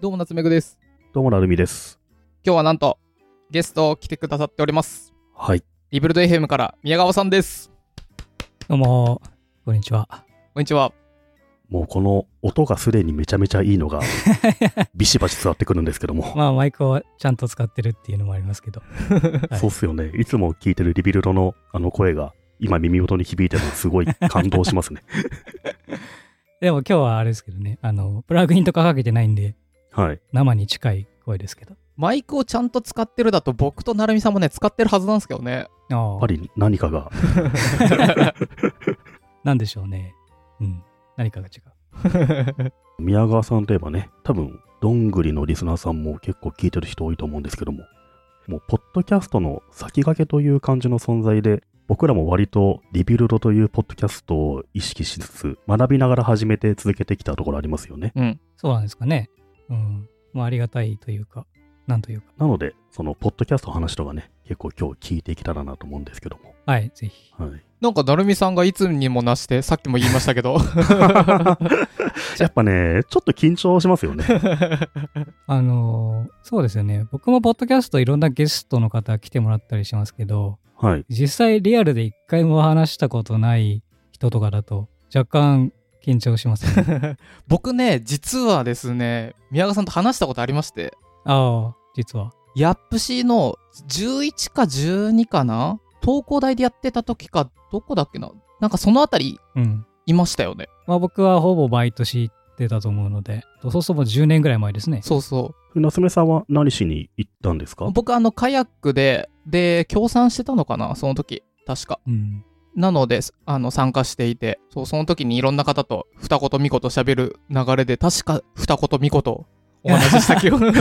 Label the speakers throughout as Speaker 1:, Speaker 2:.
Speaker 1: どうも夏目ぐです。
Speaker 2: どうもなるみです。
Speaker 1: 今日はなんと、ゲスト来てくださっております。
Speaker 2: はい。
Speaker 1: リブルド FM から宮川さんです。
Speaker 3: どうも、こんにちは。
Speaker 1: こんにちは。
Speaker 2: もうこの音がすでにめちゃめちゃいいのが ビシバシ伝わってくるんですけども、
Speaker 3: まあ、マイクをちゃんと使ってるっていうのもありますけど。はい
Speaker 2: そうっすよね。いつも聞いてるリビルドのあの声が今耳元に響いてるのすごい感動しますね。
Speaker 3: でも今日はあれですけどね、あの、プラグインとかかけてないんで、
Speaker 2: はい。
Speaker 3: 生に近い声ですけど。
Speaker 1: マイクをちゃんと使ってるだと僕と成美さんもね、使ってるはずなんですけどね。
Speaker 3: あ
Speaker 2: やっぱり何かが、
Speaker 3: なんでしょうね。うん。何かが違う。
Speaker 2: 宮川さんといえばね、多分、どんぐりのリスナーさんも結構聞いてる人多いと思うんですけども、もう、ポッドキャストの先駆けという感じの存在で、僕らも割とリビルドというポッドキャストを意識しつつ、学びながら始めて続けてきたところありますよね。
Speaker 1: うん。
Speaker 3: そうなんですかね。うん。まあ、ありがたいというか、なんというか。
Speaker 2: なので、その、ポッドキャストの話とかね、結構今日聞いていけたらなと思うんですけども。
Speaker 3: はい、ぜひ。
Speaker 2: はい。
Speaker 1: なんか成美さんがいつにもなして、さっきも言いましたけど。
Speaker 2: やっぱね、ちょっと緊張しますよね。
Speaker 3: あのーそうですよね。僕もポッドキャストいろんなゲストの方来てもらったりしますけど、
Speaker 2: はい。
Speaker 3: 実際リアルで一回も話したことない人とかだと、若干緊張しますね。
Speaker 1: 僕ね、実はですね、宮川さんと話したことありまして、
Speaker 3: ああ、実は。
Speaker 1: ヤップシーの11か12かな？東工大でやってた時か、どこだっけな？なんかそのあたり
Speaker 3: うん。
Speaker 1: いましたよね。
Speaker 3: まあ僕はほぼ毎年行ってたと思うので、そうするともう10年ぐらい前ですね。
Speaker 1: そうそう。
Speaker 2: 夏目さんは何しに行ったんですか
Speaker 1: 僕あのカヤックでで協賛してたのかなその時確か
Speaker 3: うん。
Speaker 1: なのであの参加していてそうその時にいろんな方と二言三言喋る流れで確か二言三言お話しした記憶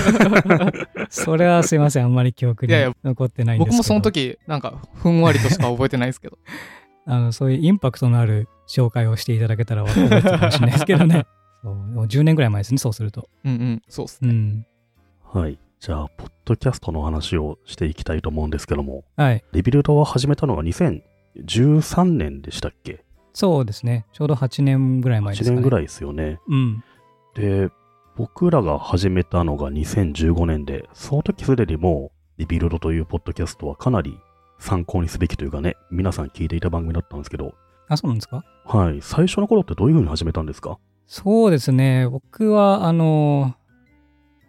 Speaker 3: それはすいません、あんまり記憶に
Speaker 1: いやいや
Speaker 3: 残ってないんですけど。
Speaker 1: 僕もその時なんかふんわりとしか覚えてないですけど
Speaker 3: あの、そういうインパクトのある紹介をしていただけたら覚えてるかもしれないですけどね。そうもう10年ぐらい前ですね、そうすると。
Speaker 1: うんうんそうっすね、
Speaker 3: うん。
Speaker 2: はい。じゃあ、ポッドキャストの話をしていきたいと思うんですけども、
Speaker 3: はい。
Speaker 2: リビルドを始めたのが2013年でしたっけ？
Speaker 3: そうですね。ちょうど8年ぐらい前で
Speaker 2: ?1
Speaker 3: すかね。い。
Speaker 2: 年ぐらいですよね。
Speaker 3: うん。
Speaker 2: で、僕らが始めたのが2015年で、その時すでにもう、リビルドというポッドキャストはかなり参考にすべきというかね、皆さん聞いていた番組だったんですけど、
Speaker 3: あ、そうなんですか？
Speaker 2: はい。最初の頃ってどういう風に始めたんですか？
Speaker 3: そうですね。僕は、あの、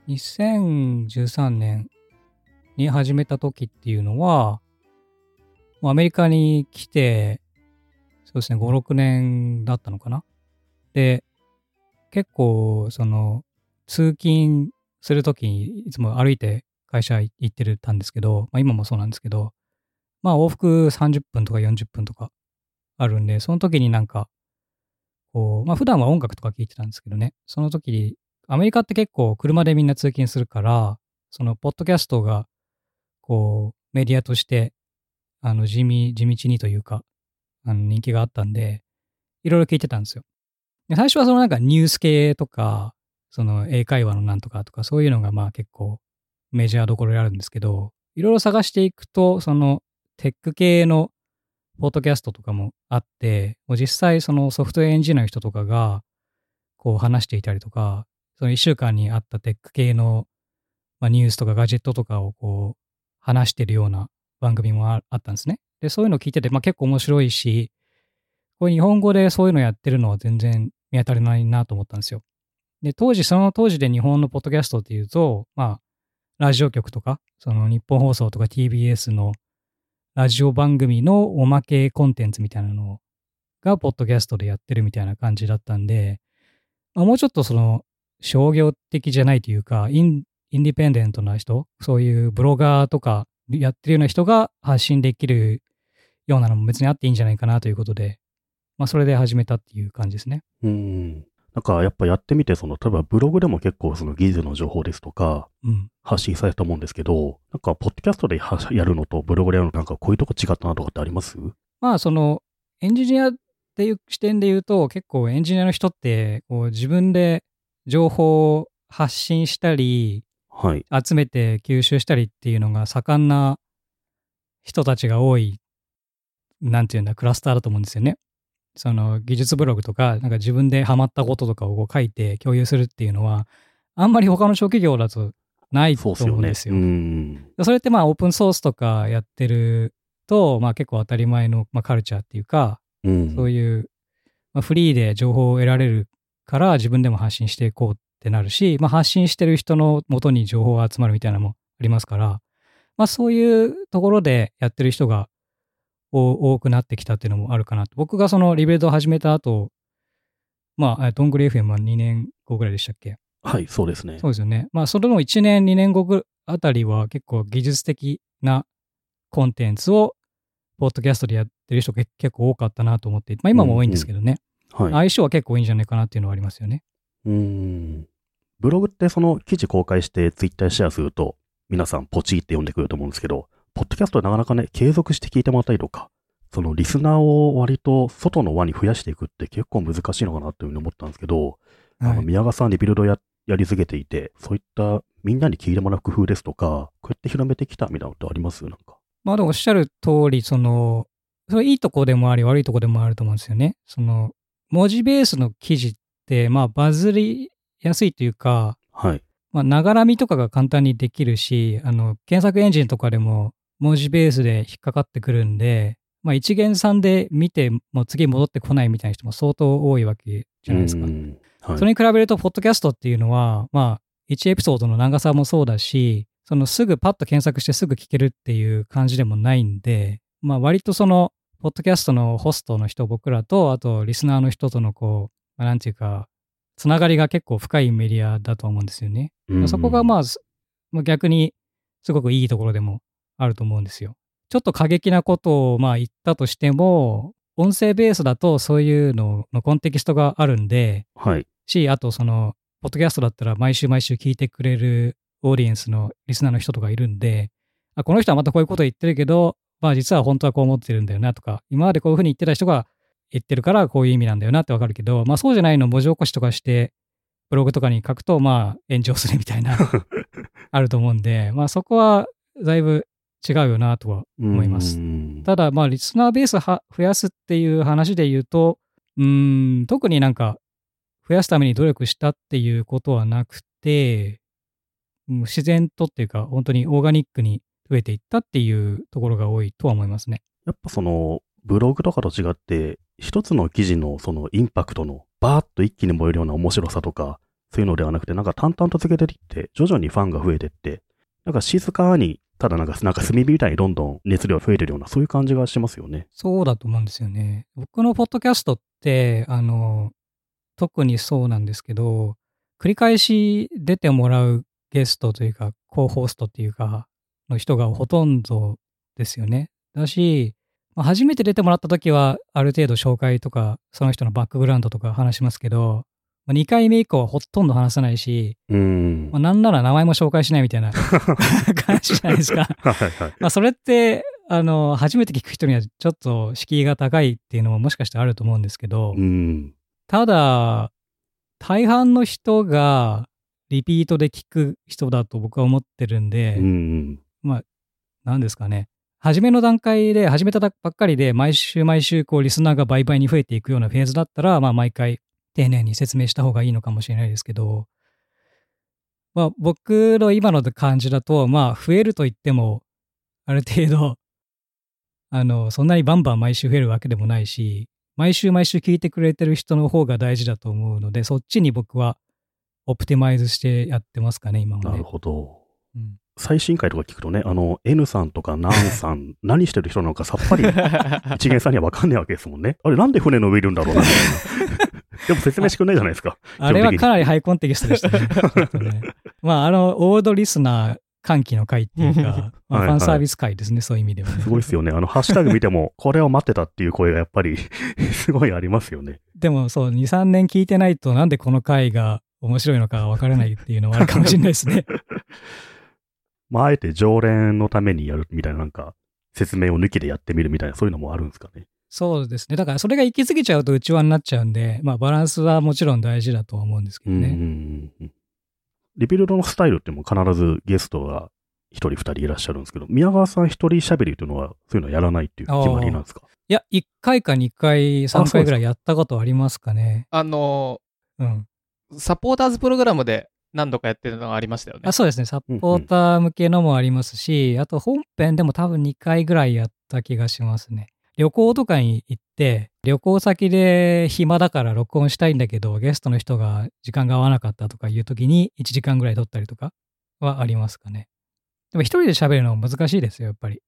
Speaker 3: 2013年に始めた時っていうのは、アメリカに来て、そうですね、5、6年だったのかな。で、結構、その、通勤するときにいつも歩いて会社行ってるたんですけど、まあ今もそうなんですけど、まあ往復30分とか40分とかあるんで、その時になんか、こう、まあ普段は音楽とか聴いてたんですけどね、その時に、アメリカって結構車でみんな通勤するから、そのポッドキャストが、こう、メディアとして、あの、地味、地道にというか、あの、人気があったんで、いろいろ聞いてたんですよ。で最初はそのなんかニュース系とか、その英会話のなんとかとか、そういうのがまあ結構メジャーどころであるんですけど、いろいろ探していくと、そのテック系のポッドキャストとかもあって、もう実際そのソフトウェアエンジニアの人とかが、こう話していたりとか、その一週間にあったテック系の、まあ、ニュースとかガジェットとかをこう話してるような番組もあったんですね。で、そういうのを聞いてて、まあ結構面白いし、これ日本語でそういうのやってるのは全然見当たらないなと思ったんですよ。で、当時、その当時で日本のポッドキャストっていうと、まあ、ラジオ局とか、その日本放送とか TBS のラジオ番組のおまけコンテンツみたいなのが、ポッドキャストでやってるみたいな感じだったんで、まあ、もうちょっとその、商業的じゃないというか、インディペンデントな人、そういうブロガーとかやってるような人が発信できるようなのも別にあっていいんじゃないかなということで、まあ、それで始めたっていう感じですね。
Speaker 2: うん。なんかやっぱやってみて、その、例えばブログでも結構その技術の情報ですとか、
Speaker 3: うん。
Speaker 2: 発信されたと思うんですけど、なんか、ポッドキャストではやるのとブログでやるのとなんかこういうとこ違ったなとかってあります？
Speaker 3: まあ、その、エンジニアっていう視点で言うと、結構エンジニアの人って、こう自分で情報を発信したり、
Speaker 2: はい。
Speaker 3: 集めて吸収したりっていうのが盛んな人たちが多い、なんていうんだ、クラスターだと思うんですよね。その技術ブログとか、なんか自分でハマったこととかをこう書いて共有するっていうのは、あんまり他の小企業だとないと。思うんですよ。
Speaker 2: うん。
Speaker 3: それってまあオープンソースとかやってると、まあ結構当たり前の、まあ、カルチャーっていうか、
Speaker 2: うん。
Speaker 3: そういう、まあ、フリーで情報を得られるから自分でも発信していこうってなるし、まあ、発信してる人の元に情報が集まるみたいなのもありますから、まあ、そういうところでやってる人がお多くなってきたっていうのもあるかなと。僕がそのリベルトを始めた後、まあ、えどんぐり FM は2年後ぐらいでしたっけ？
Speaker 2: はい、そうですね。
Speaker 3: そうですよね。まあ、それも1年、2年後ぐあたりは結構技術的なコンテンツを、ポッドキャストでやってる人が結構多かったなと思って、まあ今も多いんですけどね。
Speaker 2: はい。
Speaker 3: 相性は結構いいんじゃないかなっていうのはありますよね。
Speaker 2: うん。ブログってその記事公開してツイッターシェアすると、皆さんポチって読んでくると思うんですけど、ポッドキャストはなかなかね、継続して聞いてもらったりとか、そのリスナーを割と外の輪に増やしていくって結構難しいのかなというふうに思ったんですけど、あの宮川さんリビルドややり続けていて、そういったみんなに聞いてもらう工夫ですとか、こうやって広めてきたみたいなのってあります？なんか。
Speaker 3: まあでもおっしゃる通り、その、それいいとこでもあり悪いとこでもあると思うんですよね。その、文字ベースの記事って、まあバズりやすいというか、
Speaker 2: はい。
Speaker 3: まあ、ながらみとかが簡単にできるし、あの、検索エンジンとかでも文字ベースで引っかかってくるんで、まあ、一元さんで見て、もう次戻ってこないみたいな人も相当多いわけじゃないですか
Speaker 2: う。んはい。
Speaker 3: それに比べると、ポッドキャストっていうのは、まあ、1エピソードの長さもそうだし、そのすぐパッと検索してすぐ聞けるっていう感じでもないんで、まあ、割とその、ポッドキャストのホストの人、僕らと、あと、リスナーの人とのこう、まあなんていうか、つながりが結構深いメディアだと思うんですよね。
Speaker 2: うん
Speaker 3: そこがまあ、逆にすごくいいところでもあると思うんですよ。ちょっと過激なことをまあ言ったとしても、音声ベースだとそういうののコンテキストがあるんで、
Speaker 2: はい。
Speaker 3: し、あとその、ポッドキャストだったら毎週毎週聞いてくれるオーディエンスのリスナーの人とかいるんで、あこの人はまたこういうこと言ってるけど、まあ実は本当はこう思ってるんだよなとか、今までこういうふうに言ってた人が言ってるからこういう意味なんだよなってわかるけど、まあそうじゃないの文字起こしとかして、ブログとかに書くと、まあ炎上するみたいな、あると思うんで、まあそこはだいぶ違うよなとは思います
Speaker 2: うん
Speaker 3: ただ、まあ、リスナーベースは増やすっていう話で言うと、うーん、特になんか、増やすために努力したっていうことはなくて、うん自然とっていうか、本当にオーガニックに増えていったっていうところが多いとは思いますね。
Speaker 2: やっぱその、ブログとかと違って、一つの記事のそのインパクトのバーッと一気に燃えるような面白さとか、そういうのではなくて、なんか淡々と続けていって、徐々にファンが増えていって、なんか静かに、ただなんか、なんか炭火みたいにどんどん熱量増えてるような、そういう感じがしますよね。
Speaker 3: そうだと思うんですよね。僕のポッドキャストって、あの、特にそうなんですけど、繰り返し出てもらうゲストというか、コーホストっていうか、の人がほとんどですよね。だし、まあ初めて出てもらった時は、ある程度紹介とか、その人のバックグラウンドとか話しますけど、まあ、2回目以降はほとんど話さないし、
Speaker 2: うーん。
Speaker 3: まあ、なんなら名前も紹介しないみたいな 感じじゃないですか。
Speaker 2: はいはい。
Speaker 3: まあ、それって、あの、初めて聞く人にはちょっと敷居が高いっていうのももしかしてあると思うんですけど、
Speaker 2: うん。
Speaker 3: ただ、大半の人がリピートで聞く人だと僕は思ってるんで、
Speaker 2: うん。
Speaker 3: 何ですかね。初めの段階で、始めたばっかりで、毎週毎週、こう、リスナーが倍々に増えていくようなフェーズだったら、まあ、毎回、丁寧に説明した方がいいのかもしれないですけど、まあ、僕の今の感じだと、まあ、増えると言っても、ある程度、あの、そんなにバンバン毎週増えるわけでもないし、毎週毎週聞いてくれてる人の方が大事だと思うので、そっちに僕は、オプティマイズしてやってますかね、今はね
Speaker 2: なる。ほど。
Speaker 3: うん
Speaker 2: 最新回とか聞くとね、あの、N さんとかナンさん、何してる人なのかさっぱり一元さんには分かんないわけですもんね。あれ、なんで船の上いるんだろうなみたいな。でも説明してくんないじゃないですか。
Speaker 3: あれはかなりハイコンテキストでしたね。ね まあ、あの、オールドリスナー歓喜の会っていうか、まあ、
Speaker 2: はい
Speaker 3: ファンサービス会ですね、そういう意味ではね。
Speaker 2: すごいですよね。あの、ハッシュタグ見ても、これを待ってたっていう声がやっぱり、すごいありますよね。
Speaker 3: でもそう、2、3年聞いてないと、なんでこの回が面白いのかわからないっていうのはあるかもしれないですね。
Speaker 2: まあ、あえて常連のためにやるみたいな、なんか、説明を抜きでやってみるみたいな、そういうのもあるんですかね。
Speaker 3: そうですね。だから、それが行き過ぎちゃうと内輪になっちゃうんで、まあ、バランスはもちろん大事だとは思うんですけどね。
Speaker 2: うんうんうんうん。リビルドのスタイルってもう必ずゲストが一人二人いらっしゃるんですけど、宮川さん一人喋りっていうのは、そういうのはやらないっていう決まりなんですか？
Speaker 3: いや、1回か2回、3
Speaker 2: そうですか
Speaker 3: 回ぐらいやったことありますかね。
Speaker 1: あの
Speaker 3: うん。
Speaker 1: サポーターズプログラムで何度かやってるのがありましたよね
Speaker 3: あ。そうですね。サポーター向けのもありますし、あと本編でも多分2回ぐらいやった気がしますね。旅行とかに行って、旅行先で暇だから録音したいんだけど、ゲストの人が時間が合わなかったとかいう時に1時間ぐらい撮ったりとかはありますかね。でも一人で喋るの難しいですよ、やっぱり。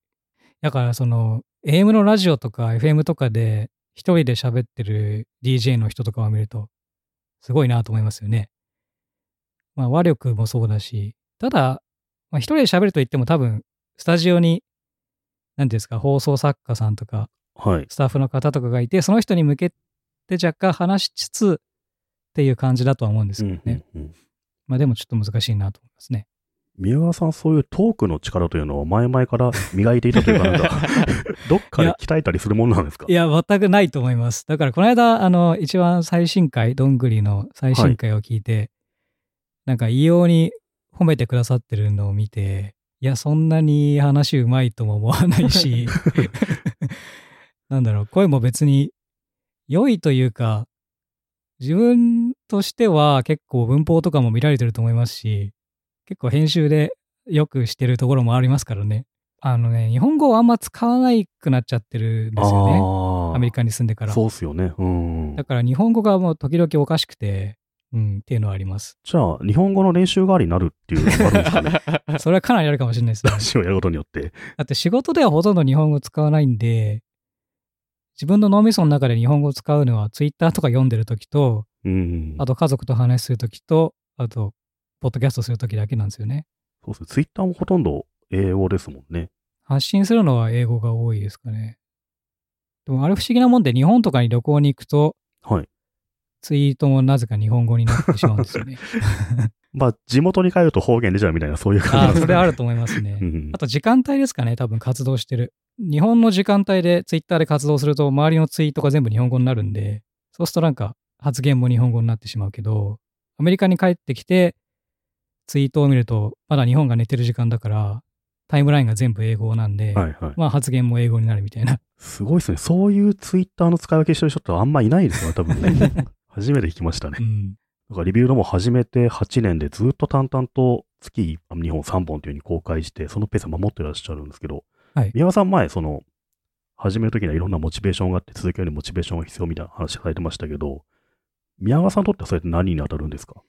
Speaker 3: だからその、AM のラジオとか FM とかで一人で喋ってる DJ の人とかを見ると、すごいなと思いますよね。まあ、話力もそうだし、ただ、まあ、一人で喋ると言っても多分、スタジオに、何ですか、放送作家さんとか、
Speaker 2: はい。
Speaker 3: スタッフの方とかがいて、その人に向けて若干話しつつっていう感じだとは思うんです
Speaker 2: うん
Speaker 3: けどね。
Speaker 2: うんうん
Speaker 3: まあでもちょっと難しいなと思いますね。
Speaker 2: 宮川さん、そういうトークの力というのは前々から磨いていたというか、なんか、どっかで鍛えたりするものなんですか？
Speaker 3: いや、全くないと思います。だからこの間、あの、一番最新回、どんぐりの最新回を聞いて、なんか異様に褒めてくださってるのを見て、いや、そんなに話うまいとも思わないし、なんだろう、声も別に良いというか、自分としては結構文法とかも見られてると思いますし、結構編集でよくしてるところもありますからね。あのね、日本語をあんま使わないくなっちゃってるんですよね。アメリカに住んでから。
Speaker 2: そうっすよね。うん。
Speaker 3: だから日本語がもう時々おかしくて、うん、っていうのはあります。
Speaker 2: じゃあ、日本語の練習代わりになるっていうのがあるんですかね。
Speaker 3: それはかなりあるかもしれないですね
Speaker 2: ラ。ジオやることによって。
Speaker 3: だって仕事ではほとんど日本語使わないんで、自分の脳みその中で日本語を使うのはツイッターとか読んでるときと、
Speaker 2: うん。
Speaker 3: あと家族と話するときと、あと、ポッドキャストするときだけなんですよね。
Speaker 2: そうですね。ツイッターもほとんど英語ですもんね。
Speaker 3: 発信するのは英語が多いですかね。でもあれ不思議なもんで、日本とかに旅行に行くと、
Speaker 2: はい。
Speaker 3: ツイートもなぜか日本語になってしまうんですよね。
Speaker 2: まあ、地元に帰ると方言出ちゃうみたいな、そういう感じでね
Speaker 3: それあると思いますね
Speaker 2: う。ん
Speaker 3: あと時間帯ですかね、多分活動してる。日本の時間帯でツイッターで活動すると、周りのツイートが全部日本語になるんで、そうするとなんか発言も日本語になってしまうけど、アメリカに帰ってきて、ツイートを見ると、まだ日本が寝てる時間だから、タイムラインが全部英語なんで、
Speaker 2: はいはい。
Speaker 3: まあ発言も英語になるみたいな。
Speaker 2: すごいですね。そういうツイッターの使い分けしてる人ってあんまいないですよね、多分ね。初めて聞きましたね
Speaker 3: う。ん。
Speaker 2: だからリビュードも始めて8年でずっと淡々と月2本3本というふうに公開して、そのペースを守ってらっしゃるんですけど、
Speaker 3: はい
Speaker 2: 宮川さん前、その、始めるときにはいろんなモチベーションがあって、続けるにモチベーションが必要みたいな話されてましたけど、宮川さんにとってはそれって何に当たるんですか？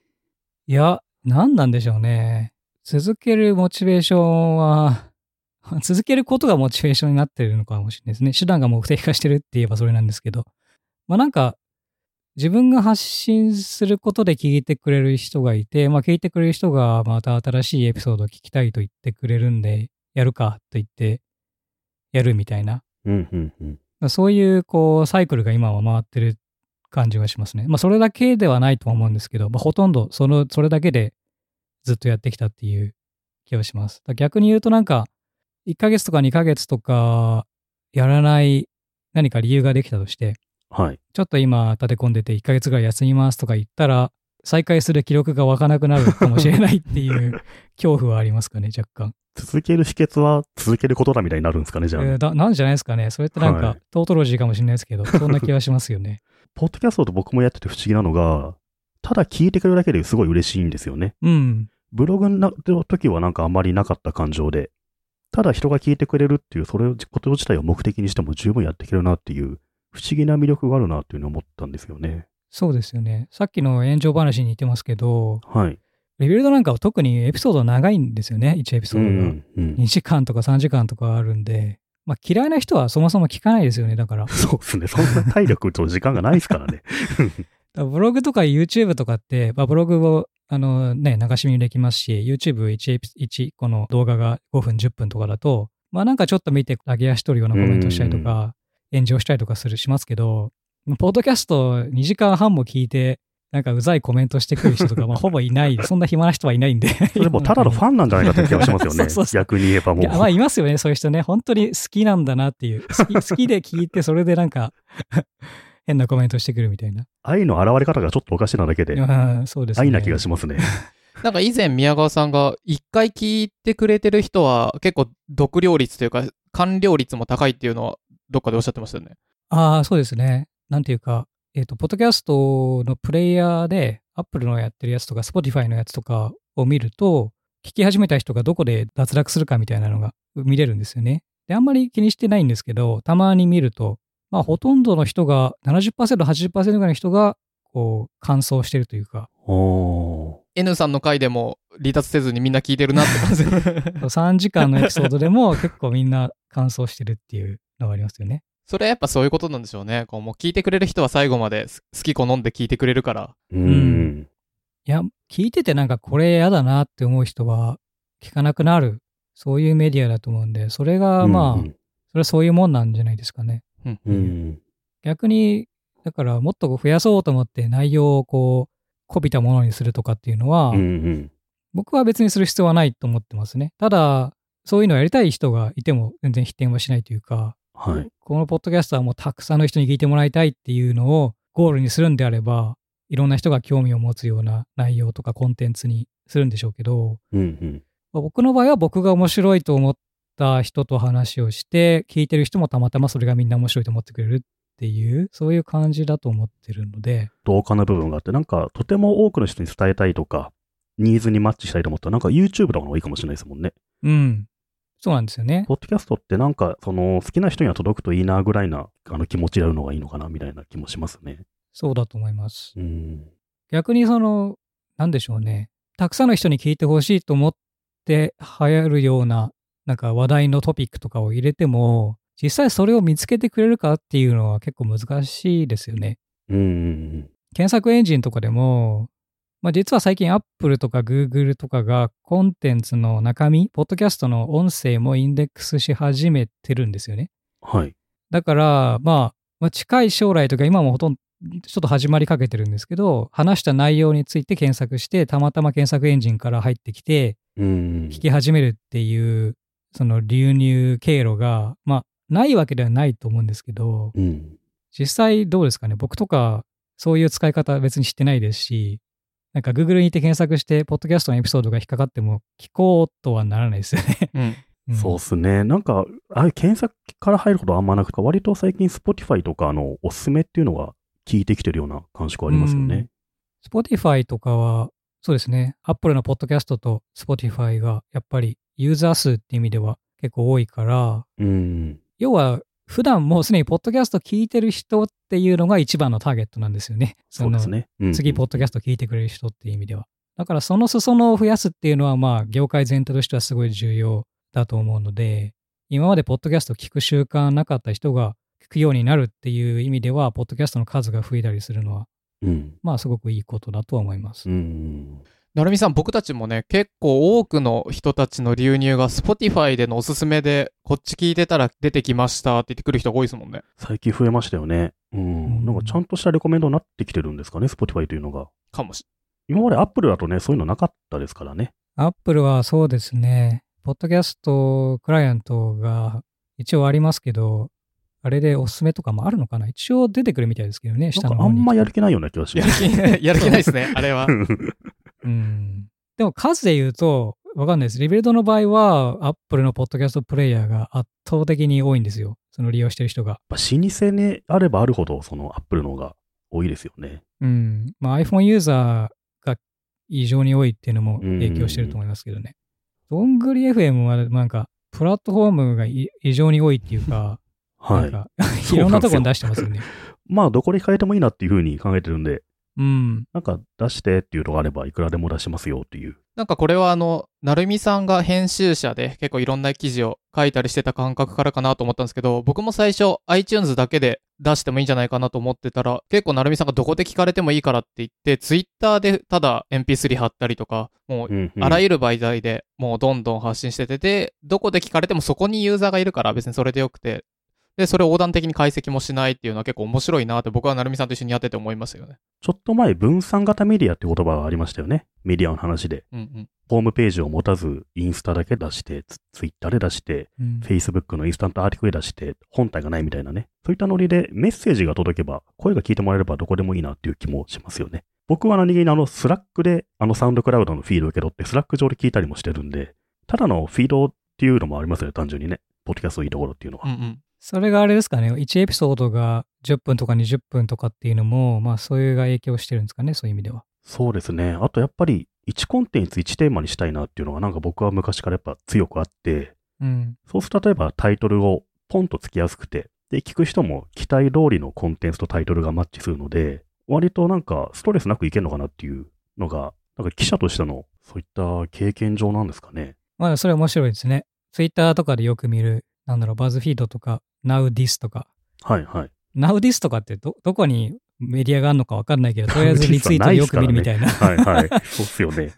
Speaker 3: いや、何なんでしょうね。続けるモチベーションは、続けることがモチベーションになってるのかもしれないですね。手段が目的化してるって言えばそれなんですけど。まあなんか、自分が発信することで聞いてくれる人がいて、まあ聞いてくれる人がまた新しいエピソードを聞きたいと言ってくれるんで、やるかと言って、やるみたいな。
Speaker 2: うん、うん、うん。
Speaker 3: まあそういう、こう、サイクルが今は回ってる感じがしますね。まあ、それだけではないとは思うんですけど、まあ、ほとんど、その、それだけでずっとやってきたっていう気がします。逆に言うとなんか、1ヶ月とか2ヶ月とか、やらない何か理由ができたとして、
Speaker 2: はい。
Speaker 3: ちょっと今立て込んでて1ヶ月ぐらい休みますとか言ったら、再開する記録が湧かなくなるかもしれないっていう 恐怖はありますかね、若干。
Speaker 2: 続ける秘訣は続けることだみたいになるんですかね、じゃあ、
Speaker 3: えーだなんじゃないですかね。それってなんか、
Speaker 2: はい
Speaker 3: トートロジーかもしれないですけど、そんな気はしますよね。
Speaker 2: ポッドキャストと僕もやってて不思議なのが、ただ聞いてくれるだけですごい嬉しいんですよね。
Speaker 3: うん。
Speaker 2: ブログの時はなんかあんまりなかった感情で、ただ人が聞いてくれるっていう、それをこと自体を目的にしても十分やっていけるなっていう、不思議な魅力があるなっていうのを思ったんですよね。
Speaker 3: そうですよね。さっきの炎上話に似てますけど、
Speaker 2: はい。
Speaker 3: レビルドなんかは特にエピソード長いんですよね、1エピソードが。
Speaker 2: うんうん
Speaker 3: 2時間とか3時間とかあるんで、まあ嫌いな人はそもそも聞かないですよね、だから。
Speaker 2: そうですね。そんな体力と時間がないですからね。
Speaker 3: らブログとか YouTube とかって、まあ、ブログをあのね、流し見できますし、YouTube1 エピ、1個の動画が5分、10分とかだと、まあなんかちょっと見て、上げ足取るようなコメントしたりとか、炎上したりとかする、しますけど、ポッドキャスト2時間半も聞いて、なんかうざいコメントしてくる人とか、まあほぼいない、そんな暇な人はいないんで。
Speaker 2: それもただのファンなんじゃないかって気がしますよね
Speaker 3: そうそう。そう
Speaker 2: 逆に言えばもう。
Speaker 3: まあいますよね、そういう人ね。本当に好きなんだなっていう。好き好きで聞いて、それでなんか、変なコメントしてくるみたいな。
Speaker 2: 愛の現れ方がちょっとおかしいなだけで、
Speaker 3: あそうですね。
Speaker 2: 愛な気がしますね。
Speaker 1: なんか以前宮川さんが一回聞いてくれてる人は結構読料率というか完了率も高いっていうのはどっかでおっしゃってましたよね。
Speaker 3: ああ、そうですね。なんていうか、えっ、と、ポッドキャストのプレイヤーで、Apple のやってるやつとか Spotify のやつとかを見ると、聞き始めた人がどこで脱落するかみたいなのが見れるんですよね。で、あんまり気にしてないんですけど、たまに見ると、まあほとんどの人が、70%、80%ぐらいの人が、こう、感想してるというか、
Speaker 2: おー
Speaker 1: N さんの回でも離脱せずにみんな聞いてるなって感じ。
Speaker 3: 3時間のエピソードでも結構みんな感想してるっていうのがありますよね。
Speaker 1: それはやっぱそういうことなんでしょうね。こうもう聞いてくれる人は最後まで好き好んで聞いてくれるから。
Speaker 2: うーん。
Speaker 3: いや、聞いててなんかこれ嫌だなって思う人は聞かなくなる、そういうメディアだと思うんで、それがまあ、
Speaker 2: うん
Speaker 3: それはそういうもんなんじゃないですかね。
Speaker 1: うん
Speaker 2: うん。うん。
Speaker 3: 逆に、だからもっと増やそうと思って内容をこう、こびたものにするとかっていうのは、
Speaker 2: うんうん。
Speaker 3: 僕は別にする必要はないと思ってますね。ただ、そういうのをやりたい人がいても全然否定はしないというか、
Speaker 2: はい。
Speaker 3: このポッドキャストはもうたくさんの人に聞いてもらいたいっていうのをゴールにするんであれば、いろんな人が興味を持つような内容とかコンテンツにするんでしょうけど、
Speaker 2: うんうん。
Speaker 3: まあ僕の場合は僕が面白いと思った人と話をして、聞いてる人もたまたまそれがみんな面白いと思ってくれるっていう、そういう感じだと思ってるので、
Speaker 2: 同感な部分があって、なんか、とても多くの人に伝えたいとか、ニーズにマッチしたいと思ったら、なんか YouTube とかの方がいいかもしれないですもんね。
Speaker 3: うん。そうなんですよね。
Speaker 2: ポッドキャストってなんか、その、好きな人には届くといいなぐらいな、あの気持ちでやるのがいいのかな、みたいな気もしますね。
Speaker 3: そうだと思います。
Speaker 2: うん。
Speaker 3: 逆にその、なんでしょうね。たくさんの人に聞いてほしいと思って流行るような、なんか話題のトピックとかを入れても、実際それを見つけてくれるかっていうのは結構難しいですよね。
Speaker 2: うんうん
Speaker 3: 検索エンジンとかでも、まあ、実は最近 Apple とか Google とかがコンテンツの中身、ポッドキャストの音声もインデックスし始めてるんですよね。
Speaker 2: うん。はい。
Speaker 3: だから、まあ、まあ、近い将来とか今もほとんどちょっと始まりかけてるんですけど、話した内容について検索して、たまたま検索エンジンから入ってきて、聞き始めるっていう、その流入経路が、まあ、ないわけではないと思うんですけど、
Speaker 2: うん。
Speaker 3: 実際どうですかね？僕とか、そういう使い方別に知ってないですし、なんか Google に行って検索して、ポッドキャストのエピソードが引っかかっても、聞こうとはならないですよね。
Speaker 1: うん。
Speaker 3: ん
Speaker 2: そうっすね。なんか、あ検索から入ることあんまなくて、割と最近 Spotify とかのおすすめっていうのが聞いてきてるような感触ありますよね。
Speaker 3: Spotify とかは、そうですね、Apple のポッドキャストと Spotify がやっぱりユーザー数って意味では結構多いから、
Speaker 2: うん。
Speaker 3: 要は普段もうすでにポッドキャスト聞いてる人っていうのが一番のターゲットなんですよね。の
Speaker 2: そうですね。うん
Speaker 3: 次、ポッドキャスト聞いてくれる人っていう意味では。だからその裾野を増やすっていうのは、まあ、業界全体としてはすごい重要だと思うので、今までポッドキャスト聞く習慣なかった人が聞くようになるっていう意味では、ポッドキャストの数が増えたりするのは、
Speaker 2: うん。
Speaker 3: まあ、すごくいいことだとは思います。
Speaker 2: うん。
Speaker 1: なるみさん、僕たちもね、結構多くの人たちの流入が Spotify でのおすすめで、こっち聞いてたら出てきましたって言ってくる人が多いですもんね。
Speaker 2: 最近増えましたよね。う
Speaker 3: うん
Speaker 2: ん。なんかちゃんとしたレコメンドになってきてるんですかね、Spotify というのが。
Speaker 1: かもし
Speaker 2: 今まで Apple だとね、そういうのなかったですからね。
Speaker 3: アップルはそうですね、ポッドキャストクライアントが一応ありますけど、あれでおすすめとかもあるのかな？一応出てくるみたいですけどね、下の方に。
Speaker 2: かあんまやる気ないような気がします。
Speaker 1: 気、やる気ないですね、あれは。
Speaker 3: うん。でも数で言うと、わかんないです。リビルドの場合は、アップルのポッドキャストプレイヤーが圧倒的に多いんですよ。その利用してる人が。
Speaker 2: やっぱ老舗にあればあるほど、その Apple の方が多いですよね。
Speaker 3: うん。まあ iPhone ユーザーが異常に多いっていうのも影響してると思いますけどね。どんぐり FM はなんか、プラットフォームがい異常に多いっていうか、
Speaker 2: はい。
Speaker 3: いろんなところに出してますよね。
Speaker 2: まあ、どこで変えてもいいなっていうふうに考えてるんで、
Speaker 3: うん。
Speaker 2: なんか出してっていうのがあれば、いくらでも出しますよっていう。
Speaker 1: なんかこれはあの、なるみさんが編集者で結構いろんな記事を書いたりしてた感覚からかなと思ったんですけど、僕も最初 iTunes だけで出してもいいんじゃないかなと思ってたら、結構なるみさんがどこで聞かれてもいいからって言って、Twitter でただ MP3 貼ったりとか、もう。あらゆる媒体でもうどんどん発信してて、で、どこで聞かれてもそこにユーザーがいるから別にそれでよくて、で、それを横断的に解析もしないっていうのは結構面白いなって僕はなるみさんと一緒にやってて思いますよね。
Speaker 2: ちょっと前、分散型メディアって言葉がありましたよね。メディアの話で。
Speaker 1: うんうん。
Speaker 2: ホームページを持たず、インスタだけ出して、ツイッターで出して、
Speaker 3: うん、
Speaker 2: Facebook のインスタントアーティクルで出して、本体がないみたいなね。そういったノリでメッセージが届けば、声が聞いてもらえればどこでもいいなっていう気もしますよね。僕は何気にあの、スラックで、あのサウンドクラウドのフィードを受け取って、スラック上で聞いたりもしてるんで、ただのフィードっていうのもありますよね、単純にね。ポッドキャストのいいところっていうのは。
Speaker 1: うんうん。
Speaker 3: それがあれですかね。1エピソードが10分とか20分とかっていうのも、まあ、そういうが影響してるんですかね。そういう意味では。
Speaker 2: そうですね。あとやっぱり、1コンテンツ1テーマにしたいなっていうのがなんか僕は昔からやっぱ強くあって、
Speaker 3: うん。
Speaker 2: そうすると例えばタイトルをポンとつきやすくて、で、聞く人も期待通りのコンテンツとタイトルがマッチするので、割となんかストレスなくいけるのかなっていうのが、なんか記者としてのそういった経験上なんですかね。
Speaker 3: まあ、それ面白いですね。ツイッターとかでよく見る、なんだろう、バズフィードとか、 NowThis とか。
Speaker 2: はいはい。
Speaker 3: NowThis とかってど、どこにメディアがあるのかわかんないけど、とりあえずリツイートでよく見るみたいな。
Speaker 2: はいはい。そうっすよね。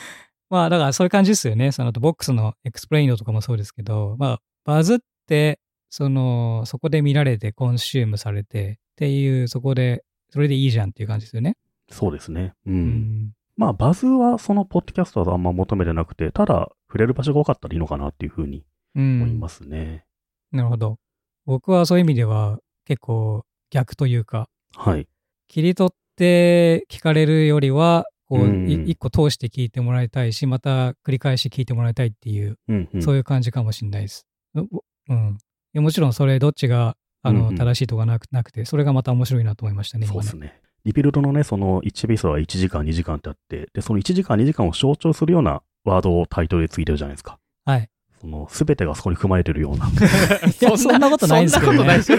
Speaker 3: まあ、だからそういう感じですよね。その、 Vox の Explained とかもそうですけど、まあ、バズって、その、そこで見られて、コンシュームされて、っていう、そこで、それでいいじゃんっていう感じですよね。
Speaker 2: そうですね。う。
Speaker 3: うんん。
Speaker 2: まあ、バズはそのポッドキャストはあんま求めてなくて、ただ触れる場所が多かったらいいのかなっていうふうに
Speaker 3: う
Speaker 2: 思い
Speaker 3: ん。
Speaker 2: ますね。
Speaker 3: なるほど。僕はそういう意味では、結構逆というか、
Speaker 2: はい。
Speaker 3: 切り取って聞かれるよりは、こう、
Speaker 2: うん
Speaker 3: い一個通して聞いてもらいたいし、また繰り返し聞いてもらいたいっていう、
Speaker 2: うんうん。
Speaker 3: そういう感じかもしれないです。ううん。いやもちろんそれどっちが、あの、
Speaker 2: うんうん
Speaker 3: 正しいとかなくなくて、それがまた面白いなと思いましたね。
Speaker 2: そうですね。リビルドのね、その1ビスは1時間、2時間ってあって、で、その1時間、2時間を象徴するようなワードをタイトルでついてるじゃないですか。
Speaker 3: はい。
Speaker 2: その、すべてがそこに含まれてるような。
Speaker 3: い やそんなことないんですけどね
Speaker 1: そんなことないですよ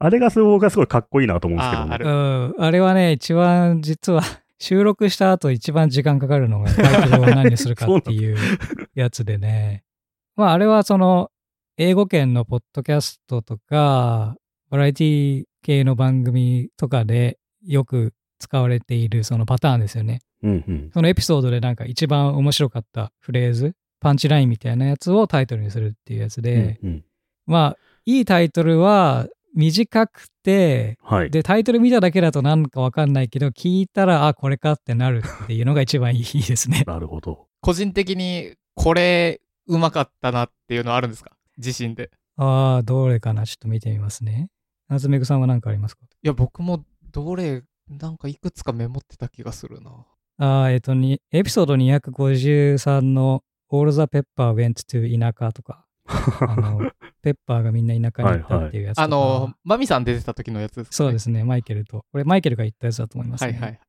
Speaker 2: あれがすごいすごいかっこいいなと思うんですけどね。
Speaker 1: あ
Speaker 3: ん。あれはね、一番実は、収録した後一番時間かかるのがタイトルを何にするかっていうやつでね。まああれはその英語圏のポッドキャストとかバラエティ系の番組とかでよく使われているそのパターンですよね。
Speaker 2: うんうん。
Speaker 3: そのエピソードでなんか一番面白かったフレーズ、パンチラインみたいなやつをタイトルにするっていうやつで、
Speaker 2: うんうん
Speaker 3: まあいいタイトルは短くて、
Speaker 2: はい。
Speaker 3: で、タイトル見ただけだとなんかわかんないけど、聞いたら、あ、これかってなるっていうのが一番いいですね。
Speaker 2: なるほど。
Speaker 1: 個人的にこれうまかったなっていうのはあるんですか？自信で。
Speaker 3: ああ、どれかな？ちょっと見てみますね。夏目ぐさんは何かありますか？
Speaker 1: いや、僕もどれ、なんかいくつかメモってた気がするな。
Speaker 3: ああ、えっ、とに、エピソード253の All the Pepper went to 田舎とか、あの、ペッパーがみんな田舎に行ったっていうやつとか。
Speaker 1: あの、マミさん出てた時のやつです、ね。
Speaker 3: そうですね、マイケルと。これマイケルが言ったやつだと思いますね。
Speaker 1: はいはい。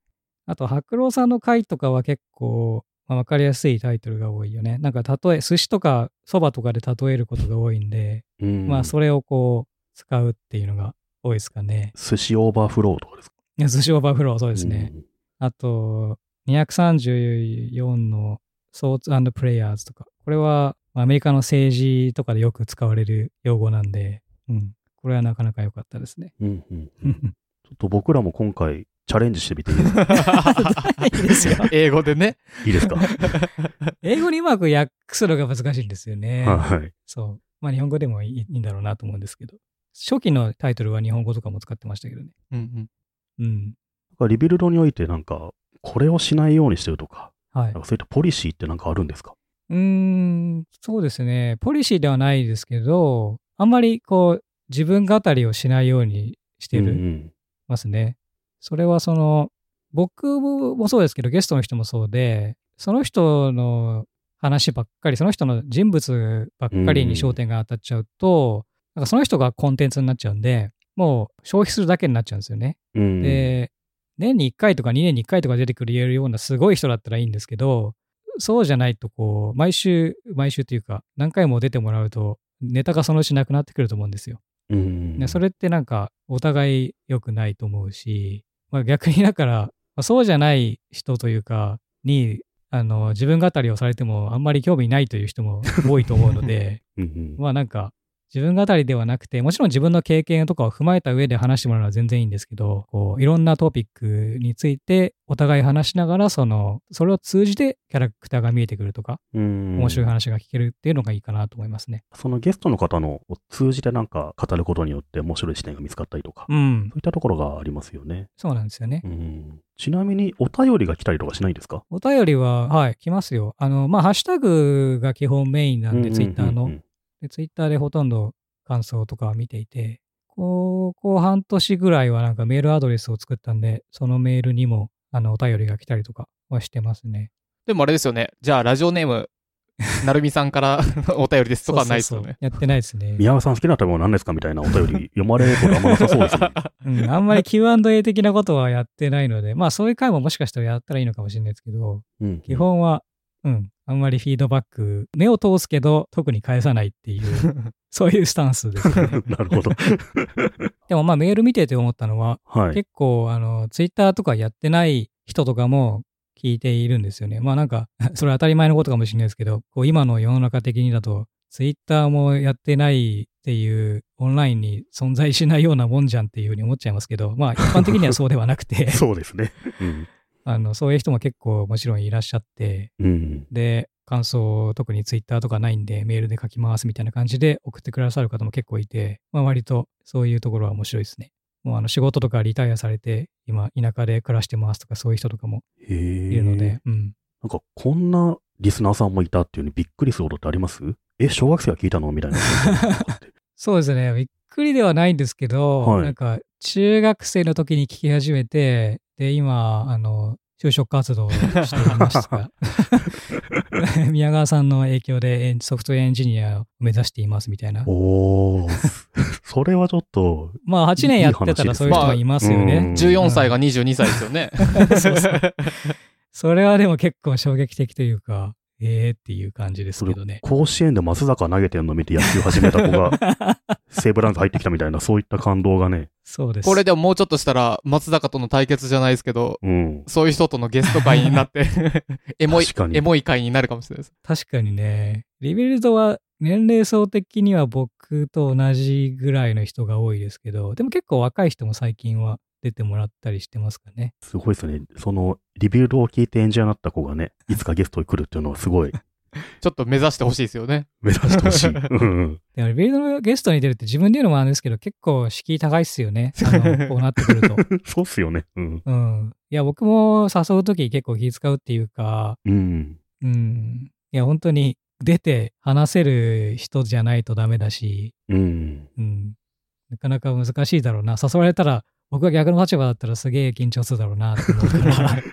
Speaker 3: あと、伯郎さんの回とかは結構、まあ、分かりやすいタイトルが多いよね。なんか例え、寿司とかそばとかで例えることが多いんで、
Speaker 2: うん
Speaker 3: まあそれをこう使うっていうのが多いですかね。
Speaker 2: 寿司オーバーフローとかですか？
Speaker 3: いや寿司オーバーフロー、そうですね。
Speaker 2: うん
Speaker 3: あと、234の Thoughts and Prayers とか。これはまあアメリカの政治とかでよく使われる用語なんで、うん。これはなかなか良かったですね。
Speaker 2: うんうんうん ちょっと僕らも今回チャレンジしてみていいですか？
Speaker 1: 英語でね。
Speaker 2: いいですか？
Speaker 3: 英語にうまく訳すのが難しいんですよね。
Speaker 2: はい。
Speaker 3: そう。まあ日本語でもいいいいんだろうなと思うんですけど。初期のタイトルは日本語とかも使ってましたけどね。
Speaker 1: うんうん。
Speaker 3: うん。
Speaker 2: リビルドにおいてなんか、これをしないようにしてるとか、
Speaker 3: はい
Speaker 2: なん。かそういったポリシーってなんかあるんですか？
Speaker 3: うーん、そうですね。ポリシーではないですけど、あんまりこう、自分語りをしないようにしてる、
Speaker 2: うん
Speaker 3: ますね。それはその、僕もそうですけど、ゲストの人もそうで、その人の話ばっかり、その人の人物ばっかりに焦点が当たっちゃうと、なんかその人がコンテンツになっちゃうんで、もう消費するだけになっちゃうんですよね。
Speaker 2: うんうん
Speaker 3: で、年に1回とか2年に1回とか出てくる言えるようなすごい人だったらいいんですけど、そうじゃないとこう、毎週、毎週というか、何回も出てもらうと、ネタがそのうちなくなってくると思うんですよ。
Speaker 2: うん
Speaker 3: ね、それってなんか、お互い良くないと思うし、まあ、逆にだから、まあそうじゃない人というか、に、あの、自分語りをされてもあんまり興味ないという人も多いと思うので、まあなんか、自分語りではなくて、もちろん自分の経験とかを踏まえた上で話してもらうのは全然いいんですけど、こう、いろんなトピックについてお互い話しながら、その、それを通じてキャラクターが見えてくるとか、
Speaker 2: うん
Speaker 3: 面白い話が聞けるっていうのがいいかなと思いますね。
Speaker 2: そのゲストの方のを通じてなんか語ることによって面白い視点が見つかったりとか、
Speaker 3: うん
Speaker 2: そう。いったところがありますよね。
Speaker 3: そうなんですよね。
Speaker 2: うんちなみにお便りが来たりとかしないんですか？
Speaker 3: お便りは、はい、来ますよ。あの、まあ、ハッシュタグが基本メインなんで、ツイッターの。で、ツイッターでほとんど感想とかは見ていて、ここ半年ぐらいはなんかメールアドレスを作ったんで、そのメールにも、あの、お便りが来たりとかはしてますね。
Speaker 1: でもあれですよね。じゃあ、ラジオネームなるみさんから お便りですとかはないですよね。
Speaker 3: そうそうそうやってないですね。
Speaker 2: 宮川さん好きな食べ物何ですかみたいなお便り読まれることあんまなさそうですね。
Speaker 3: うん、あんまり Q&A 的なことはやってないので、まあそういう回ももしかしたらやったらいいのかもしれないですけど、
Speaker 2: うん。
Speaker 3: 基本は、うん、あんまりフィードバック、目を通すけど特に返さないっていう、そういうスタンスですね。
Speaker 2: なるほど。
Speaker 3: でもまあメール見てて思ったのは、
Speaker 2: はい。
Speaker 3: 結構あの、ツイッターとかやってない人とかも聞いているんですよね。まあなんか、それ当たり前のことかもしれないですけど、こう今の世の中的にだと、ツイッターもやってないっていう、オンラインに存在しないようなもんじゃんっていうふうに思っちゃいますけど、まあ一般的にはそうではなくて、
Speaker 2: そうですね。うん。
Speaker 3: あの、そういう人も結構もちろんいらっしゃって、
Speaker 2: うん。
Speaker 3: で、感想、特にツイッターとかないんで、メールで書きますみたいな感じで送ってくださる方も結構いて、まあ割とそういうところは面白いですね。もうあの仕事とかリタイアされて、今田舎で暮らしてますとかそういう人とかも。いるので、うん。
Speaker 2: なんかこんなリスナーさんもいたっていうのにびっくりすることってあります？え、小学生が聞いたの？みたいな。
Speaker 3: そうですね。びっくりではないんですけど、
Speaker 2: はい
Speaker 3: なんか中学生の時に聞き始めて、で、今、あの、就職活動をしていました。宮川さんの影響でエンソフトウェアエンジニアを目指していますみたいな。
Speaker 2: おー。それはちょっと、
Speaker 3: まあ8年やってたらそういう人はいますよ
Speaker 2: いい話です
Speaker 3: ね。
Speaker 1: 14歳が22歳ですよね。
Speaker 3: そうそうそれはでも結構衝撃的というか、ええー、っていう感じですけどね。
Speaker 2: 甲子園で松坂投げてんの見て野球始めた子が西武ランズ入ってきたみたいな、そういった感動がね。
Speaker 3: そうです。
Speaker 1: これでももうちょっとしたら、松坂との対決じゃないですけど、
Speaker 2: うん。
Speaker 1: そういう人とのゲスト会になって、エモい
Speaker 2: 確か、に
Speaker 1: エモい会になるかもしれないです。
Speaker 3: 確かにね、リビルドは年齢層的には僕と同じぐらいの人が多いですけど、でも結構若い人も最近は出てもらったりしてますかね。
Speaker 2: すごいですね。その、リビルドを聞いてエンジニアになった子がね、いつかゲストに来るっていうのはすごい
Speaker 1: ちょっと目指してほしいですよね。
Speaker 2: 目指してほしい。うんうん。
Speaker 3: でもリビルドのゲストに出るって自分で言うのもあるんですけど、結構敷居高いっすよね。あの、こうなってくると。
Speaker 2: そうっすよね。うん。
Speaker 3: うん。いや、僕も誘うとき結構気遣うっていうか、
Speaker 2: うん。
Speaker 3: うん。いや、本当に出て話せる人じゃないとダメだし、
Speaker 2: うん。
Speaker 3: うん。なかなか難しいだろうな。誘われたら、僕が逆の立場だったらすげえ緊張するだろうなって思うから、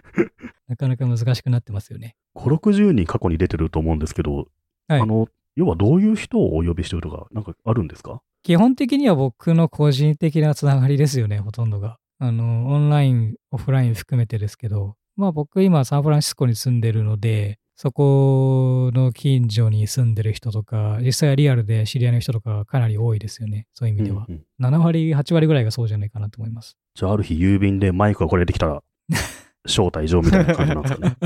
Speaker 3: なかなか難しくなってますよね。
Speaker 2: 5、60人過去に出てると思うんですけど、
Speaker 3: はい
Speaker 2: あの、要はどういう人をお呼びしてるとか、なんかあるんですか？
Speaker 3: 基本的には僕の個人的なつながりですよね、ほとんどが。あの、オンライン、オフライン含めてですけど、まあ僕今サンフランシスコに住んでるので、そこの近所に住んでる人とか、実際はリアルで知り合いの人とかかなり多いですよね。そういう意味では。
Speaker 2: うんうん
Speaker 3: 7割、8割ぐらいがそうじゃないかなと思います。
Speaker 2: じゃあある日郵便でマイクがこれできたら、招待状みたいな感じなんですかね。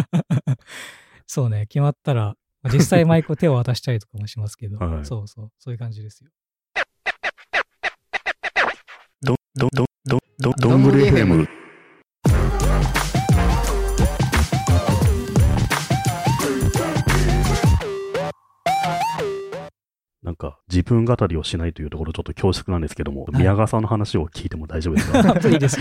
Speaker 3: そうね、決まったら、まあ実際マイクを手を渡したりとかもしますけど、
Speaker 2: はい
Speaker 3: そうそう、そういう感じですよ。
Speaker 2: ど、ど、ど、ど、ど、どんぐり FM。なんか、自分語りをしないというところちょっと恐縮なんですけども、
Speaker 3: はい。
Speaker 2: 宮川さんの話を聞いても大丈夫ですか？
Speaker 3: いいです。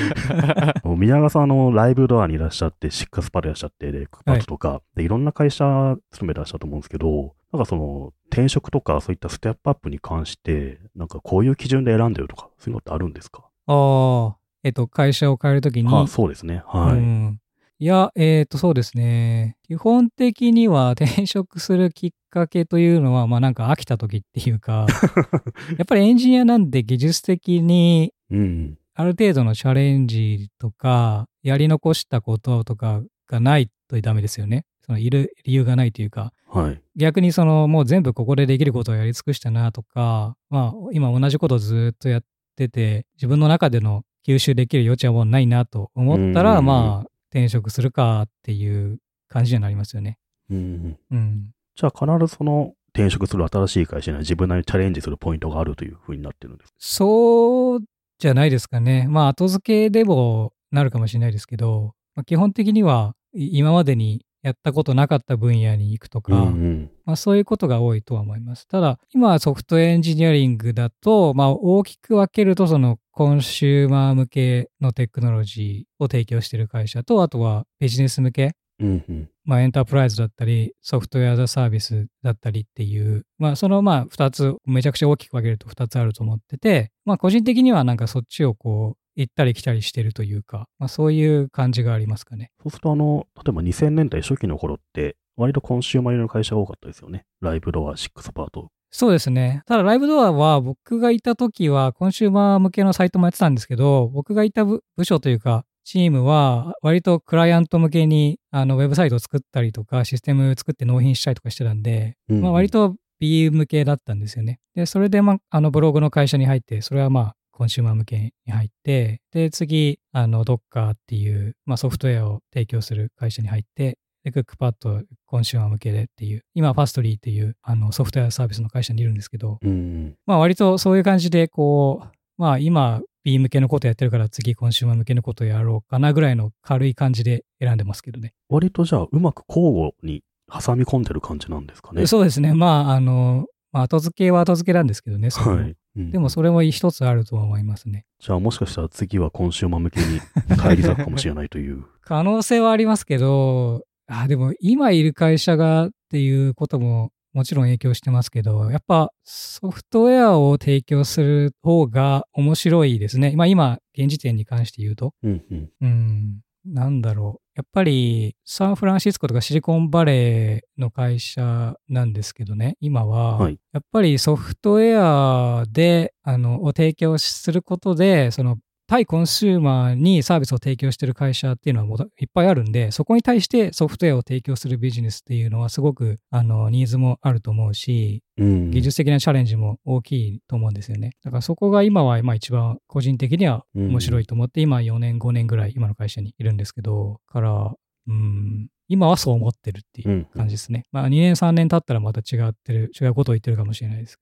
Speaker 2: 宮川さんあのライブドアにいらっしゃって、シックスパルいらっしゃって、で、クパッチとか、で、いろんな会社勤めてらっしゃると思うんですけど、なんかその、転職とかそういったステップアップに関して、なんかこういう基準で選んでるとか、そういうのってあるんですか？
Speaker 3: ああ、えっと、会社を変えるときに、
Speaker 2: あそうですね。はい。
Speaker 3: うんいや、えっ、と、そうですね。基本的には 転職するきっかけというのは、まあなんか飽きた時っていうか、やっぱりエンジニアなんで技術的に
Speaker 2: うん。
Speaker 3: ある程度のチャレンジとか、やり残したこととかがないとダメですよね。そのいる理由がないというか、
Speaker 2: はい。
Speaker 3: 逆にそのもう全部ここでできることをやり尽くしたなとか、まあ今同じことをずっとやってて、自分の中での吸収できる余地はもうないなと思ったら、
Speaker 2: うん
Speaker 3: まあ転職するかっていう感じにはなりますよね。
Speaker 2: うん。
Speaker 3: うん。
Speaker 2: じゃあ必ずその、転職する新しい会社には自分なりにチャレンジするポイントがあるというふうになってるんです。
Speaker 3: そうじゃないですかね。まあ後付けでもなるかもしれないですけど、まあ、基本的にはい今までにやったことなかった分野に行くとか、
Speaker 2: うんうん。
Speaker 3: まあ、そういうことが多いとは思います。ただ、今はソフトエンジニアリングだと、まあ、大きく分けると、そのコンシューマー向けのテクノロジーを提供している会社と、あとはビジネス向け、
Speaker 2: うんうん。
Speaker 3: まあ、エンタープライズだったり、 Software as a Service だったりっていう、まあ、そのまあ、二つ、めちゃくちゃ大きく分けると二つあると思ってて、まあ、個人的にはなんかそっちをこう、行ったり来たりしてるというか、まあ、そういう感じがありますかね。
Speaker 2: そうするとあの、例えば2000年代初期の頃って、割とコンシューマー用の会社が多かったですよね。ライブドア、シックスアパート。
Speaker 3: そうですね。ただ、ライブドアは僕がいた時はコンシューマー向けのサイトもやってたんですけど、僕がいた部部署というか、チームは割とクライアント向けにあのウェブサイトを作ったりとか、システム作って納品したりとかしてたんで、
Speaker 2: うん
Speaker 3: まあ、割と B 向けだったんですよね。で、それで、まあ、あのブログの会社に入って、それはまあ、コンシューマー向けに入って、で、次、あの、Docker っていう、まあ、ソフトウェアを提供する会社に入って、で、クックパッド、コンシューマー向けでっていう、今、ファストリーっていう、あの、ソフトウェアサービスの会社にいるんですけど、
Speaker 2: うん。
Speaker 3: まあ、割とそういう感じで、こう、まあ、今、B 向けのことやってるから、次、コンシューマー向けのことやろうかなぐらいの軽い感じで選んでますけどね。
Speaker 2: 割とじゃあ、うまく交互に挟み込んでる感じなんですかね。
Speaker 3: そうですね。まあ、あの、まあ、後付けは後付けなんですけどね、それも
Speaker 2: はい。うん
Speaker 3: でもそれも一つあるとは思いますね。
Speaker 2: じゃあもしかしたら次はコンシューマー向けに返り咲くかもしれないという。
Speaker 3: 可能性はありますけど、あでも今いる会社がっていうことももちろん影響してますけど、やっぱソフトウェアを提供する方が面白いですね。まあ今、現時点に関して言うと。
Speaker 2: うんうん。
Speaker 3: うん、なんだろう。やっぱりサンフランシスコとかシリコンバレーの会社なんですけどね、今は、
Speaker 2: はい
Speaker 3: やっぱりソフトウェアで、あの、を提供することで、その、対コンシューマーにサービスを提供してる会社っていうのはもういっぱいあるんで、そこに対してソフトウェアを提供するビジネスっていうのはすごく、あの、ニーズもあると思うし、
Speaker 2: うん。
Speaker 3: 技術的なチャレンジも大きいと思うんですよね。だからそこが今は、まあ一番個人的には面白いと思って、今4年、5年ぐらい今の会社にいるんですけど、から、うん、今はそう思ってるっていう感じですね。まあ2年、3年経ったらまた違ってる、違うことを言ってるかもしれないです。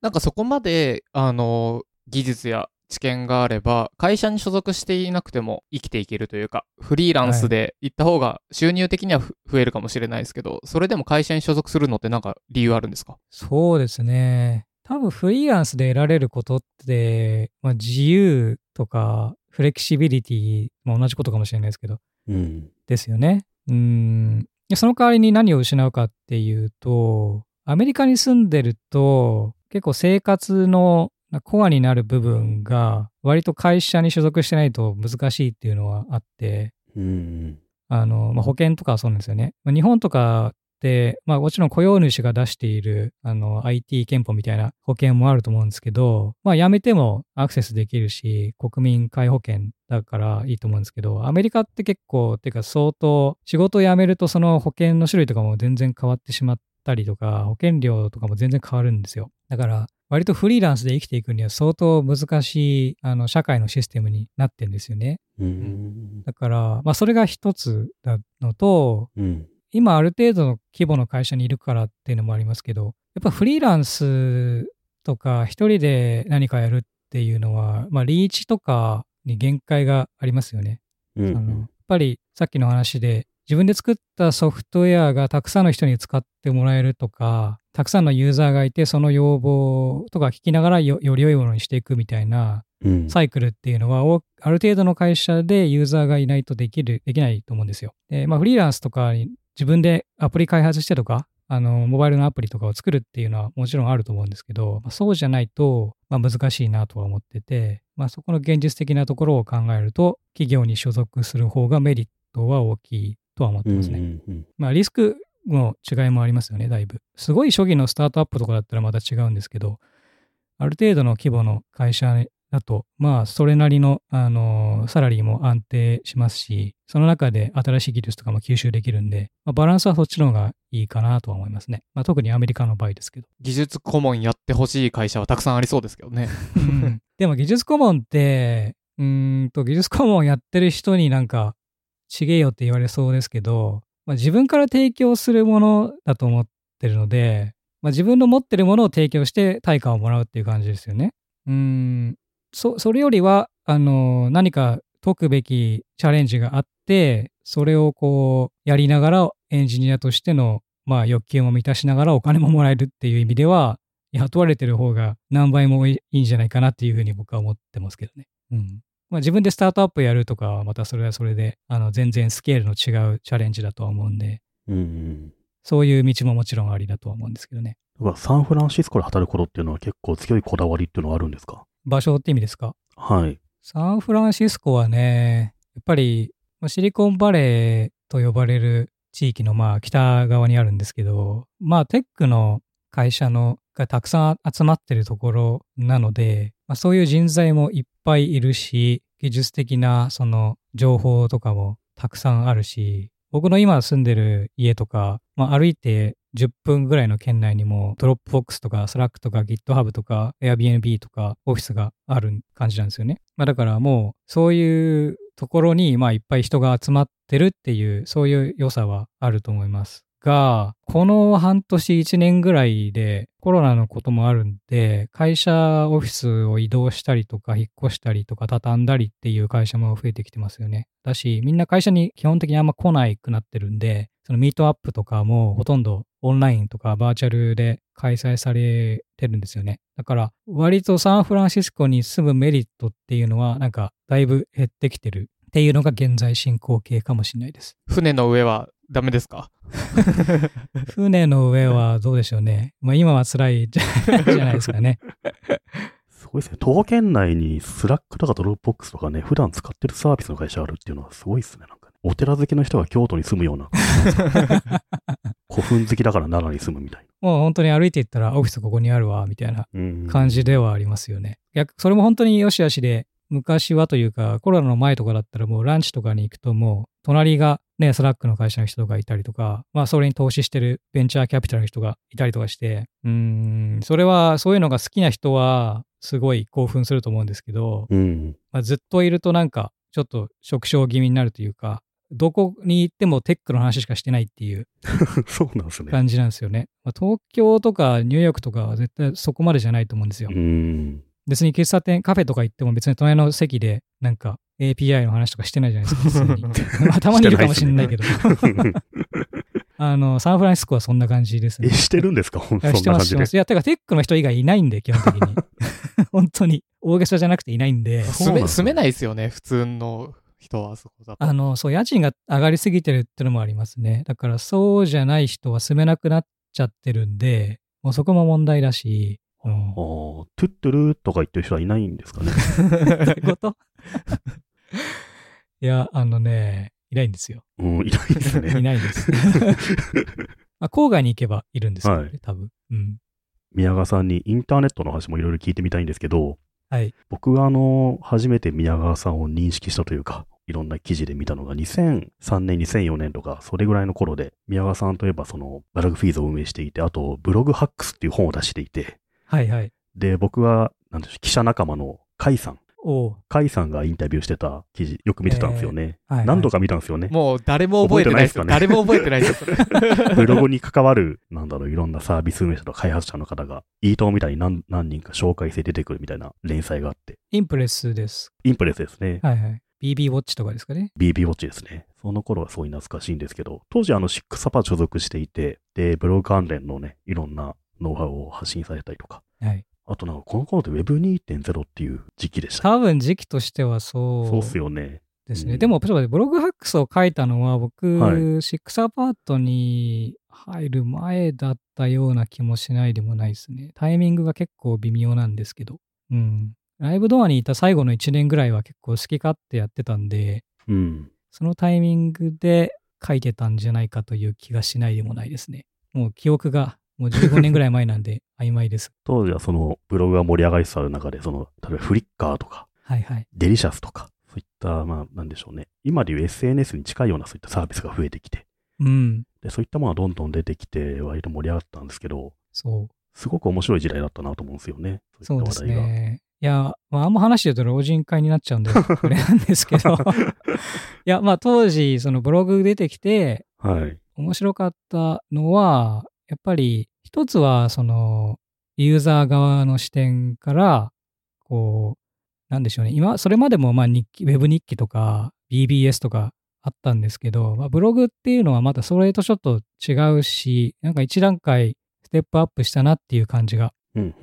Speaker 1: なんかそこまで、あの、技術や知見があれば、会社に所属していなくても生きていけるというか、フリーランスで行った方が収入的にはふ増えるかもしれないですけど、それでも会社に所属するのってなんか理由あるんですか？
Speaker 3: そうですね。多分フリーランスで得られることって、まあ、自由とかフレキシビリティも同じことかもしれないですけど、
Speaker 2: うん。
Speaker 3: ですよね。うん。でその代わりに何を失うかっていうと、アメリカに住んでると、結構生活のコアになる部分が、割と会社に所属してないと難しいっていうのはあって、
Speaker 2: うん。
Speaker 3: あの、まあ、保険とかはそうなんですよね。まあ日本とかって、まあもちろん雇用主が出しているあの IT 憲法みたいな保険もあると思うんですけど、まあ辞めてもアクセスできるし、国民皆保険だからいいと思うんですけど、アメリカって結構、ってか相当仕事を辞めるとその保険の種類とかも全然変わってしまったりとか、保険料とかも全然変わるんですよ。だから、割とフリーランスで生きていくには相当難しいあの社会のシステムになってんですよね。
Speaker 2: うん。
Speaker 3: だから、まあ、それが一つなのと、
Speaker 2: うん。
Speaker 3: 今ある程度の規模の会社にいるからっていうのもありますけど、やっぱフリーランスとか一人で何かやるっていうのは、まあ、リーチとかに限界がありますよね。
Speaker 2: う
Speaker 3: あのやっ
Speaker 2: ん。
Speaker 3: ぱりさっきの話で、自分で作ったソフトウェアがたくさんの人に使ってもらえるとか、たくさんのユーザーがいて、その要望とか聞きながらよより良いものにしていくみたいな
Speaker 2: うん。
Speaker 3: サイクルっていうのは、おある程度の会社でユーザーがいないとできる、できないと思うんですよ。で、まあ、フリーランスとかに自分でアプリ開発してとか、あの、モバイルのアプリとかを作るっていうのはもちろんあると思うんですけど、まあ、そうじゃないと、まあ、難しいなとは思ってて、まあ、そこの現実的なところを考えると、企業に所属する方がメリットは大きいとは思って
Speaker 2: うん。
Speaker 3: ますね。
Speaker 2: うん。
Speaker 3: まあ、リスクの違いもありますよね、だいぶ。すごい初期のスタートアップとかだったらまた違うんですけど、ある程度の規模の会社だと、まあ、それなりの、あのサラリーも安定しますし、その中で新しい技術とかも吸収できるんで、まあ、バランスはそっちの方がいいかなとは思いますね。まあ、特にアメリカの場合ですけど。
Speaker 1: 技術顧問やってほしい会社はたくさんありそうですけどね。
Speaker 3: うんでも技術顧問って、うーんと、技術顧問やってる人になんか、ちげえよって言われそうですけど、まあ、自分から提供するものだと思ってるので、まあ、自分の持ってるものを提供して対価をもらうっていう感じですよね。うん、そ、それよりは、あの、何か解くべきチャレンジがあって、それをこう、やりながらエンジニアとしての、まあ、欲求も満たしながらお金ももらえるっていう意味では、雇われてる方が何倍もいいんじゃないかなっていうふうに僕は思ってますけどね。うん。まあ自分でスタートアップやるとかはまたそれはそれで、あの全然スケールの違うチャレンジだとは思うんで、
Speaker 2: うん。
Speaker 3: そういう道ももちろんありだとは思うんですけどね。
Speaker 2: だからサンフランシスコで働くことっていうのは結構強いこだわりっていうのはあるんですか？
Speaker 3: 場所って意味ですか？
Speaker 2: はい。
Speaker 3: サンフランシスコはね、やっぱりまあシリコンバレーと呼ばれる地域のまあ北側にあるんですけど、まあテックの会社のがたくさん集まってるところなので、まあ、そういう人材もいっぱいいるし、技術的なその情報とかもたくさんあるし、僕の今住んでる家とか、まあ、歩いて10分ぐらいの圏内にも、ドロップボックスとか、スラックとか、GitHub とか、Airbnb とか、オフィスがある感じなんですよね。まあ、だからもう、そういうところに、まあ、いっぱい人が集まってるっていう、そういう良さはあると思います。が、この半年1年ぐらいでコロナのこともあるんで、会社オフィスを移動したりとか、引っ越したりとか、畳んだりっていう会社も増えてきてますよね。だし、みんな会社に基本的にあんま来ないくなってるんで、そのミートアップとかもほとんどオンラインとかバーチャルで開催されてるんですよね。だから割とサンフランシスコに住むメリットっていうのはなんかだいぶ減ってきてるっていうのが現在進行形かもしれないです。
Speaker 1: 船の上はダメですか？
Speaker 3: 船の上はどうでしょうね。まあ今は辛い じゃないですかね。
Speaker 2: すごいですね。徒歩圏内にスラックとかドロップボックスとかね、普段使ってるサービスの会社あるっていうのはすごいですね。なんかお寺好きの人が京都に住むような。古墳好きだから奈良に住むみたい
Speaker 3: な。もう本当に歩いていったらオフィスここにあるわ、みたいな感じではありますよね。逆、それも本当によしあしで、昔はというか、コロナの前とかだったらもうランチとかに行くともう、隣がね、スラックの会社の人がいたりとか、まあそれに投資してるベンチャーキャピタルの人がいたりとかして、うん、それは、そういうのが好きな人は、すごい興奮すると思うんですけど、
Speaker 2: うん、
Speaker 3: まあ、ずっといるとなんか、ちょっと食傷気味になるというか、どこに行ってもテックの話しかしてないっていう
Speaker 2: そうなんですね。
Speaker 3: 感じなんですよね。まあ、東京とかニューヨークとかは絶対そこまでじゃないと思うんですよ。別に喫茶店、カフェとか行っても別に隣の席でなんか API の話とかしてないじゃないですか、普通に。まあ、たまにいるかもしれないけど。あの、サンフランシスコはそんな感じです
Speaker 2: ね。してるんですか？
Speaker 3: 本当に。してます、してます。いや、てか、テックの人以外いないんで、基本的に。本当に。大げさじゃなくていないんで。
Speaker 1: 住め、住めないですよね、普通の人はそこだと。
Speaker 3: あの、そう、家賃が上がりすぎてるってのもありますね。だから、そうじゃない人は住めなくなっちゃってるんで、もうそこも問題だし。
Speaker 2: うん、ああ、トゥットゥルとか言ってる人はいないんですかね。
Speaker 3: どういうこと？いや、あのね、いないんですよ。
Speaker 2: うん、いないですね。
Speaker 3: いないです。まあ、郊外に行けばいるんですけどね、はい、多分。うん。
Speaker 2: 宮川さんにインターネットの話もいろいろ聞いてみたいんですけど、
Speaker 3: はい。
Speaker 2: 僕があの、初めて宮川さんを認識したというか、いろんな記事で見たのが2003年、2004年とか、それぐらいの頃で、宮川さんといえばその、バラグフィーズを運営していて、あと、ブログハックスっていう本を出していて、
Speaker 3: はいはい。
Speaker 2: で、僕は、なんでしょう、記者仲間の甲斐さん。甲斐さんがインタビューしてた記事、よく見てたんですよね。えーはいはい、何度か見たんですよね。
Speaker 1: もう誰も覚えてないですかね。誰も覚えてないです。
Speaker 2: ブログに関わる、なんだろう、いろんなサービス運営者と開発者の方が、イートみたいに何何人か紹介して出てくるみたいな連載があって。
Speaker 3: インプレスです。
Speaker 2: インプレスですね。
Speaker 3: はいはい。BB ウォッチとかですかね。
Speaker 2: BB ウォッチですね。その頃はそういう懐かしいんですけど、当時あの、シックサパ所属していて、で、ブログ関連のね、いろんなノウハウを発信されたりとか、
Speaker 3: はい。
Speaker 2: あとなんかこの頃で Web2.0 っていう時期でした、
Speaker 3: ね。多分時期としてはそう。
Speaker 2: そうっすよね。
Speaker 3: ですね。うん、でも、ブログハックスを書いたのは僕、はい、シックスアパートに入る前だったような気もしないでもないですね。タイミングが結構微妙なんですけど。うん。ライブドアにいた最後の1年ぐらいは結構好き勝手やってたんで、
Speaker 2: うん、
Speaker 3: そのタイミングで書いてたんじゃないかという気がしないでもないですね。もう記憶がもう15年ぐらい前なんで 曖昧です。
Speaker 2: 当時はそのブログが盛り上がりつつある中で、その、例えばフリッカーとか、
Speaker 3: はいはい。
Speaker 2: デリシャスとか、そういった、まあ、なんでしょうね。今でいう SNS に近いようなそういったサービスが増えてきて、
Speaker 3: うん。
Speaker 2: で、そういったものがどんどん出てきて、割と盛り上がったんですけど、
Speaker 3: そう。
Speaker 2: すごく面白い時代だったなと思うんですよね。
Speaker 3: そうですね。いや、まあ、あんま話してると老人会になっちゃうんで、これなんですけど。いや、まあ当時、そのブログ出てきて、
Speaker 2: はい。
Speaker 3: 面白かったのは、やっぱり一つはそのユーザー側の視点からこうなんでしょうね。今それまでもまあ日記ウェブ日記とか BBS とかあったんですけど、まあ、ブログっていうのはまたそれとちょっと違うしなんか一段階ステップアップしたなっていう感じが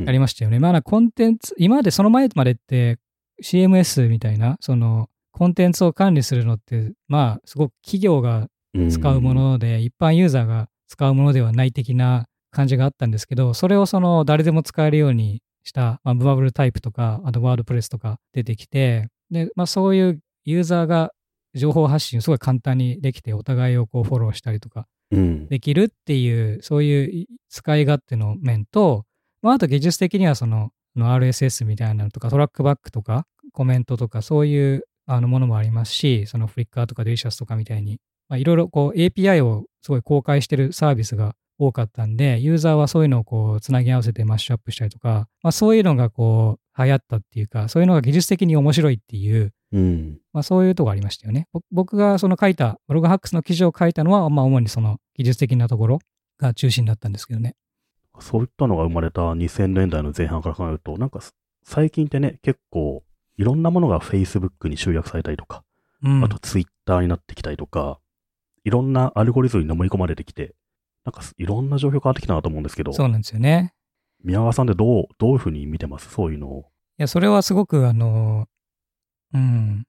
Speaker 3: ありましたよね。まあコンテンツ今までその前までって CMS みたいなそのコンテンツを管理するのってまあすごく企業が使うもので、一般ユーザーが使うものではない的な感じがあったんですけど、それをその誰でも使えるようにした、まあ、バブルタイプとか、あとワードプレスとか出てきて、で、まあそういうユーザーが情報発信すごい簡単にできて、お互いをこうフォローしたりとか
Speaker 2: うん。
Speaker 3: できるっていう、そういう使い勝手の面と、まあ、あと技術的にはそのの RSS みたいなのとか、トラックバックとか、コメントとか、そういうあのものもありますし、そのフリッカーとか Delicious とかみたいに、まあ、いろいろこう API をすごい公開してるサービスが多かったんで、ユーザーはそういうのをこうつなぎ合わせてマッシュアップしたりとか、まあ、そういうのがこう流行ったっていうか、そういうのが技術的に面白いっていう、
Speaker 2: うん。
Speaker 3: まあ、そういうとこありましたよね。ぼ僕がその書いた、ブログハックスの記事を書いたのは、まあ、主にその技術的なところが中心だったんですけどね。
Speaker 2: そういったのが生まれた2000年代の前半から考えると、なんかす最近ってね、結構いろんなものが Facebook に集約されたりとか、
Speaker 3: うん。
Speaker 2: あと Twitter になってきたりとか、いろんなアルゴリズムに飲み込まれてきて、なんかすいろんな状況変わってきたなと思うんですけど、
Speaker 3: そうなんですよね。
Speaker 2: 宮川さんってどう、どういうふうに見てます？そういうのを。
Speaker 3: いや、それはすごく、あの、うん、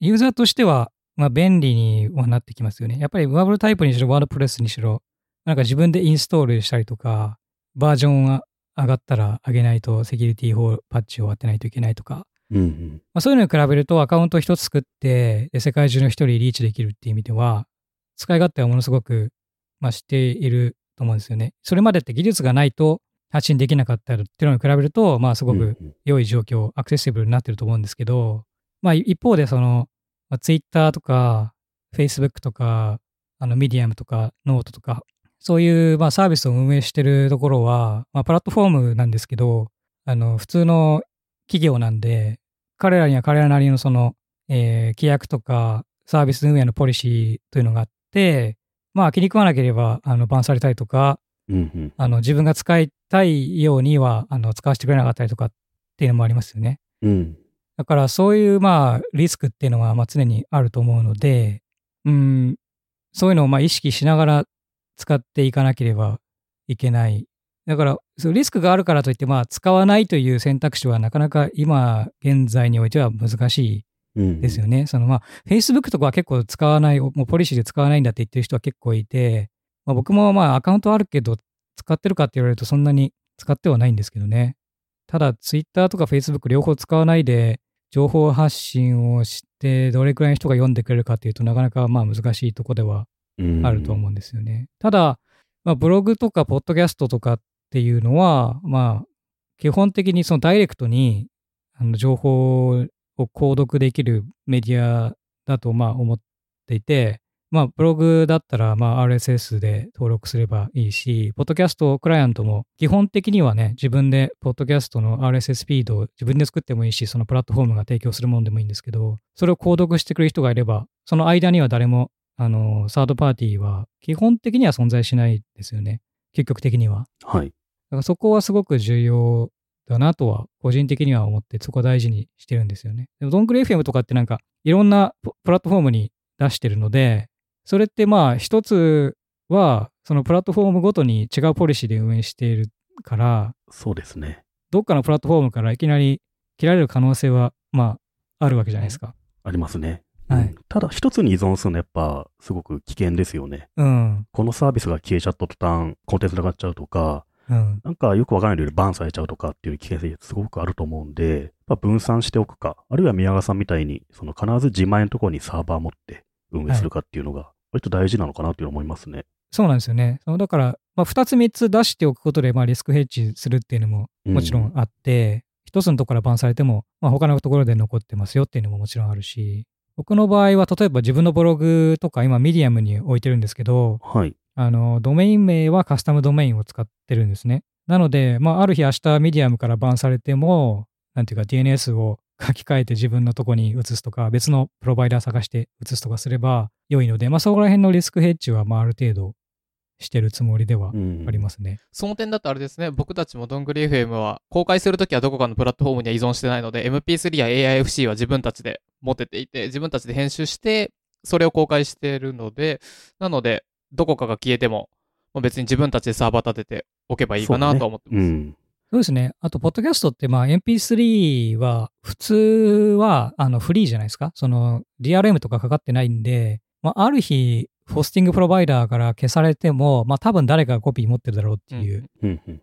Speaker 3: ユーザーとしては、まあ、便利にはなってきますよね。やっぱりワーブルタイプにしろ、ワードプレスにしろ、なんか自分でインストールしたりとか、バージョンが上がったら上げないと、セキュリティ法パッチを当てないといけないとか、
Speaker 2: うんうん。
Speaker 3: まあ、そういうのに比べるとアカウント一つ作って、で世界中の人にリーチできるっていう意味では、使い勝手はものすごく、まあ、知っていると思うんですよね。それまでって技術がないと発信できなかったっていうのに比べると、まあ、すごく
Speaker 2: うんうん
Speaker 3: 良い状況、アクセシブルになってると思うんですけど、まあ、い一方でその、まあ、Twitter とか Facebook とか、あの、ミディアムとか、ノートとか、そういう、まあ、サービスを運営してるところは、まあ、プラットフォームなんですけど、あの、普通の企業なんで、彼らには彼らなりのその、えー規約とかサービス運営のポリシーというのがあって、まあ気に食わなければあのバンされたりとか、
Speaker 2: うんうん。
Speaker 3: あの自分が使いたいようにはあの使わせてくれなかったりとかっていうのもありますよね。
Speaker 2: うん。
Speaker 3: だからそういうまあリスクっていうのはまあ常にあると思うので、うん、そういうのをまあ意識しながら使っていかなければいけない。だから、そうリスクがあるからといって、まあ、使わないという選択肢はなかなか今現在においては難しい
Speaker 2: うん。
Speaker 3: ですよね。そのまあ、Facebook とかは結構使わない、もうポリシーで使わないんだって言ってる人は結構いて、まあ、僕もまあアカウントあるけど、使ってるかって言われるとそんなに使ってはないんですけどね。ただ、Twitter とか Facebook 両方使わないで、情報発信をして、どれくらいの人が読んでくれるかっていうとなかなかまあ難しいとこでは
Speaker 2: うん
Speaker 3: あると思うんですよね。ただ、まあ、ブログとかポッドキャストとかっていうのは、まあ、基本的にそのダイレクトにあの情報を購読できるメディアだとまあ思っていて、まあ、ブログだったらまあ RSS で登録すればいいし、ポッドキャストクライアントも基本的にはね、自分でポッドキャストの RSS フィードを自分で作ってもいいし、そのプラットフォームが提供するものでもいいんですけど、それを購読してくれる人がいれば、その間には誰もあの、サードパーティーは基本的には存在しないですよね。究極的には。
Speaker 2: はい。
Speaker 3: だからそこはすごく重要だなとは、個人的には思って、そこ大事にしてるんですよね。でも、ドンクレ FM とかってなんか、いろんなププラットフォームに出してるので、それってまあ、一つは、そのプラットフォームごとに違うポリシーで運営しているから、
Speaker 2: そうですね。
Speaker 3: どっかのプラットフォームからいきなり切られる可能性は、まあ、あるわけじゃないですか。
Speaker 2: ありますね。
Speaker 3: はい
Speaker 2: うんただ、一つに依存するのはやっぱ、すごく危険ですよね。
Speaker 3: うん。
Speaker 2: このサービスが消えちゃった途端、コンテンツなくなっちゃうとか、
Speaker 3: うん。
Speaker 2: なんかよくわからない理由でバンされちゃうとかっていう危険性すごくあると思うんで、まあ、分散しておくか、あるいは宮川さんみたいに、その必ず自前のところにサーバー持って運営するかっていうのが、割と大事なのかなっていうのを思いますね。
Speaker 3: そうなんですよね。そのだから、まあ、2つ3つ出しておくことで、まあ、リスクヘッジするっていうのももちろんあって、一つのところからバンされても、まあ、他のところで残ってますよっていうのももちろんあるし、僕の場合は、例えば自分のブログとか、今、ミディアムに置いてるんですけど、
Speaker 2: はい。
Speaker 3: あの、ドメイン名はカスタムドメインを使ってるんですね。なので、まあ、ある日明日ミディアムからバンされても、なんていうか DNS を書き換えて自分のとこに移すとか、別のプロバイダー探して移すとかすれば良いので、まあ、そこら辺のリスクヘッジは、まあ、ある程度してるつもりでは
Speaker 2: うん
Speaker 3: ありますね。
Speaker 1: その点だとあれですね、僕たちもどんぐり FM は公開するときはどこかのプラットフォームには依存してないので、MP3 や AIFC は自分たちで持てていて、自分たちで編集して、それを公開しているので、なので、どこかが消えても、まあ別に自分たちでサーバー立てておけばいいかなとは思ってます。
Speaker 2: うん。
Speaker 3: そうですね。あと、ポッドキャストって、まあ、MP3 は、普通は、あの、フリーじゃないですか？その、DRM とかかかってないんで、まあ、ある日、ホスティングプロバイダーから消されても、まあ、多分誰かがコピー持ってるだろうっていう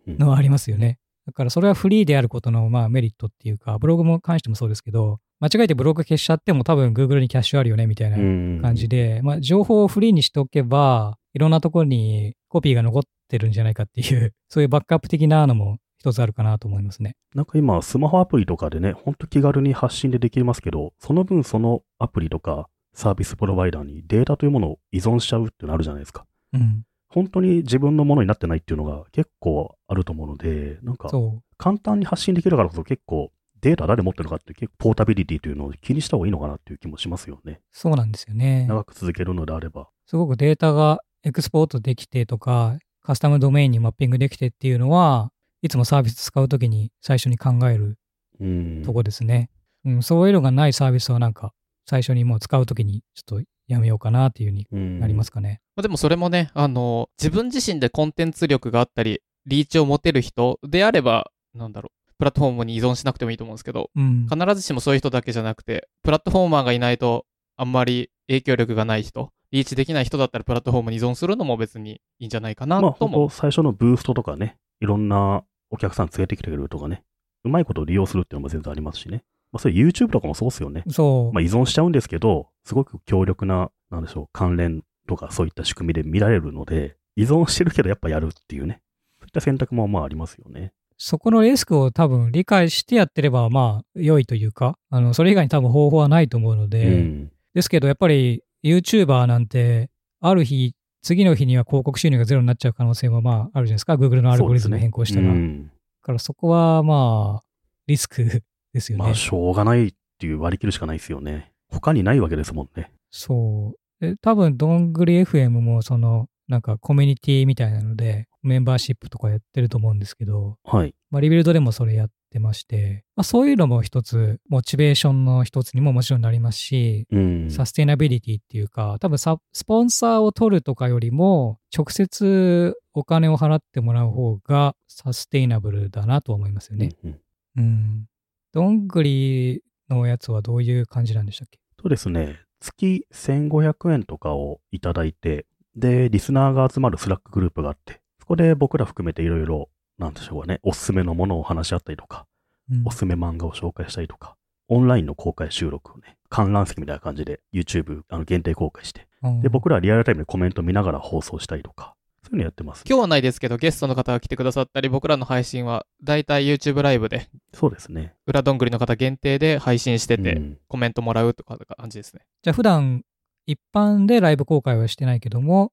Speaker 3: のはありますよね。だから、それはフリーであることの、まあ、メリットっていうか、ブログも関してもそうですけど、間違えてブログ消しちゃっても多分 Google にキャッシュあるよねみたいな
Speaker 2: うん
Speaker 3: 感じで、まあ、情報をフリーにしておけば、いろんなところにコピーが残ってるんじゃないかっていう、そういうバックアップ的なのも一つあるかなと思いますね。
Speaker 2: なんか今、スマホアプリとかでね、ほんと気軽に発信でできますけど、その分そのアプリとかサービスプロバイダーにデータというものを依存しちゃうっていうのあるじゃないですか。
Speaker 3: うん。
Speaker 2: 本当に自分のものになってないっていうのが結構あると思うので、なんか
Speaker 3: そ
Speaker 2: 簡単に発信できるからこそ結構データ誰持ってるのかって結構ポータビリティというのを気にした方がいいのかなっていう気もしますよね。
Speaker 3: う。そうなんですよね。
Speaker 2: 長く続けるのであれば。
Speaker 3: すごくデータがエクスポートできてとか、カスタムドメインにマッピングできてっていうのは、いつもサービス使うときに最初に考える
Speaker 2: うん。
Speaker 3: とこですね。うん、そういうのがないサービスはなんか、最初にもう使うときにちょっとやめようかなっていうふうに
Speaker 2: うん
Speaker 3: なりますかね。
Speaker 1: まあでもそれもね、あの、自分自身でコンテンツ力があったり、リーチを持てる人であれば、なんだろう、プラットフォームに依存しなくてもいいと思うんですけど、
Speaker 3: うん。
Speaker 1: 必ずしもそういう人だけじゃなくて、プラットフォーマーがいないと、あんまり影響力がない人、リーチできない人だったらプラットフォームに依存するのも別にいいんじゃないかな
Speaker 2: まあ
Speaker 1: とも。
Speaker 2: 本当最初のブーストとかね、いろんなお客さん連れてきてくれるとかね、うまいことを利用するっていうのも全然ありますしね。まあそれ YouTube とかもそうですよね。
Speaker 3: そう。
Speaker 2: まあ依存しちゃうんですけど、すごく強力な、なんでしょう、関連とかそういった仕組みで見られるので、依存してるけどやっぱやるっていうね。そういった選択もまあありますよね。
Speaker 3: そこのリスクを多分理解してやってれば、まあ、良いというか、あの、それ以外に多分方法はないと思うので、
Speaker 2: うん。
Speaker 3: ですけど、やっぱり YouTuber なんて、ある日、次の日には広告収入がゼロになっちゃう可能性はまああるじゃないですか。Google のアルゴリズム変更したら。だ
Speaker 2: うん。
Speaker 3: からそこはまあ、リスクですよね。
Speaker 2: まあしょうがないっていう割り切るしかないですよね。他にないわけですもんね。
Speaker 3: そう。で多分、どんぐり FM もその、なんかコミュニティみたいなので、メンバーシップとかやってると思うんですけど、
Speaker 2: はい。
Speaker 3: まあ、 Rebuild でもそれやってまして、まあ、そういうのも一つ、モチベーションの一つにももちろんなりますし、
Speaker 2: うん。
Speaker 3: サステイナビリティっていうか、多分サスポンサーを取るとかよりも、直接お金を払ってもらう方がサステイナブルだなと思いますよね。
Speaker 2: うんうん
Speaker 3: うん。どんぐりのやつはどういう感じなんでしたっけ？
Speaker 2: そうですね。月1500円とかをいただいて、で、リスナーが集まる Slack グループがあって、そこで僕ら含めていろいろ、なんでしょうかね、おすすめのものを話し合ったりとか、
Speaker 3: うん
Speaker 2: おすすめ漫画を紹介したりとか、オンラインの公開収録をね、観覧席みたいな感じで YouTube あの限定公開して、
Speaker 3: うん
Speaker 2: で、僕らはリアルタイムでコメント見ながら放送したりとか、そういうのやってます。
Speaker 1: 今日はないですけど、ゲストの方が来てくださったり、僕らの配信は、だいたい YouTube ライブで、
Speaker 2: そうですね。
Speaker 1: 裏どんぐりの方限定で配信してて、
Speaker 2: うん
Speaker 1: コメントもらうとか感じですね。
Speaker 3: じゃあ普段一般でライブ公開はしてないけども、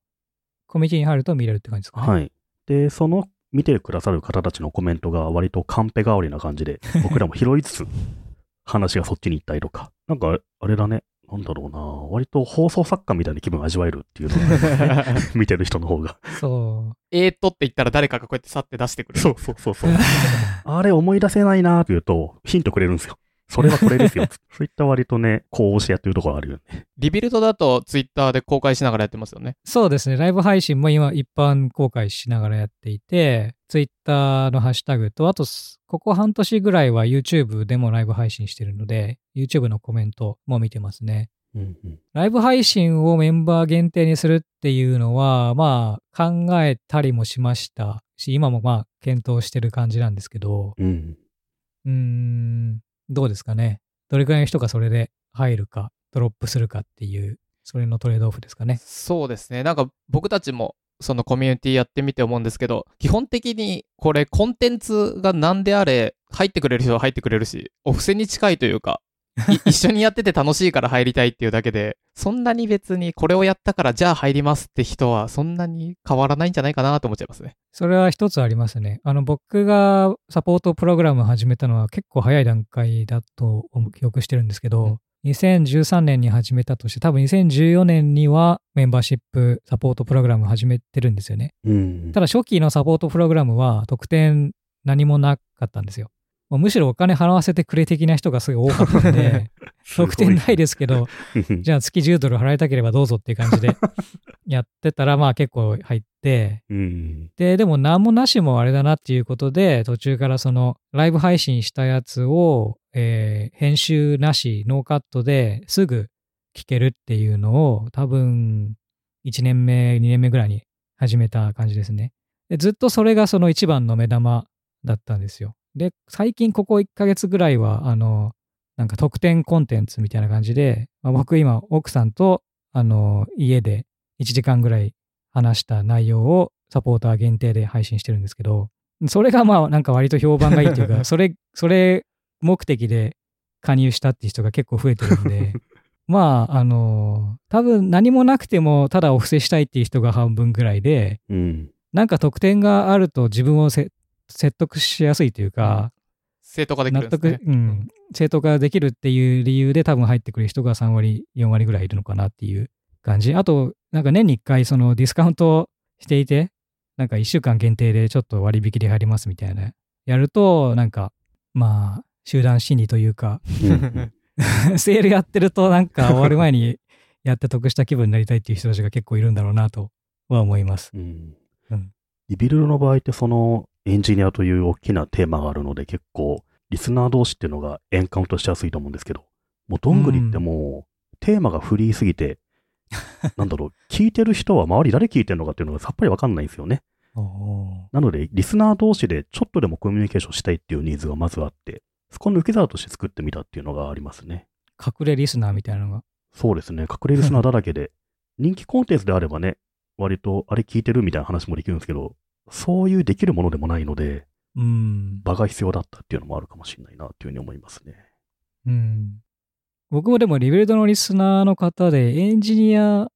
Speaker 3: コミュニティに入ると見れるって感じですかね。
Speaker 2: はい。で、その見てくださる方たちのコメントが割とカンペ代わりな感じで、僕らも拾いつつ、話がそっちに行ったりとか、なんかあれだね、なんだろうな、割と放送作家みたいな気分を味わえるっていうのが、見てる人の方が。
Speaker 3: そう。
Speaker 1: えーっとって言ったら誰かがこうやって去って出してくる。
Speaker 2: そうそうそうそう。あれ思い出せないなーって言うと、ヒントくれるんですよ。それはこれですよ。そういった割とね、こうしてやってるところあるよね。
Speaker 1: リビルドだと Twitter で公開しながらやってますよね。
Speaker 3: そうですね。ライブ配信も今一般公開しながらやっていて、Twitter のハッシュタグと、あとす、ここ半年ぐらいは YouTube でもライブ配信してるので、YouTube のコメントも見てますね。
Speaker 2: うんうん。
Speaker 3: ライブ配信をメンバー限定にするっていうのは、まあ、考えたりもしましたし、今もまあ、検討してる感じなんですけど、
Speaker 2: うん。
Speaker 3: うーん、どうですかね。どれくらいの人がそれで入るか、ドロップするかっていう、それのトレードオフですかね。
Speaker 1: そうですね。なんか僕たちもそのコミュニティやってみて思うんですけど、基本的にこれコンテンツが何であれ入ってくれる人は入ってくれるし、お布施に近いというか、一緒にやってて楽しいから入りたいっていうだけで、そんなに別にこれをやったからじゃあ入りますって人はそんなに変わらないんじゃないかなと思っちゃいますね。
Speaker 3: それは一つありますね。あの、僕がサポートプログラム始めたのは結構早い段階だと記憶してるんですけど、2013年に始めたとして、多分2014年にはメンバーシップサポートプログラム始めてるんですよね。
Speaker 2: うん。
Speaker 3: ただ初期のサポートプログラムは特典何もなかったんですよ。もうむしろお金払わせてくれ的な人がすごい多かったんで、特典ないですけど、
Speaker 2: す
Speaker 3: じゃあ月10ドル払いたければどうぞっていう感じでやってたら、まあ結構入って、
Speaker 2: うん。
Speaker 3: で、でも何もなしもあれだなっていうことで、途中からそのライブ配信したやつを、えー編集なし、ノーカットですぐ聞けるっていうのを多分1年目、2年目ぐらいに始めた感じですね。でずっとそれがその一番の目玉だったんですよ。で、最近ここ1ヶ月ぐらいは、あの、なんか特典コンテンツみたいな感じで、まあ、僕今奥さんとあの家で1時間ぐらい話した内容をサポーター限定で配信してるんですけど、それがまあなんか割と評判がいいっていうか、それ、それ目的で加入したっていう人が結構増えてるんで、まあ、あの、多分何もなくてもただお布施したいっていう人が半分ぐらいで、
Speaker 2: うん。
Speaker 3: なんか特典があると自分をせ説得しやすいというか、
Speaker 1: 正当化できる
Speaker 3: 納得。うん、正当化できるっていう理由で多分入ってくる人が3割、4割ぐらいいるのかなっていう感じ。あと、なんか年に1回そのディスカウントしていて、なんか1週間限定でちょっと割引で入りますみたいな。やると、なんか、まあ、集団心理というか、
Speaker 2: うん
Speaker 3: セールやってるとなんか終わる前にやって得した気分になりたいっていう人たちが結構いるんだろうなとは思います。
Speaker 2: うん
Speaker 3: うん
Speaker 2: リビルドの場合ってそのエンジニアという大きなテーマがあるので結構リスナー同士っていうのがエンカウントしやすいと思うんですけど、もうどんぐりってもうテーマがフリーすぎて、なんだろう、聞いてる人は周り誰聞いてるのかっていうのがさっぱりわかんないんですよね。なので、リスナー同士でちょっとでもコミュニケーションしたいっていうニーズがまずあって、そこの受け皿として作ってみたっていうのがありますね。
Speaker 3: 隠れリスナーみたいなのが？
Speaker 2: そうですね。隠れリスナーだらけで、人気コンテンツであればね、割とあれ聞いてるみたいな話もできるんですけど、そういうできるものでもないので、
Speaker 3: うん。
Speaker 2: 場が必要だったっていうのもあるかもしれないなっていうふうに思いますね。
Speaker 3: うん。僕もでもリビルドのリスナーの方でエンジニア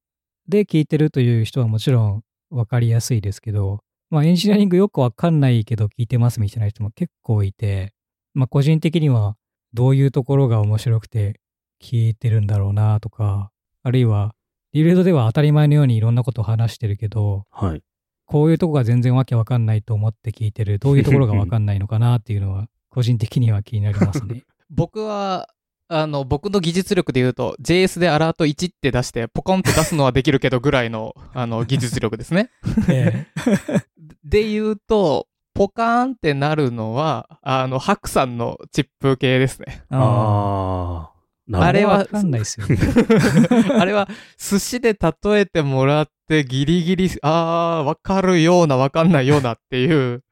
Speaker 3: で聞いてるという人はもちろん分かりやすいですけど、まあエンジニアリングよくわかんないけど聞いてますみたいな人も結構いて、まあ個人的にはどういうところが面白くて聞いてるんだろうなとか、あるいはリビルドでは当たり前のようにいろんなことを話してるけど、
Speaker 2: はい。
Speaker 3: こういうとこが全然わけわかんないと思って聞いてる、どういうところがわかんないのかなっていうのは個人的には気になりますね。
Speaker 1: 僕は、あの、僕の技術力で言うと、JS でアラート1って出して、ポコンって出すのはできるけどぐらいの、あの、技術力ですね。
Speaker 3: え
Speaker 1: で言うと、ポカーンってなるのは、あの、ハクさんのチップ系ですね。
Speaker 3: えあ
Speaker 2: あ
Speaker 1: あれは
Speaker 3: わかんないですよね。
Speaker 1: あれは、寿司で例えてもらって、ギリギリ、あー、わかるような、わかんないようなっていう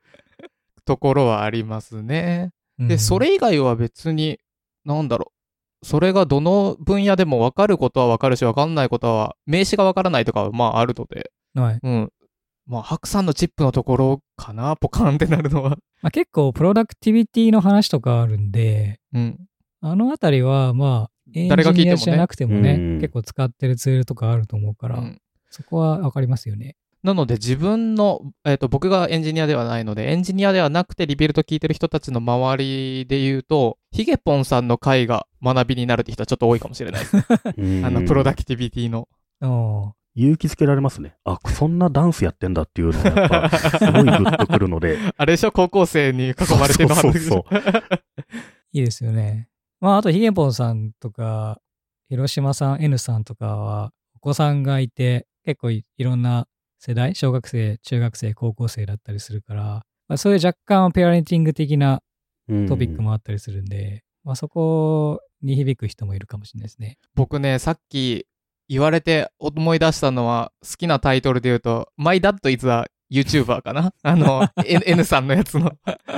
Speaker 1: ところはありますね。で、それ以外は別に、なんだろう。それがどの分野でも分かることは分かるし、分かんないことは、名詞が分からないとかは、まああるので、
Speaker 3: うん、はい
Speaker 1: うん。まあ、白さんのチップのところかな、ポカンってなるのは。
Speaker 3: まあ、結構プロダクティビティの話とかあるんで、
Speaker 1: うん。
Speaker 3: あのあたりはまあ、エン
Speaker 1: 誰が聞いてもね
Speaker 3: ジニアじゃなくてもね、
Speaker 2: うん
Speaker 3: 結構使ってるツールとかあると思うから、
Speaker 1: うん
Speaker 3: そこはわかりますよね。
Speaker 1: なので自分の、えっ、と、僕がエンジニアではないので、エンジニアではなくて Rebuild 聞いてる人たちの周りで言うと、ヒゲポンさんの回が学びになるって人はちょっと多いかもしれないですね。あの、プロダクティビティの。
Speaker 2: 勇気づけられますね。あ、そんなダンスやってんだっていうのがやっぱ、すごいグッとくるので。
Speaker 1: あれでしょ？高校生に囲まれての話でしょ？
Speaker 2: そうそう
Speaker 3: いいですよね。まあ、あとヒゲポンさんとか、広島さん、N さんとかは、お子さんがいて、結構いいろんな世代、小学生、中学生、高校生だったりするから、まあ、そういう若干ペアレンティング的な
Speaker 2: うん
Speaker 3: トピックもあったりするんで、まあ、そこに響く人もいるかもしれないですね。
Speaker 1: 僕ね、さっき言われて思い出したのは、好きなタイトルで言うと、My Dad is a YouTuber かな？あの、N, N さんのやつの。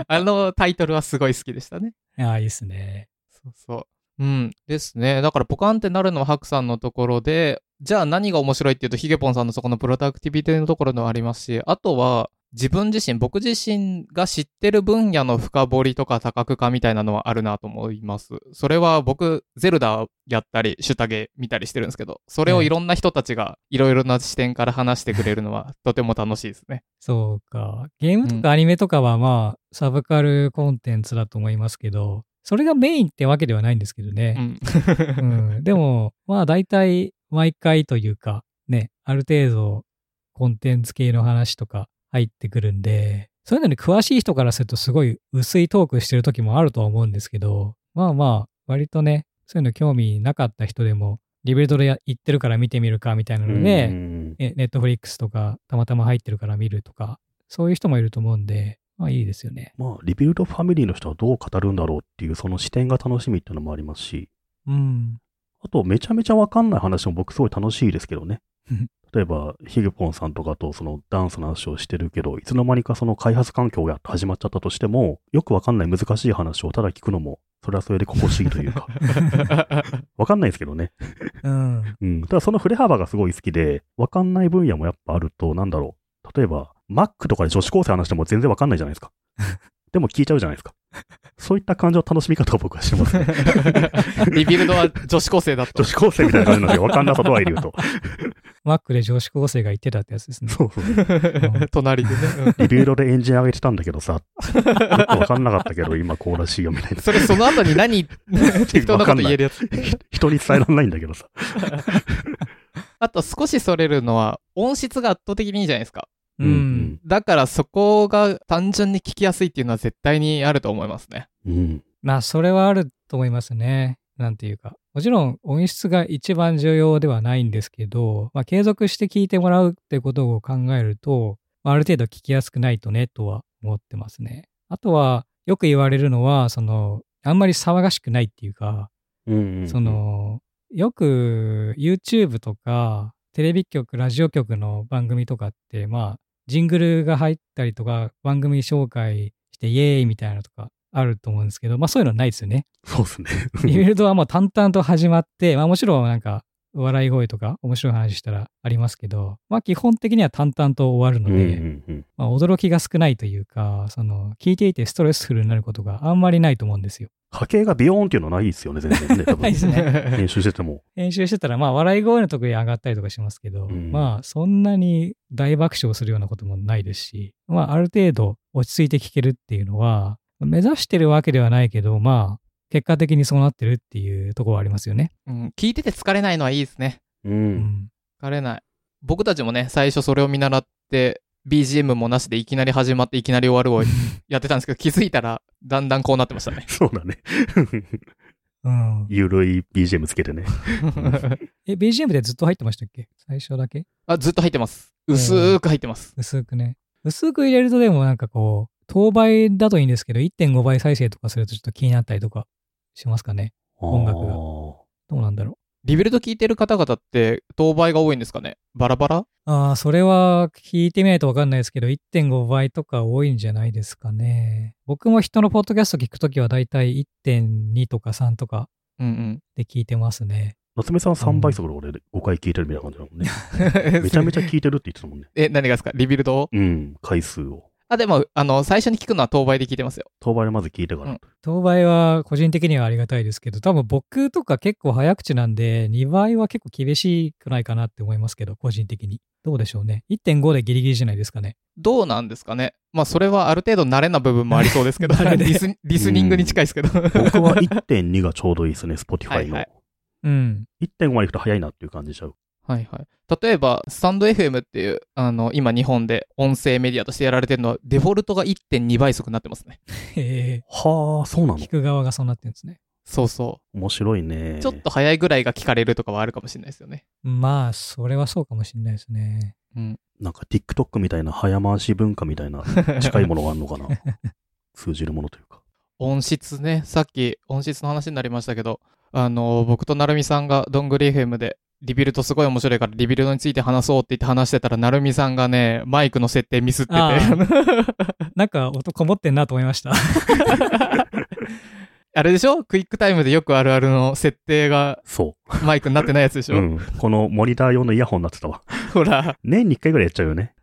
Speaker 1: あのタイトルはすごい好きでしたね。
Speaker 3: ああ、いいですね。
Speaker 1: そうそう。うん。ですね。だからポカンってなるのはハクさんのところで、じゃあ何が面白いっていうと、ヒゲポンさんのそこのプロダクティビティのところのありますし、あとは、自分自身、僕自身が知ってる分野の深掘りとか多角化みたいなのはあるなと思います。それは僕、ゼルダやったり、シュタゲ見たりしてるんですけど、それをいろんな人たちがいろいろな視点から話してくれるのはとても楽しいですね。
Speaker 3: そうか。ゲームとかアニメとかはまあ、サブカルコンテンツだと思いますけど、それがメインってわけではないんですけど
Speaker 1: う
Speaker 3: ね。
Speaker 1: ん。
Speaker 3: うん、でも、まあ大体毎回というか、ね、ある程度コンテンツ系の話とか入ってくるんで、そういうのに詳しい人からするとすごい薄いトークしてる時もあるとは思うんですけど、まあまあ、割とね、そういうの興味なかった人でも、リベルドでや言ってるから見てみるかみたいなので、ネットフリックスとかたまたま入ってるから見るとか、そういう人もいると思うんで、まあいいですよね。
Speaker 2: まあ、リビルドファミリーの人はどう語るんだろうっていう、その視点が楽しみっていうのもありますし、
Speaker 3: うん。
Speaker 2: あと、めちゃめちゃわかんない話も僕すごい楽しいですけどね。例えば、ヒゲポンさんとかとそのダンスの話をしてるけど、いつの間にかその開発環境が始まっちゃったとしても、よくわかんない難しい話をただ聞くのも、それはそれで心地いいと いうか、わかんないですけどね。
Speaker 3: うん。
Speaker 2: うん。ただその振れ幅がすごい好きで、わかんない分野もやっぱあると、なんだろう。例えば、Mac とかで女子高生話しても全然わかんないじゃないですか。でも聞いちゃうじゃないですか。そういった感じの楽しみ方を僕はしてますね。
Speaker 1: リビルドは女子高生だと
Speaker 2: 女。子高生みたいな感じなんで、わかんなさとはいると。
Speaker 3: マックで女子高生が言ってたってやつですね。
Speaker 2: そうそう。
Speaker 1: 隣でね。うん
Speaker 2: リビューロでエンジン上げてたんだけどさ、よくわかんなかったけど、今こうらしいよみたいな。
Speaker 1: それその後に何適当なこと言えるやつ。
Speaker 2: ひ人に伝えられないんだけどさ。
Speaker 1: あと少しそれるのは音質が圧倒的にいいじゃないですか。
Speaker 3: うん。
Speaker 1: だからそこが単純に聞きやすいっていうのは絶対にあると思いますね。
Speaker 2: うん。うん。
Speaker 3: まあ、それはあると思いますね。なんていうか。もちろん音質が一番重要ではないんですけど、まあ、継続して聞いてもらうってことを考えると、まあ、ある程度聞きやすくないとね、とは思ってますね。あとは、よく言われるのは、その、あんまり騒がしくないっていうか、
Speaker 2: うんうん。
Speaker 3: そ、の、よく YouTube とか、テレビ局、ラジオ局の番組とかって、まあ、ジングルが入ったりとか、番組紹介してイエーイみたいなのとかあると思うんですけど、まあそういうのはないですよね。
Speaker 2: そうですね。
Speaker 3: リビルドはもう淡々と始まって、まあもちろんなんか、笑い声とか面白い話したらありますけど、まあ基本的には淡々と終わるので、
Speaker 2: うんうんうん。
Speaker 3: まあ驚きが少ないというか、その、聞いていてストレスフルになることがあんまりないと思うんですよ。
Speaker 2: 波形がビヨーンっていうのはないですよね、全然ね。多分
Speaker 3: ないですね。
Speaker 2: 編集してても。
Speaker 3: 編集してたら、まあ、笑い声のとこに上がったりとかしますけど、
Speaker 2: うん
Speaker 3: まあ、そんなに大爆笑するようなこともないですし、まあ、ある程度落ち着いて聞けるっていうのは、目指してるわけではないけど、まあ、結果的にそうなってるっていうところはありますよね。
Speaker 1: うん、聞いてて疲れないのはいいですね。
Speaker 2: う。
Speaker 3: うんん。
Speaker 1: 疲れない。僕たちもね、最初それを見習って、BGM もなしでいきなり始まっていきなり終わるを やってたんですけど、気づいたらだんだんこうなってましたね。
Speaker 2: そうだね。
Speaker 3: うん。
Speaker 2: ゆるい BGM つけてね。
Speaker 3: え、BGM でずっと入ってましたっけ？最初だけ？
Speaker 1: あ、ずっと入ってます。薄く入ってます。
Speaker 3: 薄くね。薄く入れるとでもなんかこう、当倍だといいんですけど、1.5倍再生とかするとちょっと気になったりとかしますかね。音楽がどうなんだろう。
Speaker 1: リビルド聞いてる方々って、当倍が多いんですかねバラバラ？
Speaker 3: ああ、それは聞いてみないとわかんないですけど、1.5倍とか多いんじゃないですかね。僕も人のポッドキャスト聞くときはだいたい1.2とか3とか
Speaker 1: うんうん。
Speaker 3: で聞いてますね。
Speaker 2: 夏目さん3倍速で俺5回聞いてるみたいな感じだもんね。めちゃめちゃ聞いてるって言ってたもんね。
Speaker 1: え、何がですか？リビルドを？
Speaker 2: うん、回数を。
Speaker 1: あ、でも、あの、最初に聞くのは当倍で聞いてますよ。
Speaker 2: 当倍でまず聞いてから。
Speaker 1: うん
Speaker 3: 当倍は個人的にはありがたいですけど、多分僕とか結構早口なんで、2倍は結構厳しくないかなって思いますけど、個人的に。どうでしょうね。1.5でギリギリじゃないですかね。
Speaker 1: どうなんですかねまあ、それはある程度慣れな部分もありそうですけど、
Speaker 3: 慣れで
Speaker 1: リスリスニングに近いですけど。
Speaker 2: 僕は1.2がちょうどいいですね、Spotify の。
Speaker 1: はいはい
Speaker 3: うん。
Speaker 2: 1.5まで行くと早いなっていう感じちゃう。
Speaker 1: はいはい。例えば、スタンド FM っていう、あの、今日本で音声メディアとしてやられてるのは、デフォルトが1.2倍速になってますね。
Speaker 3: へえ。
Speaker 2: はあ、そうなの？
Speaker 3: 聞く側がそうなってるんですね。
Speaker 1: そうそ
Speaker 2: 面白いね。
Speaker 1: う。ちょっと早いぐらいが聞かれるとかはあるかもしれないですよね。
Speaker 3: まあ、それはそうかもしれないですね。
Speaker 1: うん。
Speaker 2: なんか TikTok みたいな早回し文化みたいな近いものがあるのかな？通じるものというか。
Speaker 1: 音質ね、さっき音質の話になりましたけど、あの、僕となるみさんがどんぐり FM で、 Rebuild すごい面白いから Rebuild について話そうって言って話してたら、なるみさんがね、マイクの設定ミスってて、
Speaker 3: あ なんか音こもってんなと思いました。
Speaker 1: あれでしょ？ QuickTime でよくあるあるの設定が
Speaker 2: そ
Speaker 1: マイクになってないやつでし
Speaker 2: う。
Speaker 1: ょ、
Speaker 2: うん。このモニター用のイヤホンになってたわ。
Speaker 1: ほら。
Speaker 2: 年に1回ぐらいやっちゃうよね。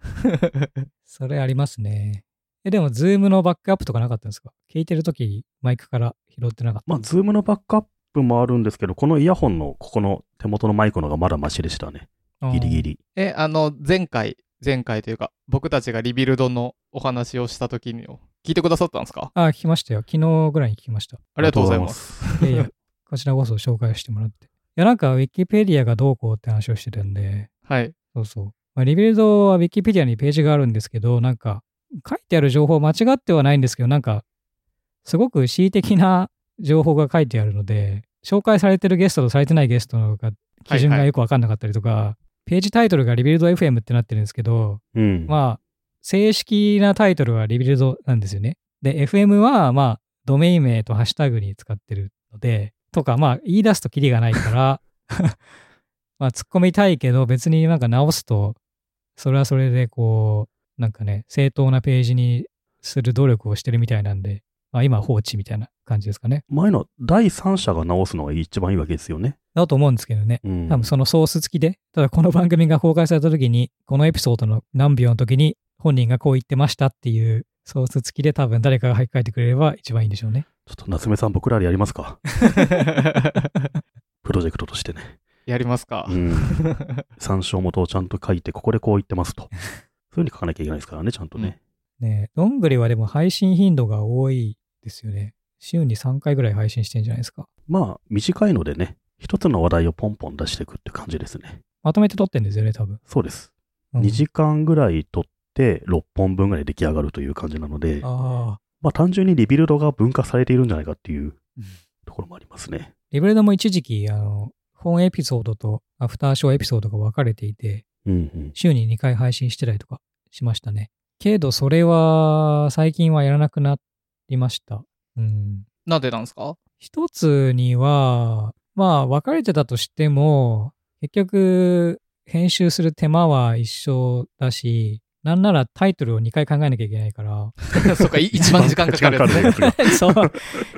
Speaker 3: それありますね。え、でも、 Zoom のバックアップとかなかったんですか？聞いてるとき、マイクから拾ってなかった。
Speaker 2: まあ、 Zoom のバックアップもあるんですけど、このイヤホンのここの手元のマイクのがまだマシでしたね。ギリギ
Speaker 3: リ。
Speaker 2: リ。
Speaker 1: え、あの、前回、前回というか、僕たちが Rebuild のお話をした時に、聞いてくださったんですか？
Speaker 3: あ、聞きましたよ。昨日ぐらいに聞きました。
Speaker 1: ありがとうございます。
Speaker 3: いやいや、こちらこそ紹介してもらって。いや、なんか、 Wikipedia がどうこうって話をしてたんで、
Speaker 1: はい。
Speaker 3: そうそう。まあ、 Rebuild は Wikipedia にページがあるんですけど、なんか、書いてある情報間違ってはないんですけど、なんか、すごく恣意的な情報が書いてあるので、紹介されてるゲストとされてないゲストのが基準がよくわかんなかったりとか、ページタイトルがリビルド FM ってなってるんですけど、
Speaker 2: うん。
Speaker 3: まあ、正式なタイトルはリビルドなんですよね。で、FM は、まあ、ドメイン名とハッシュタグに使ってるので、とか、まあ、言い出すとキリがないから、まあ突っ込みたいけど別になんか直すと、それはそれでこう、なんかね、正当なページにする努力をしてるみたいなんで、まあ今は放置みたいな感じですかね。
Speaker 2: 前の第三者が直すのが一番いいわけですよね。
Speaker 3: だと思うんですけどね。
Speaker 2: うん。
Speaker 3: 多分そのソース付きで、ただこの番組が公開された時に、このエピソードの何秒の時に本人がこう言ってましたっていうソース付きで多分誰かが書き換えてくれれば一番いいんでしょうね。
Speaker 2: ちょっと夏目さん僕らでやりますか？プロジェクトとしてね。
Speaker 1: やりますか？
Speaker 2: う。ん。参照元をちゃんと書いて、ここでこう言ってますと。そういうふうに書かなきゃいけないですからね、ちゃんとね。
Speaker 3: ねえどんぐりはでも配信頻度が多いですよね。週に3回ぐらい配信してんじゃないですか。
Speaker 2: まあ、短いのでね、一つの話題をポンポン出していくって感じですね。
Speaker 3: まとめて撮ってんですよね、多分。
Speaker 2: そうです。
Speaker 3: うん
Speaker 2: 2時間ぐらい撮って、6本分ぐらい出来上がるという感じなので、
Speaker 3: ああ。
Speaker 2: まあ単純にリビルドが分化されているんじゃないかっていうところもありますね。
Speaker 3: リブレドも一時期、あの、本エピソードとアフターショーエピソードが分かれていて、
Speaker 2: うんうん。
Speaker 3: 週に2回配信してたりとかしましたね。けど、それは最近はやらなくなりました。うん。
Speaker 1: なんでなんですか？
Speaker 3: 一つには、まあ、分かれてたとしても、結局、編集する手間は一緒だし、なんならタイトルを2回考えなきゃいけないから、
Speaker 1: そっか、い一番時間かかるね。
Speaker 3: そう、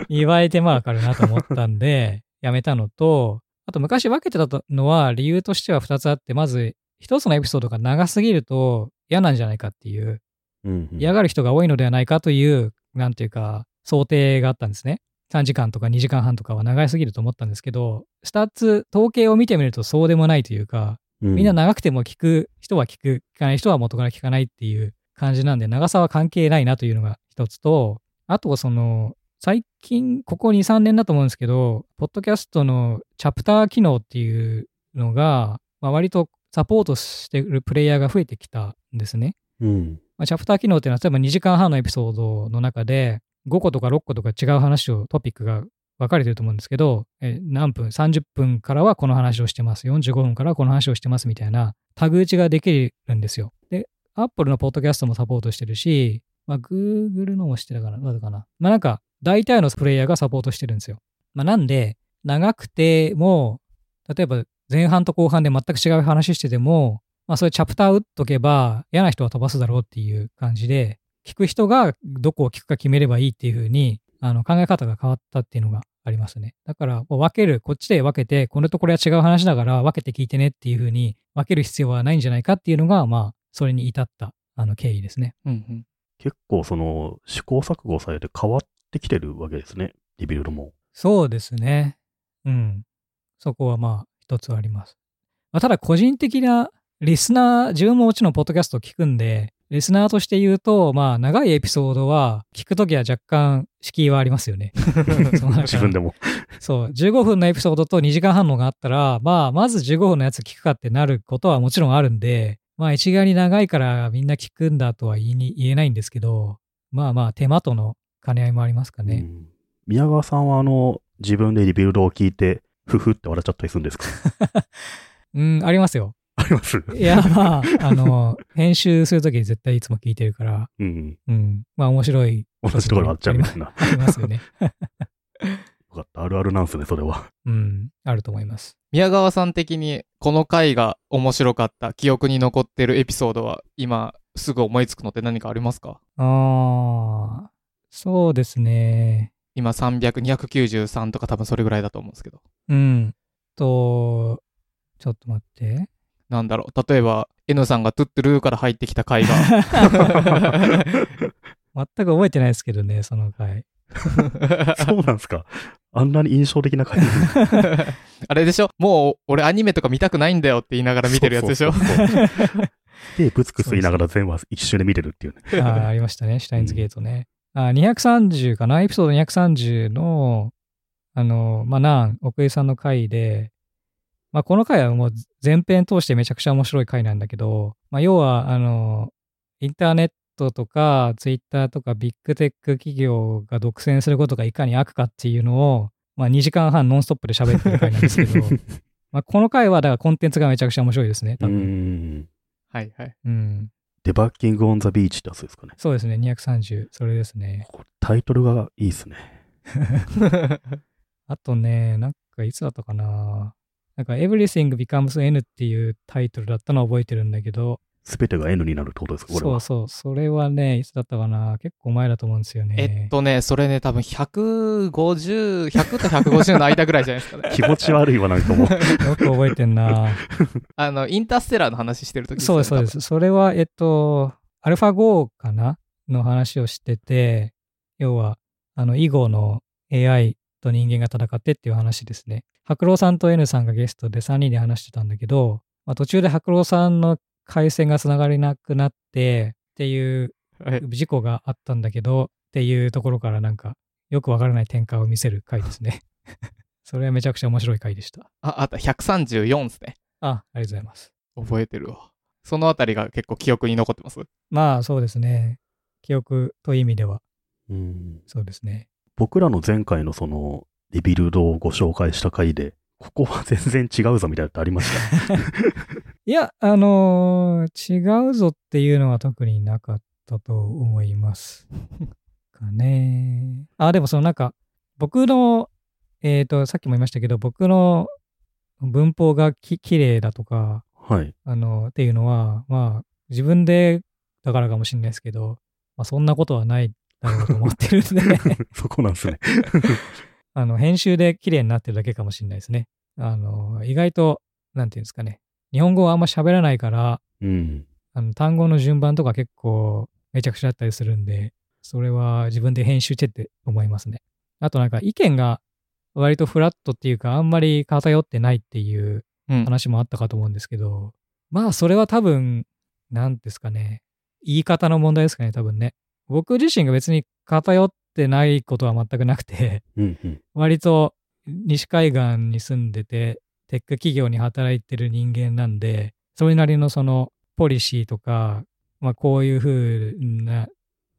Speaker 3: 2倍手間がかかるなと思ったんで、やめたのと、あと昔分けてたのは理由としては2つあって、まず、一つのエピソードが長すぎると嫌なんじゃないかっていう、
Speaker 2: うんうん
Speaker 3: 嫌がる人が多いのではないかという、なんていうか、想定があったんですね。3時間とか2時間半とかは長すぎると思ったんですけど、スタッツ、統計を見てみるとそうでもないというか、みんな長くても聞く人は聞く、聞かない人は元から聞かないっていう感じなんで、長さは関係ないなというのが一つと、あとその、最近、ここ2、3年だと思うんですけど、ポッドキャストのチャプター機能っていうのが、まあ、割とサポートしてるプレイヤーが増えてきたんですね。
Speaker 2: うん。
Speaker 3: まあ、チャプター機能っていうのは、例えば2時間半のエピソードの中で、5個とか6個とか違う話を、トピックが分かれてると思うんですけど、え何分、30分からはこの話をしてます、45分からはこの話をしてますみたいなタグ打ちができるんですよ。で、Apple のポッドキャストもサポートしてるし、まあ、Google のもしてたかな、どうだかな。まあ、なんか、大体のプレイヤーがサポートしてるんですよ。まあ、なんで、長くても、例えば前半と後半で全く違う話してても、まあ、そういうチャプター打っとけば嫌な人は飛ばすだろうっていう感じで、聞く人がどこを聞くか決めればいいっていう風に、あの、考え方が変わったっていうのがありますね。だから、もう分ける、こっちで分けて、これとこれは違う話だから分けて聞いてねっていう風に分ける必要はないんじゃないかっていうのが、まあ、それに至った、あの、経緯ですね。
Speaker 1: うんうん。
Speaker 2: 結構その試行錯誤されて変わってきてるわけですね。リビルドも。
Speaker 3: そうですね。うん。そこはまあ、一つあります。まあ、ただ、個人的なリスナー、自分ももちろんポッドキャストを聞くんで、リスナーとして言うと、まあ、長いエピソードは、聞くときは若干、敷居はありますよね。
Speaker 2: 自分でも。
Speaker 3: そう、15分のエピソードと2時間半のがあったら、まあ、まず15分のやつ聞くかってなることはもちろんあるんで、まあ、一概に長いからみんな聞くんだとは言いに言えないんですけど、まあまあ、手間との兼ね合いもありますかね。
Speaker 2: うん宮川さんはあの、自分でリビルドを聞いて、ふふって笑っちゃったりするんですか？
Speaker 3: うん、ありますよ。
Speaker 2: あります？
Speaker 3: いや、まあ、あの、編集するときに絶対いつも聞いてるから、
Speaker 2: うん。
Speaker 3: うん、まあ面白い。
Speaker 2: 同じところにあっちゃうみたいな。
Speaker 3: ありますよね。
Speaker 2: よかった。あるあるなんすね、それは。
Speaker 3: うん、あると思います。
Speaker 1: 宮川さん的にこの回が面白かった記憶に残ってるエピソードは今すぐ思いつくのって何かありますか？
Speaker 3: ああ、そうですね。
Speaker 1: 今300、293とか多分それぐらいだと思うんですけど。
Speaker 3: うん。と、ちょっと待って。
Speaker 1: なんだろう。例えば N さんがトゥットゥルーから入ってきた回が。
Speaker 3: 全く覚えてないですけどね、その回。
Speaker 2: そうなんですか。あんなに印象的な回
Speaker 1: あれでしょ？もう俺アニメとか見たくないんだよって言いながら見てるやつでしょ？
Speaker 2: そうそうそうそうで、ブツクス言いながら全話一周で見れるっていうね。
Speaker 3: あーありましたね、シュタインズゲートね。あ230かな、エピソード230の、あの、まあ、なん、奥井さんの回で、まあ、この回はもう前編通してめちゃくちゃ面白い回なんだけど、まあ、要は、あの、インターネットとか、ツイッターとかビッグテック企業が独占することがいかに悪かっていうのを、まあ、2時間半ノンストップで喋ってる回なんですけど、まあ、この回はだからコンテンツがめちゃくちゃ面白いですね、
Speaker 2: う
Speaker 3: 多分。
Speaker 2: ん。
Speaker 1: はいはい。
Speaker 3: うん。
Speaker 2: デバッキング・オン・ザ・ビーチってやつですかね。
Speaker 3: そうですね、230、それですね。
Speaker 2: タイトルがいいですね。
Speaker 3: あとね、なんかいつだったかな。なんか Everything Becomes N っていうタイトルだったのは覚えてるんだけど、
Speaker 2: すべてが N になるってことですかこれは。
Speaker 3: そうそう、それはね、いつだったかな結構前だと思うんですよね。
Speaker 1: えっとね、それね、多分150、100と150の間ぐらいじゃないですかね。
Speaker 2: 気持ち悪いわ、なんかもう。
Speaker 3: よく覚えてんな
Speaker 1: あの、インターステラーの話してる時
Speaker 3: そうです、そうで。す。それは、えっと、アルファ5かなの話をしてて、要は、あの、囲碁の AI と人間が戦ってっていう話ですね。白郎さんと N さんがゲストで3人で話してたんだけど、まあ、途中で白郎さんの回線が繋がれなくなってっていう
Speaker 1: はい
Speaker 3: 事故があったんだけど、っていうところからなんか、よくわからない展開を見せる回ですね。それはめちゃくちゃ面白い回でした。
Speaker 1: あ、あった、134ですね。
Speaker 3: あ、ありがとうございます。
Speaker 1: 覚えてるわ。そのあたりが結構記憶に残ってます？
Speaker 3: まあそうですね。記憶という意味では、
Speaker 2: うん
Speaker 3: そうですね。
Speaker 2: 僕らの前回のその、リビルドをご紹介した回で、ここは全然違うぞみたいなのってありました？
Speaker 3: いや、あのー違うぞっていうのは特になかったと思います。かね。あ、でもそのなんか、僕の、えっ、と、さっきも言いましたけど、僕の文法がき綺麗だとか、
Speaker 2: はい。
Speaker 3: あの、っていうのは、まあ、自分でだからかもしれないですけど、まあ、そんなことはないだろうと思ってるんで、
Speaker 2: そこなんですね。
Speaker 3: あの、編集で綺麗になってるだけかもしれないですね。あの、意外と、なんていうんですかね。日本語はあんま喋らないから、
Speaker 2: うん。
Speaker 3: あの単語の順番とか結構めちゃくちゃだったりするんで、それは自分で編集してって思いますね。あとなんか意見が割とフラットっていうか、あんまり偏ってないっていう
Speaker 1: うん。
Speaker 3: 話もあったかと思うんですけど、まあそれは多分、なんですかね。言い方の問題ですかね、多分ね。僕自身が別に偏ってないことは全くなくて、
Speaker 2: うんうん。
Speaker 3: 割と西海岸に住んでて、テック企業に働いてる人間なんで、それなりのそのポリシーとか、まあこういう風な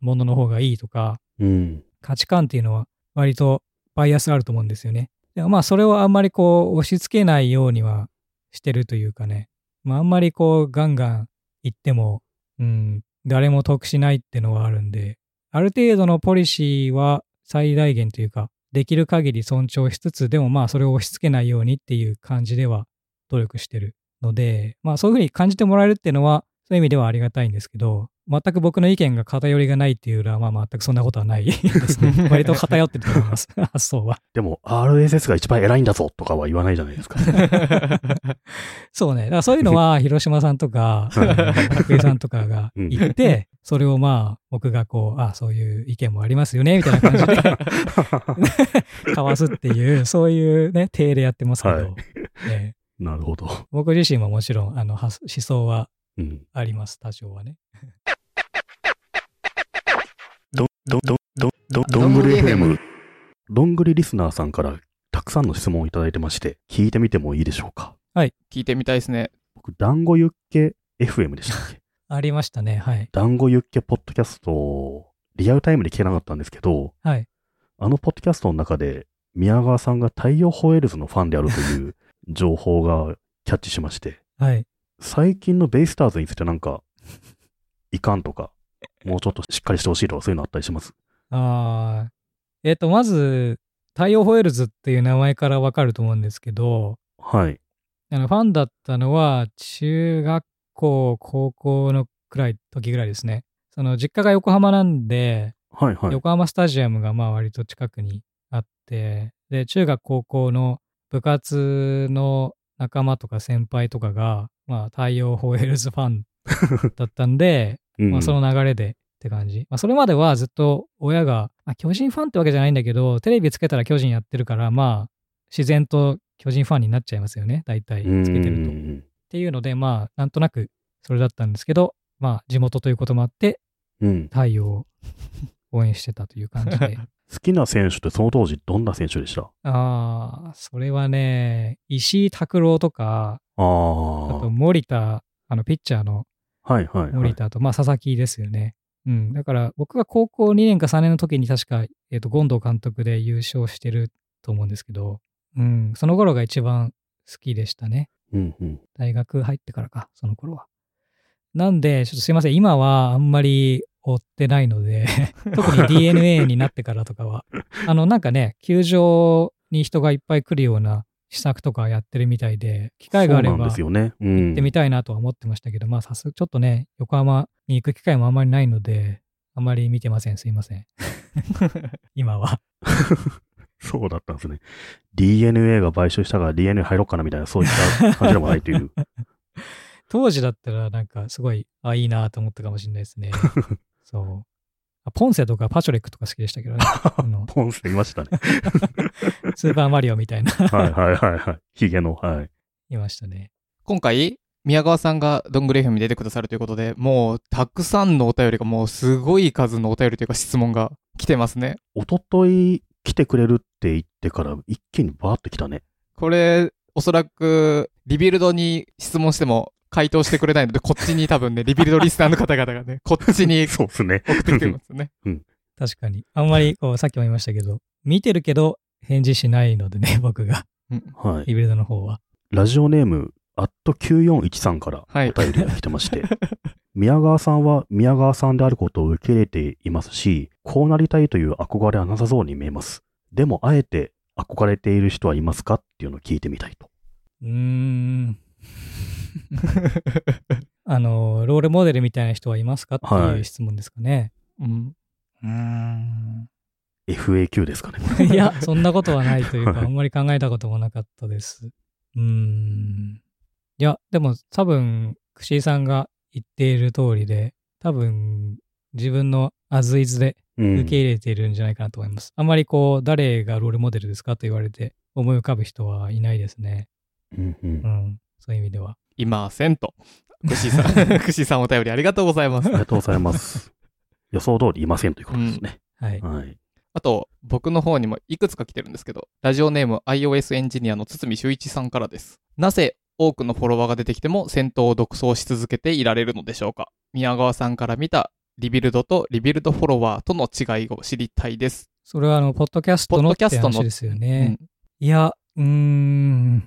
Speaker 3: ものの方がいいとか、
Speaker 2: うん。
Speaker 3: 価値観っていうのは割とバイアスあると思うんですよね。でもまあそれをあんまりこう押し付けないようにはしてるというかね。まああんまりこうガンガン言っても、うん、誰も得しないっていうのはあるんで、ある程度のポリシーは最大限というか、できる限り尊重しつつ、でもまあそれを押し付けないようにっていう感じでは努力してるので、まあそういうふうに感じてもらえるっていうのは、そういう意味ではありがたいんですけど、全く僕の意見が偏りがないっていうのは、まあ全くそんなことはない ですね。割と偏ってると思います、発想は。
Speaker 2: でも、RSS が一番偉いんだぞとかは言わないじゃないですか。
Speaker 3: そうね。だからそういうのは、広島さんとか、拓井さんとかが言って、それをまあ、僕がこう、あそういう意見もありますよね、みたいな感じで交わすっていう、そういうね、体でやってますけど、
Speaker 2: はい
Speaker 3: ええ
Speaker 2: なるほど。
Speaker 3: 僕自身ももちろん、あの、発思想は
Speaker 2: うん。
Speaker 3: あります、多少はね。
Speaker 2: ど、ど、ど、ど、ど、どんぐり FM。どんぐりリスナーさんからたくさんの質問をいただいてまして、聞いてみてもいいでしょうか？
Speaker 1: 聞いてみたいですね。
Speaker 2: 僕、団子ユッケ FM でしたっけ？
Speaker 3: ありましたね、はい。
Speaker 2: 団子ユッケポッドキャストをリアルタイムで聞けなかったんですけど、
Speaker 3: はい。
Speaker 2: あのポッドキャストの中で、宮川さんが大洋ホエールズのファンであるという 情報がキャッチしまして、
Speaker 3: はい。
Speaker 2: 最近のベイスターズについてなんか、いかんとか、もうちょっとしっかりしてほしいとかそういうのあったりします？
Speaker 3: あーえっ、と、まず、大洋ホエールズっていう名前からわかると思うんですけど、
Speaker 2: はい。
Speaker 3: あのファンだったのは中学校、高校のくらい、時ぐらいですね。その実家が横浜なんで、
Speaker 2: はいはい。
Speaker 3: 横浜スタジアムがまあ割と近くにあって、で、中学高校の部活の仲間とか先輩とかが、まあ太陽ホエールズファンだったんで、
Speaker 2: う ん
Speaker 3: まあその流れでって感じ。まあそれまではずっと親が、まあ巨人ファンってわけじゃないんだけど、テレビつけたら巨人やってるから、まあ自然と巨人ファンになっちゃいますよね、大体つけてると。っ
Speaker 2: うん
Speaker 3: ていうので、まあなんとなくそれだったんですけど、まあ地元ということもあって、
Speaker 2: うん。
Speaker 3: 太陽を応援してたという感じで。
Speaker 2: 好きな選手ってその当時どんな選手でした？
Speaker 3: ああ、それはね、石井拓郎とか、
Speaker 2: ああ。
Speaker 3: あと森田、あのピッチャーの
Speaker 2: はいはい、はい。
Speaker 3: 森田と、まあ佐々木ですよね。うん。だから僕が高校2年か3年の時に確か、えっ、と、権藤監督で優勝してると思うんですけど、うん。その頃が一番好きでしたね。
Speaker 2: うんうん。
Speaker 3: 大学入ってからか、その頃は。なんで、ちょっとすいません、今はあんまり追ってないので、特に DNA になってからとかは、あの、なんかね、球場に人がいっぱい来るような試作とかやってるみたいで、機会があれば。行ってみたいなとは思ってましたけど、まあさすちょっとね、横浜に行く機会もあんまりないので、あんまり見てません。すいません。今は。
Speaker 2: そうだったんですね。DNA が買収したから DNA 入ろうかなみたいな、そういった感じでもないという。
Speaker 3: 当時だったらなんかすごい、あ、いいなと思ったかもしれないですね。そう。あポンセとかパチョレックとか好きでしたけどね。
Speaker 2: ポンセいましたね。
Speaker 3: スーパーマリオみたいな、
Speaker 2: はいはいはいはい。ヒゲの、はい。
Speaker 3: いましたね。
Speaker 1: 今回、宮川さんがどんぐり FM に出てくださるということで、もうたくさんのお便りが、もうすごい数のお便りというか質問が来てますね。
Speaker 2: おととい来てくれるって言ってから一気にバーッと来たね。
Speaker 1: これ、おそらく、リビルドに質問しても回答してくれないので、こっちに多分ね、リビルドリスナーの方々がね、こっちに
Speaker 2: そうですね。
Speaker 1: 送ってきてますね。
Speaker 3: 確かに。あんまりこう、さっきも言いましたけど、見てるけど返事しないのでね、僕が。
Speaker 2: はい。
Speaker 3: リビルドの方は。
Speaker 2: ラジオネーム、アット941さんから
Speaker 1: はい
Speaker 2: お便りが来てまして、宮川さんは宮川さんであることを受け入れていますし、こうなりたいという憧れはなさそうに見えます。でも、あえて憧れている人はいますかっていうのを聞いてみたいと。
Speaker 3: うーん。あの、ロールモデルみたいな人はいますか？って
Speaker 2: はい
Speaker 3: いう質問ですかね。
Speaker 1: うん。
Speaker 3: うーん。
Speaker 2: FAQ ですかね。
Speaker 3: いや、そんなことはないというか、
Speaker 2: はい
Speaker 3: あんまり考えたこともなかったです。うーん。いや、でも多分、クシーさんが言っている通りで、多分、自分のアズイズで
Speaker 2: うん
Speaker 3: 受け入れているんじゃないかなと思います。あんまりこう、誰がロールモデルですかと言われて思い浮かぶ人はいないですね。
Speaker 2: うんうん
Speaker 3: うん。そういう意味では。
Speaker 1: いませんと。くしーさん、くしーさんお便りありがとうございます
Speaker 2: あり。がとうございます。予想通りいませんということですね。
Speaker 3: はい。
Speaker 2: はい。
Speaker 1: あと、僕の方にもいくつか来てるんですけど、ラジオネーム iOS エンジニアの堤修一さんからです。なぜ多くのフォロワーが出てきても戦闘を独走し続けていられるのでしょうか？宮川さんから見たリビルドとリビルドフォロワーとの違いを知りたいです。
Speaker 3: それはあの、ポッドキャストの
Speaker 1: ポッドキャストの
Speaker 3: 話ですよね。
Speaker 1: ん
Speaker 3: いや、うーん。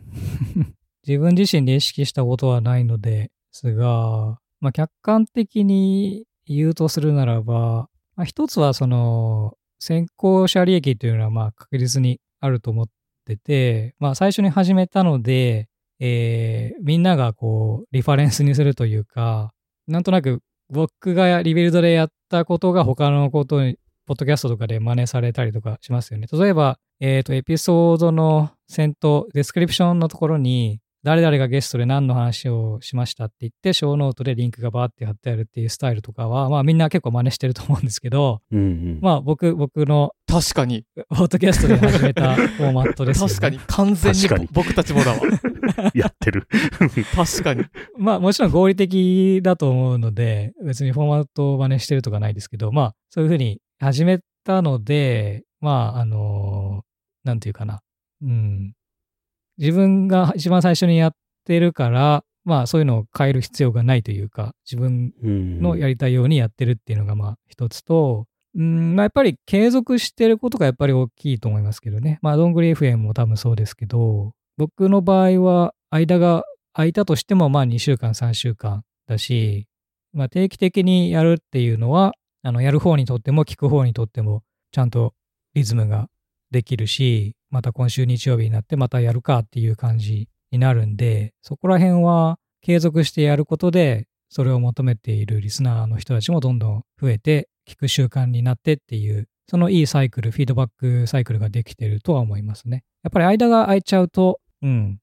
Speaker 3: 自分自身で意識したことはないのですが、まあ、客観的に言うとするならば、まあ、一つはその、先行者利益というのはまあ確実にあると思ってて、まあ最初に始めたので、えーみんながこう、リファレンスにするというか、なんとなく僕がリビルドでやったことが他のことにポッドキャストとかで真似されたりとかしますよね。例えば、えっ、と、エピソードの先頭、デスクリプションのところに、誰々がゲストで何の話をしましたって言って、ショーノートでリンクがバーって貼ってあるっていうスタイルとかは、まあみんな結構真似してると思うんですけど、
Speaker 2: うんうん。
Speaker 3: まあ僕、僕の
Speaker 1: 確かに、
Speaker 3: ポッドキャストで始めたフォーマットですよね。
Speaker 1: 確かに、完全に
Speaker 2: 確かに
Speaker 1: 僕たちもだわ。
Speaker 2: やってる。
Speaker 1: 確かに。
Speaker 3: まあもちろん合理的だと思うので、別にフォーマットを真似してるとかないですけど、まあそういうふうに始めたので、まああのなんていうかな。うん。自分が一番最初にやってるから、まあそういうのを変える必要がないというか、自分
Speaker 2: うん
Speaker 3: のやりたいようにやってるっていうのがまあ一つと、うん、まあやっぱり継続してることがやっぱり大きいと思いますけどね。まあどんぐり FM も多分そうですけど、僕の場合は間が空いたとしてもまあ2週間3週間だし、まあ定期的にやるっていうのは、あのやる方にとっても聞く方にとってもちゃんとリズムができるし、また今週日曜日になってまたやるかっていう感じになるんで、そこら辺は継続してやることで、それを求めているリスナーの人たちもどんどん増えて、聞く習慣になってっていう、そのいいサイクル、フィードバックサイクルができてるとは思いますね。やっぱり間が空いちゃうと、うん、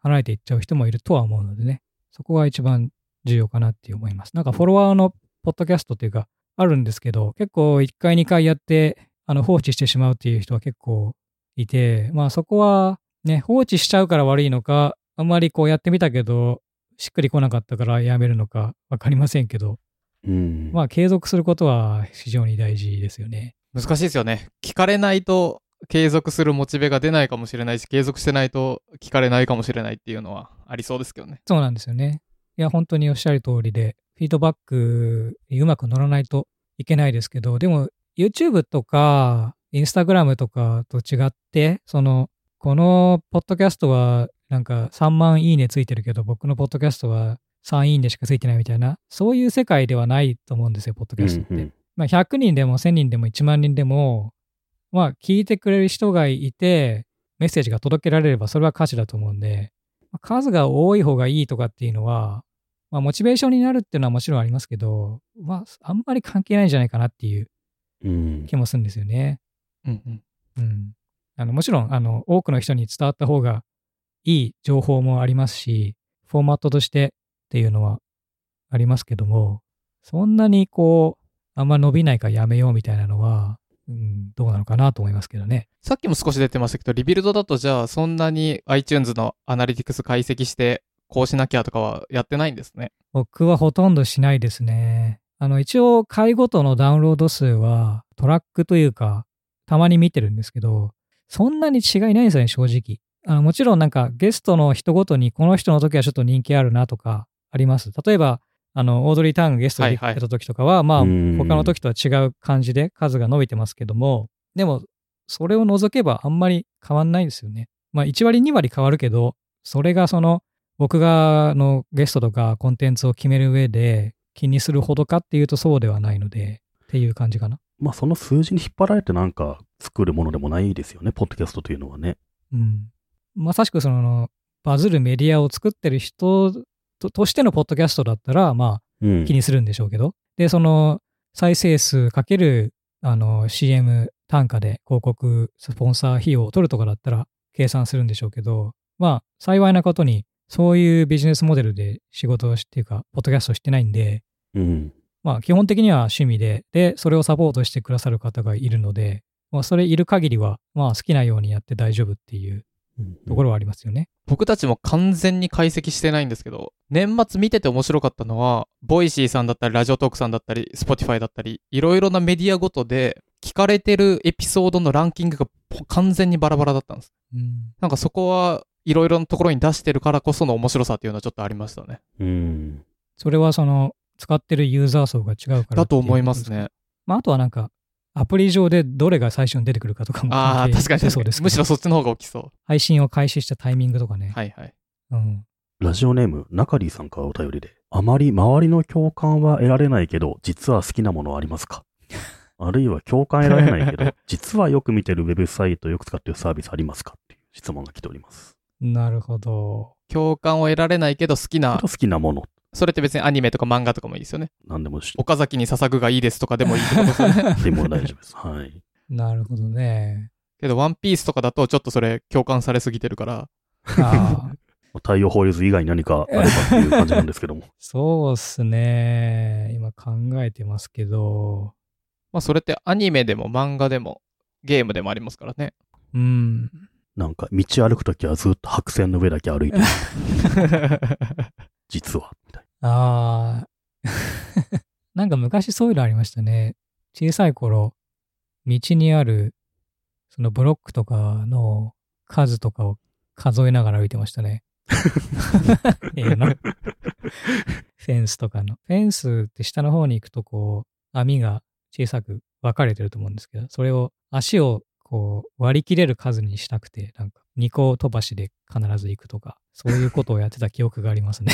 Speaker 3: 離れていっちゃう人もいるとは思うのでね、そこが一番重要かなって思います。なんかフォロワーのポッドキャストっていうか、あるんですけど、結構1回2回やって、あの放置してしまうっていう人は結構いて、まあそこはね、放置しちゃうから悪いのか、あんまりこうやってみたけど、しっくりこなかったからやめるのかわかりませんけど、
Speaker 2: うん。
Speaker 3: まあ継続することは非常に大事ですよね。
Speaker 1: 難しいですよね。聞かれないと継続するモチベが出ないかもしれないし、継続してないと聞かれないかもしれないっていうのはありそうですけどね。
Speaker 3: そうなんですよね。いや、本当におっしゃる通りで、フィードバックにうまく乗らないといけないですけど、でも YouTube とか Instagram とかと違って、その、このポッドキャストはなんか3万いいねついてるけど、僕のポッドキャストは3いいねしかついてないみたいな、そういう世界ではないと思うんですよ、ポッドキャストって。
Speaker 2: うんうん
Speaker 3: まあ、100人でも1000人でも1万人でも、まあ、聞いてくれる人がいて、メッセージが届けられればそれは価値だと思うんで、まあ数が多い方がいいとかっていうのは、まあ、モチベーションになるっていうのはもちろんありますけど、まあ、あんまり関係ないんじゃないかなっていう
Speaker 2: うん。
Speaker 3: 気もするんですよね。
Speaker 1: うんうん。
Speaker 3: うん。あのもちろん、あの、多くの人に伝わった方がいい情報もありますし、フォーマットとしてっていうのはありますけども、そんなにこう、あんま伸びないからやめようみたいなのは、うん、どうなのかなと思いますけどね。
Speaker 1: さっきも少し出てましたけど、リビルドだとじゃあそんなに iTunes のアナリティクス解析して、こうしなきゃとかはやってないんですね。
Speaker 3: 僕はほとんどしないですね。あの、一応、回ごとのダウンロード数はトラックというか、たまに見てるんですけど、そんなに違いないんですよね、正直。あのもちろんなんかゲストの人ごとにこの人の時はちょっと人気あるなとかあります。例えば、あの、オードリー・ターンがゲストで
Speaker 1: はいはい
Speaker 3: 出た時とかは、まあ、
Speaker 2: うん
Speaker 3: 他の時とは違う感じで数が伸びてますけども、でも、それを除けばあんまり変わんないですよね。まあ、1割2割変わるけど、それがその、僕があのゲストとかコンテンツを決める上で気にするほどかっていうとそうではないので、っていう感じかな。
Speaker 2: まあその数字に引っ張られてなんか作るものでもないですよね、ポッドキャストというのはね。
Speaker 3: うん。まさしくその、バズるメディアを作ってる人ととしてのポッドキャストだったら、ま
Speaker 2: うん
Speaker 3: あ気。にするんでしょうけど、で、その再生数かけるあの CM 単価で広告、スポンサー費用を取るとかだったら計算するんでしょうけど、まあ幸いなことにそういうビジネスモデルで仕事をしっていうか、ポッドキャストをしてないんで、
Speaker 2: うん。
Speaker 3: まあ基本的には趣味で、で、それをサポートしてくださる方がいるので、まあそれいる限りは、まあ好きなようにやって大丈夫っていうところはありますよね。
Speaker 1: 僕たちも完全に解析してないんですけど、年末見てて面白かったのは、ボイシーさんだったり、ラジオトークさんだったり、スポティファイだったり、いろいろなメディアごとで、聞かれてるエピソードのランキングがぽ完全にバラバラだったんです。
Speaker 3: うん
Speaker 1: なんかそこはいろいろなところに出してるからこその面白さっていうのはちょっとありましたね。
Speaker 2: うん。
Speaker 3: それはその使ってるユーザー層が違うから
Speaker 1: だと思います。ね。
Speaker 3: まああとはなんか、アプリ上でどれが最初に出てくるかとかも
Speaker 1: ああ、
Speaker 3: 関係
Speaker 1: 確かに
Speaker 3: そうです
Speaker 1: むしろそっちの方が大きそ
Speaker 3: 配信を開始したタイミングとかね。
Speaker 1: う。はいはい。
Speaker 3: うん。
Speaker 2: ラジオネーム、中里さんからお便りで、あまり周りの共感は得られないけど、実は好きなものはありますか？あるいは共感得られないけど、実はよく見てるウェブサイト、よく使ってるサービスありますか？っていう質問が来ております。
Speaker 3: なるほど。
Speaker 1: 共感を得られないけど好きな
Speaker 2: 好きなもの、
Speaker 1: それって別にアニメとか漫画とかもいいですよね。
Speaker 2: 何でもし
Speaker 1: 岡崎に捧ぐがいいですとかでもいいってことですよね。
Speaker 2: でも大丈夫です。はい。
Speaker 3: なるほどね。
Speaker 1: けど、ワンピースとかだとちょっとそれ共感されすぎてるから、
Speaker 3: ああ、
Speaker 2: 太陽法律以外に何かあればっていう感じなんですけども。
Speaker 3: そうっすね。今考えてますけど。
Speaker 1: まあそれってアニメでも漫画でもゲームでもありますからね。
Speaker 3: うん。
Speaker 2: なんか、道歩くときはずっと白線の上だけ歩いてる。実は、みたい
Speaker 3: ああ。なんか昔そういうのありましたね。小さい頃、道にある、そのブロックとかの数とかを数えながら歩いてましたね。家のフェンスとかの。フェンスって下の方に行くとこう、網が小さく分かれてると思うんですけど、それを足をこう割り切れる数にしたくて、なんか2個飛ばしで必ず行くとか、そういうことをやってた記憶がありますね。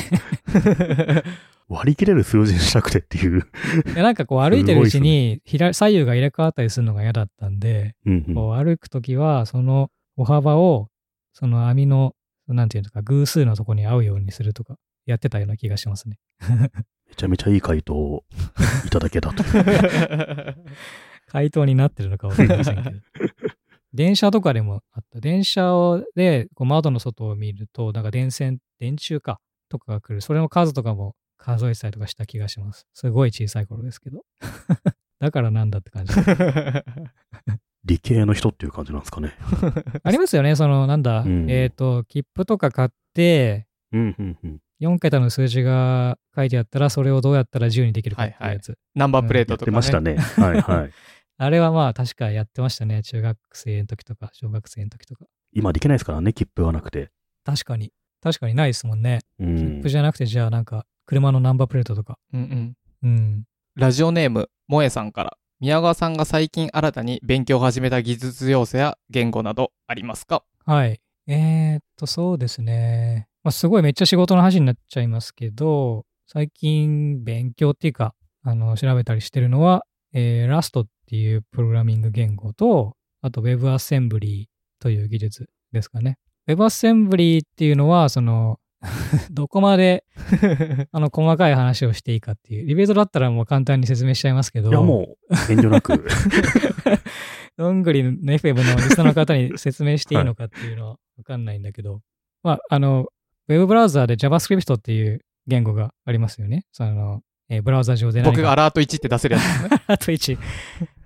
Speaker 2: な。割り切れる数字にしたくてっていう。
Speaker 3: いやなんかこう歩いてるうちに左左右が入れ替わったりするのが嫌だったんで、
Speaker 2: うんうん
Speaker 3: こう歩くときはその歩幅をその網のなんていうのか偶数のとこに合うようにするとかやってたような気がしますね。
Speaker 2: めちゃめちゃいい回答をいただけたと。
Speaker 3: 回答になってるのかわかりませんけど。電車とかでもあった。電車をでこう窓の外を見ると、なんか電線、電柱かとかが来る。それの数とかも数えてたりとかした気がします。すごい小さい頃ですけど。だからなんだって感じ。
Speaker 2: 理系の人っていう感じなんですかね。
Speaker 3: ありますよね、その、なんだ、
Speaker 2: うん
Speaker 3: えっ、と、切符とか買って、
Speaker 2: うんうんうん。
Speaker 3: 4桁の数字が書いてあったら、それをどうやったら自由にできるかっていうやつ。
Speaker 1: ナンバープレートとか、ね。
Speaker 2: てましたね。はいはい。
Speaker 3: あれはまあ、確かやってましたね。中学生の時とか、小学生の時とか。
Speaker 2: 今できないですからね、切符がなくて。
Speaker 3: 確かに。確かにないですもんね。
Speaker 2: うん
Speaker 3: 切符。じゃなくて、じゃあなんか、車のナンバープレートとか。
Speaker 1: うんうん。
Speaker 3: うん。
Speaker 1: ラジオネーム、萌えさんから。宮川さんが最近新たに勉強を始めた技術要素や言語などありますか？
Speaker 3: はい。えー、っと、そうですね。まあ、すごいめっちゃ仕事の話になっちゃいますけど、最近勉強っていうか、あの、調べたりしてるのは、えー、ラストっていうプログラミング言語と、あと WebAssembly という技術。ですかね。WebAssembly っていうのは、その、どこまで、あの、細かい話をしていいかっていう。リベートだったらもう簡単に説明しちゃいますけど。
Speaker 2: いや、もう、遠慮なく。
Speaker 3: どんぐりの FM のリスナーの方に説明していいのかっていうのはわかんないんだけど。まあ、あの、ウェブブラウザーで JavaScript っていう言語がありますよね。その、えー、ブラウザ上で
Speaker 1: 僕がアラート1って出せるやつね。
Speaker 3: アラート1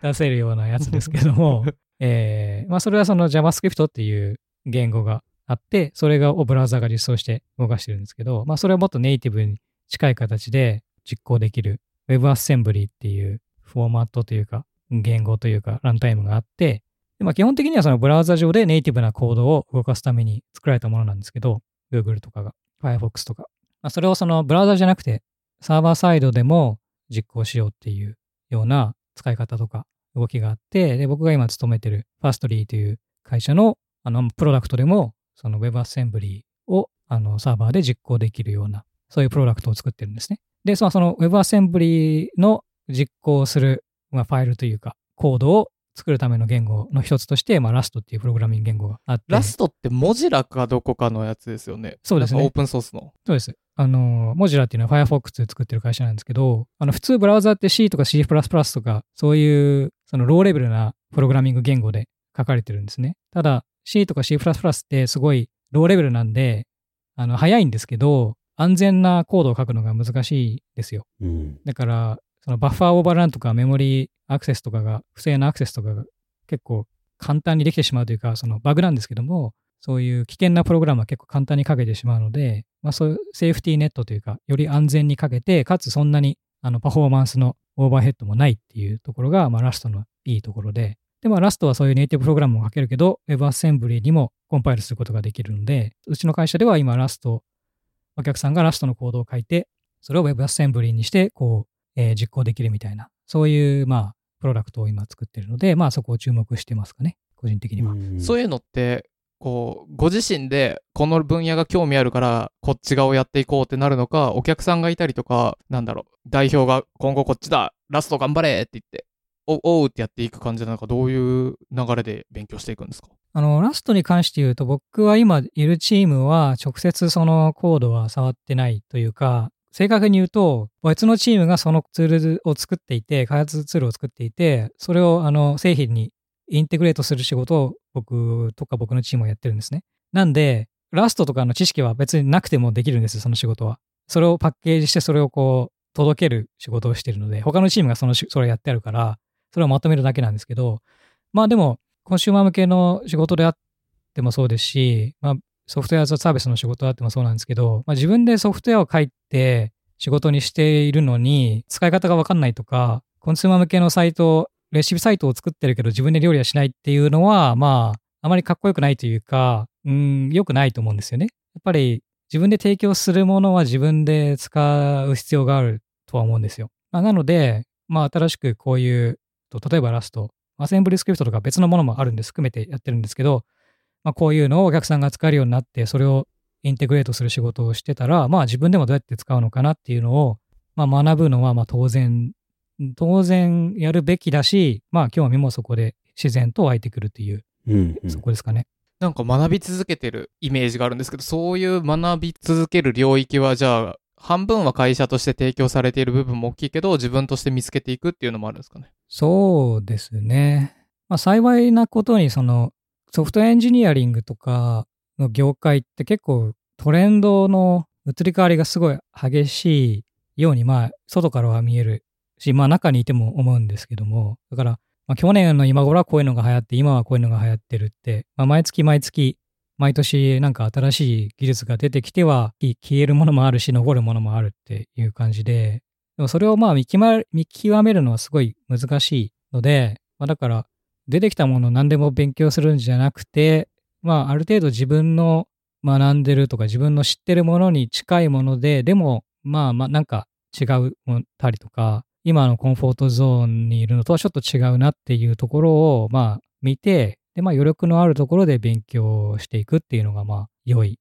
Speaker 3: 出せるようなやつですけども、えー、まあそれはその JavaScript っていう言語があって、それがをブラウザが実装して動かしてるんですけど、まあそれはもっとネイティブに近い形で実行できる WebAssembly っていうフォーマットというか、言語というか、ランタイムがあって、でまあ、基本的にはそのブラウザ上でネイティブなコードを動かすために作られたものなんですけど、Google とかが、Firefox とか。まあ、それをそのブラウザじゃなくて、サーバーサイドでも実行しようっていうような使い方とか動きがあって、で、僕が今勤めてる Fastly という会社のあのプロダクトでも、その WebAssembly をあのサーバーで実行できるような、そういうプロダクトを作ってるんですね。で、そのその WebAssembly の実行する、まあ、ファイルというか、コードを作るための言語の一つとして、まあ、ラストっていうプログラミング言語があって。
Speaker 1: ラストってモジラかどこかのやつですよね。
Speaker 3: そうですね。
Speaker 1: オープンソースの。
Speaker 3: そうです。あの、モジラっていうのは Firefox で作ってる会社なんですけど、あの、普通ブラウザって C とか C++ とか、そういう、そのローレベルなプログラミング言語で書かれてるんですね。ただ、C とか C++ ってすごいローレベルなんで、あの、早いんですけど、安全なコードを書くのが難しいですよ。
Speaker 2: うん、
Speaker 3: だから、そのバッファーオーバーランとかメモリーアクセスとかが、不正なアクセスとかが結構簡単にできてしまうというか、そのバグなんですけども、そういう危険なプログラムは結構簡単にかけてしまうので、まあそういうセーフティーネットというか、より安全にかけて、かつそんなにあのパフォーマンスのオーバーヘッドもないっていうところが、まあラストのいいところで、で、まあラストはそういうネイティブプログラムを書けるけど、WebAssembly にもコンパイルすることができるので、うちの会社では今ラスト、お客さんがラストのコードを書いて、それを WebAssembly にして、こう、えー、実行できるみたいな、そういう、まあ、プロダクトを今作ってるので、まあそこを注目してますかね、個人的には。
Speaker 1: そういうのって、こう、ご自身でこの分野が興味あるから、こっち側をやっていこうってなるのか、お客さんがいたりとか、なんだろう、代表が今後こっちだ、ラスト頑張れって言って、お、おうってやっていく感じなのか、どういう流れで勉強していくんですか？
Speaker 3: あの、ラストに関して言うと、僕は今いるチームは直接そのコードは触ってないというか、正確に言うと、別のチームがそのツールを作っていて、開発ツールを作っていて、それをあの製品にインテグレートする仕事を僕とか僕のチームはやってるんですね。なんで、 Rustとかの知識は別になくてもできるんです、その仕事は。それをパッケージして、それをこう、届ける仕事をしてるので、他のチームがそのそれをやってあるから、それをまとめるだけなんですけど、まあでも、コンシューマー向けの仕事であってもそうですし、まあ、ソフトウェアサービスの仕事であってもそうなんですけど、まあ、自分でソフトウェアを書いて仕事にしているのに、使い方がわかんないとか、コンシューマー向けのサイト、レシピサイトを作ってるけど自分で料理はしないっていうのは、まあ、あまりかっこよくないというか、うん、良くないと思うんですよね。やっぱり自分で提供するものは自分で使う必要があるとは思うんですよ。まあ、なので、まあ、新しくこういう、例えばラスト、アセンブリスクリプトとか別のものもあるんです、含めてやってるんですけど、まあ、こういうのをお客さんが使えるようになって、それをインテグレートする仕事をしてたら、まあ自分でもどうやって使うのかなっていうのを、まあ学ぶのはまあ当然、当然やるべきだし、まあ興味もそこで自然と湧いてくるっていう、
Speaker 2: うんうん、
Speaker 3: そこですかね。
Speaker 1: なんか学び続けてるイメージがあるんですけど、そういう学び続ける領域はじゃあ、半分は会社として提供されている部分も大きいけど、自分として見つけていくっていうのもあるんですかね。
Speaker 3: そうですね。まあ幸いなことに、その、ソフトエンジニアリングとかの業界って結構トレンドの移り変わりがすごい激しいように、まあ、外からは見えるし、まあ中にいても思うんですけども、だから、まあ、去年の今頃はこういうのが流行って、今はこういうのが流行ってるって、まあ、毎月毎月、毎年なんか新しい技術が出てきては、消えるものもあるし、残るものもあるっていう感じで、でもそれをまあ見極めるのはすごい難しいので、まあ、だから、出てきたもの何でも勉強するんじゃなくて、まあ、ある程度自分の学んでるとか自分の知ってるものに近いもので、でも、まあまあ、なんか違うたりとか、今のコンフォートゾーンにいるのとはちょっと違うなっていうところを、まあ、見て、で、まあ、余力のあるところで勉強していくっていうのが、まあ、良い。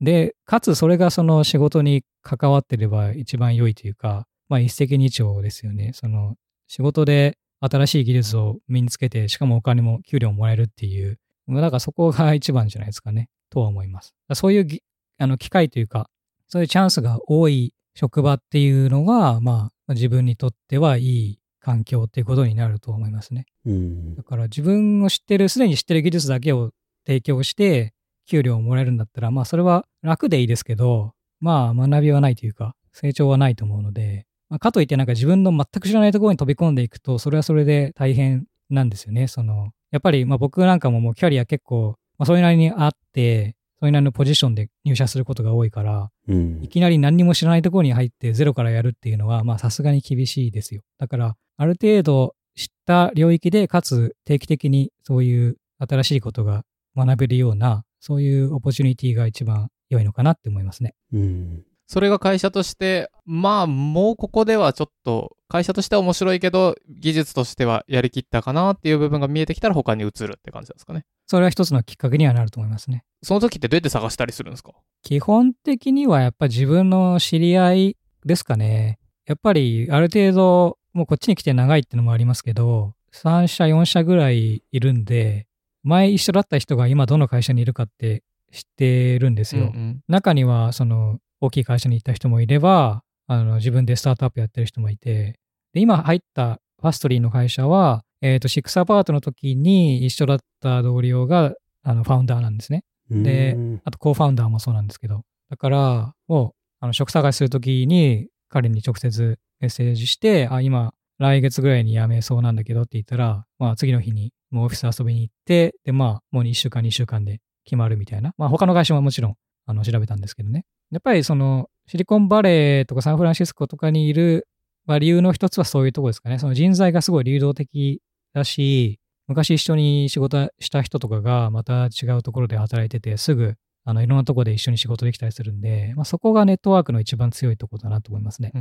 Speaker 3: で、かつそれがその仕事に関わってれば一番良いというか、まあ、一石二鳥ですよね。その、仕事で新しい技術を身につけて、しかもお金も給料ももらえるっていうまあだからそこが一番じゃないですかね、とは思います。そういうぎあの機会というか、そういうチャンスが多い職場っていうのが、まあ、自分にとってはいい環境っていうことになると思いますね。
Speaker 2: うん
Speaker 3: だ。から自分を知ってる、すでに知ってる技術だけを提供して、給料をもらえるんだったら、まあそれは楽でいいですけど、まあ学びはないというか、成長はないと思うので、まあ、かといってなんか自分の全く知らないところに飛び込んでいくと、それはそれで大変なんですよね。その、やっぱりまあ僕なんかももうキャリア結構、まあそれなりにあって、それなりのポジションで入社することが多いから、
Speaker 2: うん
Speaker 3: いきなり何にも知らないところに入ってゼロからやるっていうのは、まあさすがに厳しいですよ。だから、ある程度知った領域で、かつ定期的にそういう新しいことが学べるような、そういうオポチュニティが一番良いのかなって思いますね。
Speaker 2: うん。
Speaker 1: それが会社として、まあ、もうここではちょっと、会社としては面白いけど、技術としてはやりきったかなっていう部分が見えてきたら他に移るって感じなんですかね。
Speaker 3: それは一つのきっかけにはなると思いますね。
Speaker 1: その時ってどうやって探したりするんですか？
Speaker 3: 基本的にはやっぱ自分の知り合いですかね。やっぱりある程度、もうこっちに来て長いってのもありますけど、3社、4社ぐらいいるんで、前一緒だった人が今どの会社にいるかって知ってるんですよ。
Speaker 1: うんうん
Speaker 3: 中にはその大きい会社に行った人もいれば、あの自分でスタートアップやってる人もいて、で今入ったファストリーの会社は、えっ、と、シックスアパートの時に一緒だった同僚があのファウンダーなんですね。で
Speaker 2: うん
Speaker 3: あと、コーファウンダーもそうなんですけど。だから、もう、あの、職探しするときに、彼に直接メッセージして、あ、今、来月ぐらいに辞めそうなんだけどって言ったら、まあ、次の日に、もうオフィス遊びに行って、で、まあ、もう1週間、2週間で決まるみたいな。まあ、他の会社ももちろん、あの、調べたんですけどね。やっぱり、その、シリコンバレーとかサンフランシスコとかにいる、まあ、理由の一つはそういうところですかね。その人材がすごい流動的だし、昔一緒に仕事した人とかがまた違うところで働いてて、すぐあのいろんなところで一緒に仕事できたりするんで、まあ、そこがネットワークの一番強いところだなと思いますね。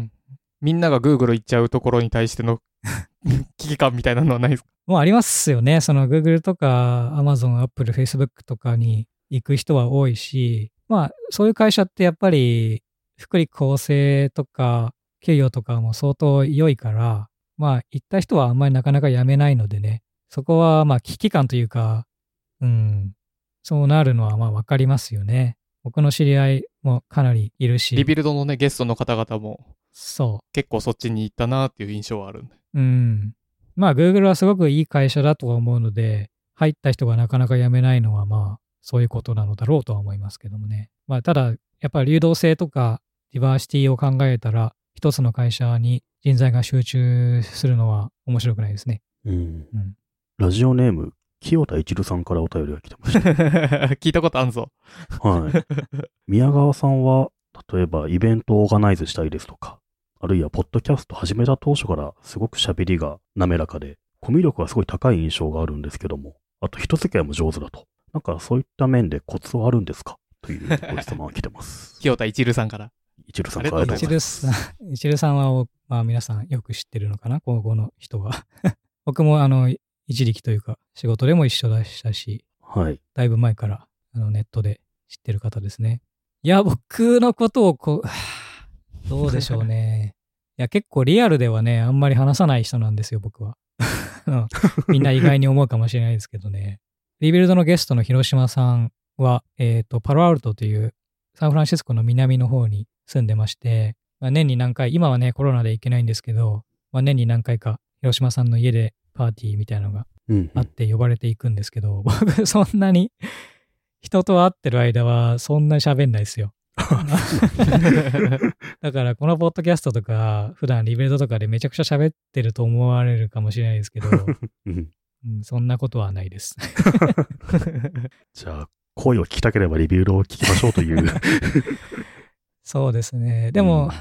Speaker 1: みんなが Google 行っちゃうところに対しての 危機感みたいなのはないですか？
Speaker 3: もうありますよね。その Google とか Amazon、Apple、Facebook とかに行く人は多いし、まあそういう会社ってやっぱり福利厚生とか給与とかも相当良いから、まあ行った人はあんまりなかなか辞めないのでね、そこはまあ危機感というか、うん、そうなるのはまあわかりますよね。僕の知り合いもかなりいるし、
Speaker 1: リビルドのね、ゲストの方々も
Speaker 3: そ
Speaker 1: 結構そっちに行ったなっていう印象はあるんで。
Speaker 3: う。うん。まあ Google はすごくいい会社だとは思うので、入った人がなかなか辞めないのはまあそういうことなのだろうとは思いますけどもね。まあただやっぱり流動性とか diversity を考えたら一つの会社に人材が集中するのは面白くないですね。
Speaker 2: うん
Speaker 3: うん
Speaker 2: ラジオネーム、清田一郎さんからお便りが来てました。
Speaker 1: 聞いたことあんぞ。
Speaker 2: はい。宮川さんは、例えばイベントをオーガナイズしたいですとか、あるいはポッドキャスト始めた当初からすごく喋りが滑らかで、コミュ力がすごい高い印象があるんですけども、あと人付き合いも上手だと。なんかそういった面でコツはあるんですか？というご質問が来てます。
Speaker 1: 清田一流さんから。
Speaker 2: 一郎さんからありがとうございます。
Speaker 3: 一流さん、一流さんはお、まあ皆さんよく知ってるのかな、高校の人は。僕もあの、一力というか仕事でも一緒でしたし、
Speaker 2: はい。
Speaker 3: だいぶ前からあのネットで知ってる方ですね。いや、僕のことをこう、どうでしょうね。いや、結構リアルではね、あんまり話さない人なんですよ、僕は。うんみんな意外に思うかもしれないですけどね。リビルドのゲストの広島さんは、えっ、と、パロアルトというサンフランシスコの南の方に住んでまして、まあ、年に何回、今はね、コロナで行けないんですけど、まあ、年に何回か広島さんの家でパーティーみたいなのが
Speaker 2: うん、
Speaker 3: 会って呼ばれていくんですけど、僕そんなに人と会ってる間はそんなに喋んないですよ。だからこのポッドキャストとか普段リベルトとかでめちゃくちゃ喋ってると思われるかもしれないですけど、
Speaker 2: うん
Speaker 3: うん、そんなことはないです。
Speaker 2: じゃあ、声を聞きたければレビューを聞きましょうという。
Speaker 3: そうですね。でも、
Speaker 2: うん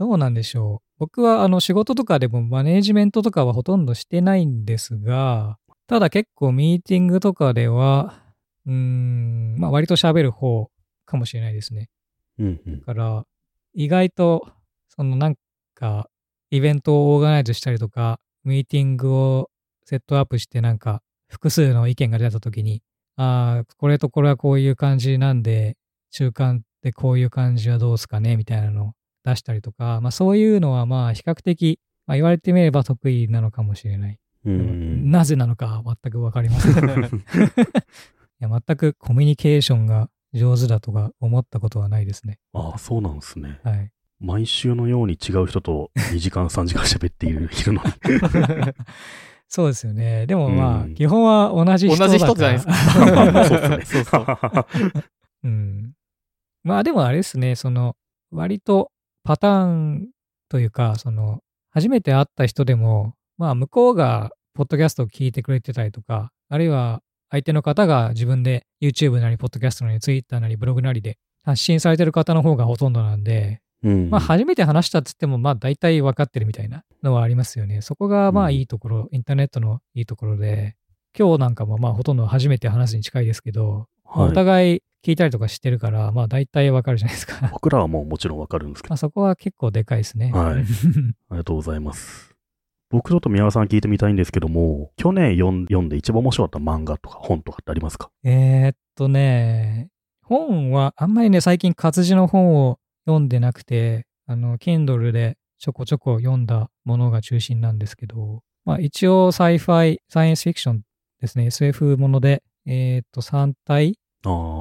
Speaker 3: どうなんでしょう。僕はあの仕事とかでもマネージメントとかはほとんどしてないんですが、ただ結構ミーティングとかでは、うーん、まあ割と喋る方かもしれないですね。
Speaker 2: うんうん
Speaker 3: だから、意外と、そのなんか、イベントをオーガナイズしたりとか、ミーティングをセットアップしてなんか、複数の意見が出たときに、ああ、これとこれはこういう感じなんで、中間でこういう感じはどうすかねみたいなのを出したりとか、まあそういうのはまあ比較的、まあ言われてみれば得意なのかもしれない。
Speaker 2: うん
Speaker 3: なぜなのかは全くわかりません。いや、全くコミュニケーションが上手だとか思ったことはないですね。
Speaker 2: ああ、そうなんですね。
Speaker 3: はい。
Speaker 2: 毎週のように違う人と2時間、3時間喋っているいるのに。
Speaker 3: そうですよね。でもまあ、
Speaker 2: うん
Speaker 3: 基本は同じ人。
Speaker 1: 同じ人じゃないですか。
Speaker 2: そう
Speaker 1: そう。う
Speaker 3: ん。まあでもあれですね、その、割とパターンというか、その、初めて会った人でも、まあ向こうが、ポッドキャストを聞いてくれてたりとか、あるいは相手の方が自分で YouTube なり、ポッドキャストなり、Twitter なり、ブログなりで発信されてる方の方がほとんどなんで、
Speaker 2: うん
Speaker 3: まあ初めて話したっつっても、まあ大体分かってるみたいなのはありますよね。そこがまあ
Speaker 2: うん
Speaker 3: いいところ、インターネットのいいところで、今日なんかもまあほとんど初めて話すに近いですけど、まあ
Speaker 2: はい
Speaker 3: お互い聞いたりとかしてるから、まあ大体わかるじゃないですか。
Speaker 2: 僕らはもうもちろんわかるんですけど
Speaker 3: まあ、そこは結構でかいですね。
Speaker 2: はい ありがとうございます。僕ちょっと宮川さん聞いてみたいんですけども、去年読ん読んで一番面白かった漫画とか本とかってありますか？
Speaker 3: えーっとね、本はあんまりね、最近活字の本を読んでなくて、あの、Kindle でちょこちょこ読んだものが中心なんですけど、まあ一応サイファイ、サイエンスフィクションですね、SF もので、えーっと三体。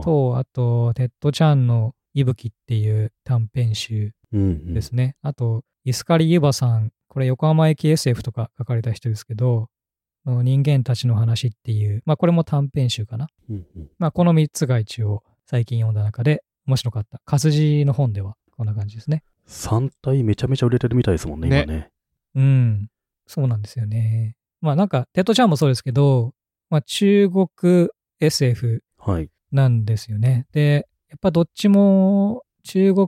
Speaker 3: と、あと、テッド・チャンの息吹っていう短編集
Speaker 2: うんうん
Speaker 3: ですね。あと、イスカリ・ユバさん、これ横浜駅 SF とか書かれた人ですけど、人間たちの話っていう、まあこれも短編集かな。
Speaker 2: うんうん
Speaker 3: まあこの3つが一応最近読んだ中で面白かった。活字の本ではこんな感じですね。
Speaker 2: 三体めちゃめちゃ売れてるみたいですもんね、今ね。
Speaker 3: うん。そうなんですよね。まあなんか、テッド・チャンもそうですけど、まあ中国 SF
Speaker 2: はい。
Speaker 3: なんですよね。で、やっぱどっちも中国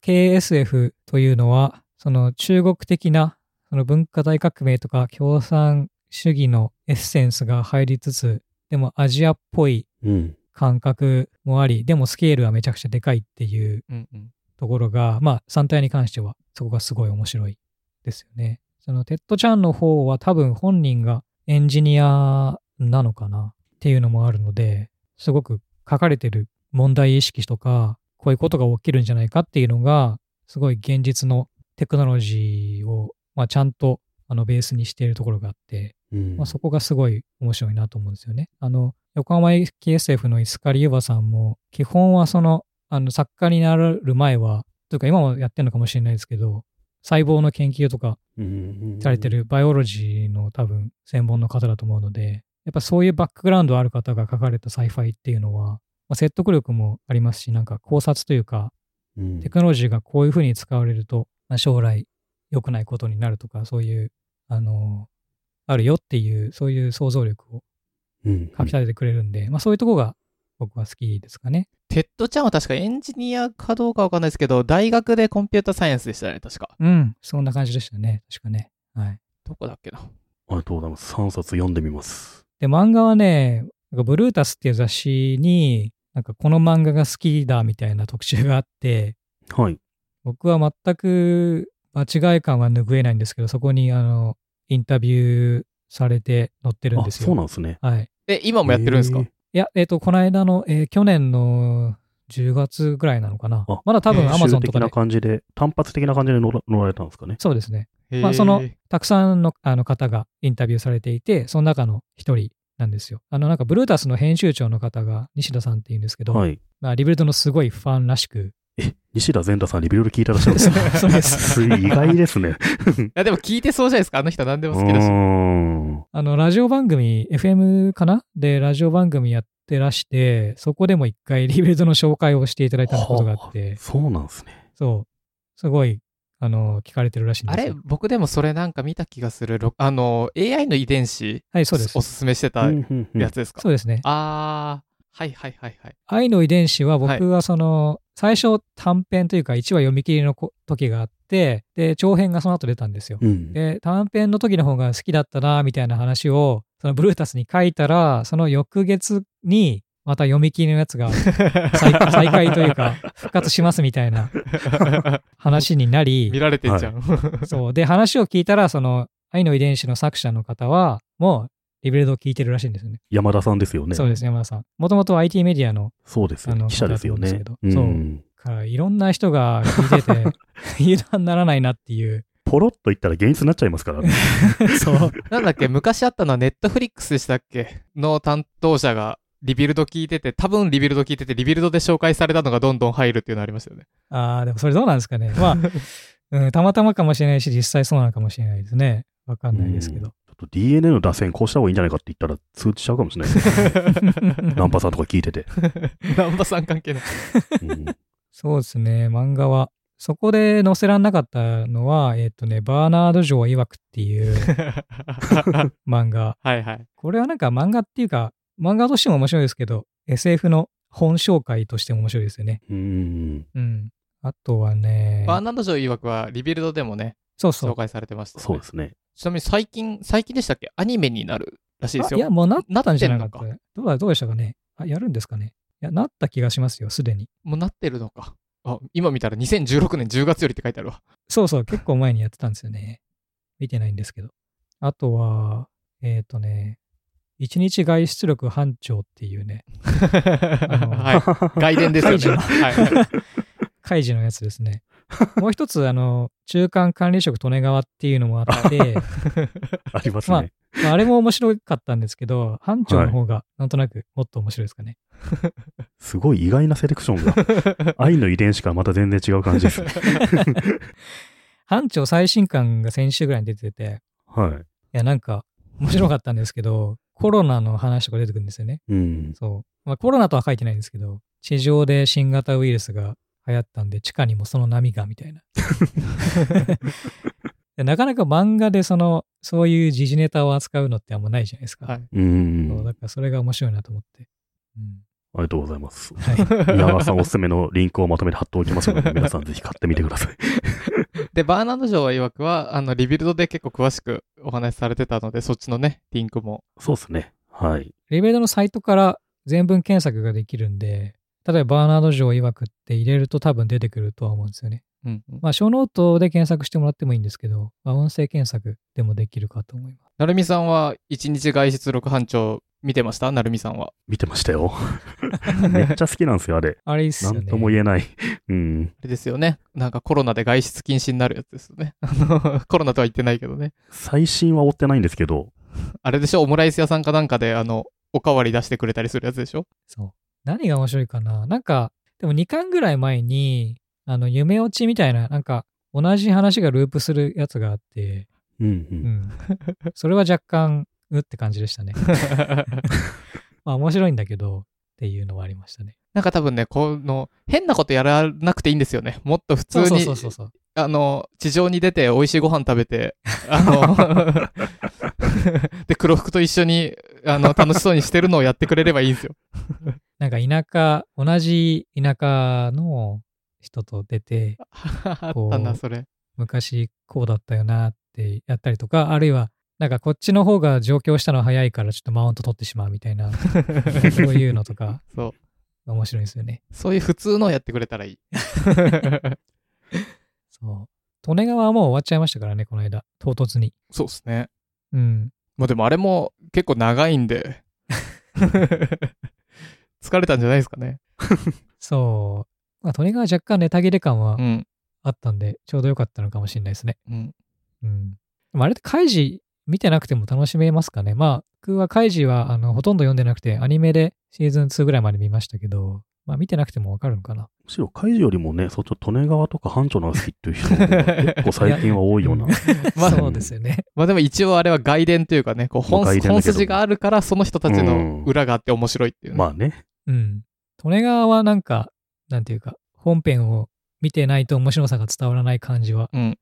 Speaker 3: 系 SF というのは、その中国的なその文化大革命とか共産主義のエッセンスが入りつつ、でもアジアっぽい
Speaker 2: うん。
Speaker 3: 感覚もあり、でもスケールはめちゃくちゃでかいっていう
Speaker 1: うんうん
Speaker 3: ところが、まあ三体に関してはそこがすごい面白いですよね。そのテッド・チャンの方は多分本人がエンジニアなのかなっていうのもあるので、すごく書かれてる問題意識とか、こういうことが起きるんじゃないかっていうのが、すごい現実のテクノロジーを、まあ、ちゃんとあのベースにしているところがあって、
Speaker 2: うん
Speaker 3: まあ、そこがすごい面白いなと思うんですよね。あの、横浜駅 SF のイスカリユバさんも、基本はその、あの、作家になる前は、というか今もやってるのかもしれないですけど、細胞の研究とか
Speaker 2: うん
Speaker 3: されてるバイオロジーの多分専門の方だと思うので、やっぱそういうバックグラウンドある方が書かれた sci-fi っていうのは、まあ、説得力もありますし、なんか考察というか、
Speaker 2: うん。
Speaker 3: テクノロジーがこういうふうに使われると、まあ、将来良くないことになるとか、そういう、あの、あるよっていう、そういう想像力を
Speaker 2: うん
Speaker 3: 掻き立ててくれるんで、まあそういうとこが僕は好きですかね。
Speaker 1: テッド・チャンは確かエンジニアかどうかわかんないですけど、大学でコンピュータサイエンスでしたね、確か。
Speaker 3: うん、そんな感じでしたね。確かね。はい。
Speaker 1: どこだっけな。
Speaker 2: ありがとうございます。3冊読んでみます。
Speaker 3: で、漫画はね、なんかブルータスっていう雑誌に、なんかこの漫画が好きだみたいな特集があって、
Speaker 2: はい。
Speaker 3: 僕は全く間違い感は拭えないんですけど、そこにあの、インタビューされて載ってるん
Speaker 2: あ、
Speaker 3: ですよ。
Speaker 2: そうなんですね。
Speaker 3: はい。
Speaker 1: え、今もやってるんですか、
Speaker 3: いや、えっ、と、この間の、えー去年の10月ぐらいなのかな
Speaker 2: あ。
Speaker 3: まだ多分 Amazon と
Speaker 2: 的な
Speaker 3: かで。
Speaker 2: 感じで、単発的な感じで乗ら乗られたんですかね。
Speaker 3: そうですね。まあそのたくさんのあの方がインタビューされていて、その中の一人なんですよ。あの、なんか BRUTUS の編集長の方が西田さんっていうんですけど、
Speaker 2: はい。
Speaker 3: まあ、 Rebuild のすごいファンらしく、
Speaker 2: え、西田善太さん Rebuild 聞いてらっしゃるんですか
Speaker 3: そうです。
Speaker 2: す意外ですね。
Speaker 1: いや、でも聞いてそうじゃないですか？あの人何でも
Speaker 2: う
Speaker 1: 好きだし。
Speaker 3: あの、ラジオ番組、FM かな？で、ラジオ番組やってらして、そこでも一回 Rebuild の紹介をしていただいたことがあって、
Speaker 2: そうなんですね。
Speaker 3: そう、すごい、あの、聞かれてるらしいん
Speaker 1: あ
Speaker 3: ですよ。
Speaker 1: れ？僕でもそれなんか見た気がする。ろあの、AI の遺伝子
Speaker 3: はい、そうです
Speaker 1: お。すすめしてた
Speaker 2: うんうんうん
Speaker 1: やつですか、
Speaker 3: そうですね。
Speaker 1: あー、はいはいはいはい。
Speaker 3: 愛の遺伝子は
Speaker 1: はい
Speaker 3: 僕はその、最初短編というか1話読み切りのこ時があって、で、長編がその後出たんですよ。
Speaker 2: うん。
Speaker 3: で、短編の時の方が好きだったな、みたいな話を、そのブルータスに書いたら、その翌月に、また読み切りのやつが 再再開というか、復活しますみたいな 話になり
Speaker 1: 見、られてんじゃん。
Speaker 3: そう。で、話を聞いたら、その、 AIの遺電子の作者の方は、もう、 Rebuild を聞いてるらしいんですよね。
Speaker 2: 山田さんですよね。
Speaker 3: そうです、山田さん。もともと IT メディアの、
Speaker 2: そうですよ
Speaker 3: あの
Speaker 2: 記者ですよね
Speaker 3: 方だと。思うからいろんな人が聞いてて、油断ならないなっていう。
Speaker 2: ポロッと言ったら現実になっちゃいますからね。
Speaker 3: そう。
Speaker 1: なんだっけ？昔あったのは Netflix でしたっけ？の担当者が Rebuild 聞いてて、多分 Rebuild 聞いてて、 Rebuild で紹介されたのがどんどん入るっていうのありましたよね。
Speaker 3: ああ、でもそれどうなんですかね。まあ、うん、たまたまかもしれないし、実際そうなのかもしれないですね。わかんないですけど。
Speaker 2: ちょっと DNA の打線こうした方がいいんじゃないかって言ったら通知しちゃうかもしれないですね。ナンパさんとか聞いてて。
Speaker 1: ナンバさん関係ない。
Speaker 2: うん
Speaker 3: そうですね、漫画は。そこで載せらんなかったのは、えっ、とね、バーナード・ジョー曰くっていう 漫画。
Speaker 1: はいはい。
Speaker 3: これはなんか漫画っていうか、漫画としても面白いですけど、SF の本紹介としても面白いですよね。
Speaker 2: うん。
Speaker 3: うん。あとはね、
Speaker 1: バーナンド・ジョー曰くは、リビルドでもね、
Speaker 3: そうそう
Speaker 1: 紹。介されてました、ね。
Speaker 2: そうですね。
Speaker 1: ちなみに最近、最近でしたっけ？アニメになるらしいですよ。
Speaker 3: あいや、もうなったんじゃなかった
Speaker 1: なってんの
Speaker 3: どうだ、どうでしたかね？あ、やるんですかね？いや、なった気がしますよ、すでに。
Speaker 1: もうなってるのか。あ、今見たら2016年10月よりって書いてあるわ。
Speaker 3: そうそう、結構前にやってたんですよね。見てないんですけど。あとは、えっ、とね、一日外出力班長っていうね、の
Speaker 1: はい。外伝ですよね。はい。
Speaker 3: 開示のやつですね。もう一つ、あの、中間管理職利根川っていうのもあって、
Speaker 2: あります
Speaker 3: まあ
Speaker 2: ね。
Speaker 3: まあ、あれも面白かったんですけど、班長の方がなんとなくもっと面白いですかね。
Speaker 2: すごい意外なセレクションが。愛の遺伝子からまた全然違う感じですね。
Speaker 3: 班長最新刊が先週ぐらいに出てて、
Speaker 2: はい。
Speaker 3: いや、なんか、面白かったんですけど、コロナの話とか出てくるんですよね。
Speaker 2: うん。
Speaker 3: そう。まあ、コロナとは書いてないんですけど、地上で新型ウイルスが流行ったんで、地下にもその波が、みたいな。でなかなか漫画でその、そういう時事ネタを扱うのってあんまないじゃないですか。
Speaker 1: はい。
Speaker 2: う。
Speaker 3: そうんだからそれが面白いなと思って。うん。
Speaker 2: ありがとうございます。
Speaker 3: はい。
Speaker 2: 宮川さんおすすめのリンクをまとめて貼っておきますので、皆さんぜひ買ってみてください。
Speaker 1: で、バーナンド・ジョー曰くは、あの、リビルドで結構詳しくお話しされてたので、そっちのね、リンクも。
Speaker 2: そうですね。はい。
Speaker 3: レベルのサイトから全文検索ができるんで、例えばバーナード・ジョー曰くって入れると多分出てくるとは思うんですよね。
Speaker 1: うんうん。
Speaker 3: まあ、ショーノートで検索してもらってもいいんですけど、まあ、音声検索でもできるかと思います。
Speaker 1: なるみさんは、一日外出録ハンチョウ見てました？なるみさんは。
Speaker 2: 見てましたよ。めっちゃ好きなんですよ、あれ。
Speaker 3: あれいいっすよね。
Speaker 2: なんとも言えない。うん。
Speaker 1: あれですよね。なんかコロナで外出禁止になるやつですよね。あの、コロナとは言ってないけどね。
Speaker 2: 最新は追ってないんですけど、
Speaker 1: あれでしょ？オムライス屋さんかなんかで、あの、おかわり出してくれたりするやつでしょ？
Speaker 3: そう。何が面白いかな？なんか、でも2巻ぐらい前に、あの、夢落ちみたいな、なんか、同じ話がループするやつがあって、
Speaker 2: うんう。
Speaker 3: うんん。それは若干、うって感じでしたね。まあ、面白いんだけど、っていうのはありましたね。
Speaker 1: なんか多分ね、この、変なことやらなくていいんですよね。もっと普通
Speaker 3: そう
Speaker 1: に、
Speaker 3: そうそうそう。
Speaker 1: あの、地上に出て美味しいご飯食べて、あの、で、黒服と一緒に、あの、楽しそうにしてるのをやってくれればいいんですよ。
Speaker 3: なんか田舎、同じ田舎の人と出て、
Speaker 1: あったな、それ。
Speaker 3: 昔こうだったよなってやったりとか、あるいは、なんかこっちの方が上京したの早いからちょっとマウント取ってしまうみたいな、そういうのとか、
Speaker 1: そう。
Speaker 3: 面白いですよね。
Speaker 1: そういう普通のをやってくれたらいい。
Speaker 3: そう。利根川はもう終わっちゃいましたからね、この間。唐突に。
Speaker 1: そうですね。
Speaker 3: うん。
Speaker 1: まあでもあれも結構長いんで、疲れたんじゃないですかね。
Speaker 3: そう。まあ、利根川若干ネタ切れ感は
Speaker 1: うん。
Speaker 3: あったんで、ちょうどよかったのかもしれないですね。
Speaker 1: うん。
Speaker 3: うん。でもあれってカイジ見てなくても楽しめますかねまあ、僕はカイジはあのほとんど読んでなくて、アニメでシーズン2ぐらいまで見ましたけど、まあ見てなくてもわかるのかな。
Speaker 2: むしろ、カイジよりもね、そっちの利根川とか班長の好きっていう人が 結構最近は多いような。
Speaker 1: まあ
Speaker 3: そうですよね。
Speaker 1: まあでも一応あれは外伝というかね、こう本本筋があるからその人たちの裏があって面白いっていうね、
Speaker 2: まあね。
Speaker 3: うん。利根川はなんか、なんていうか、本編を見てないと面白さが伝わらない感じは
Speaker 1: うん。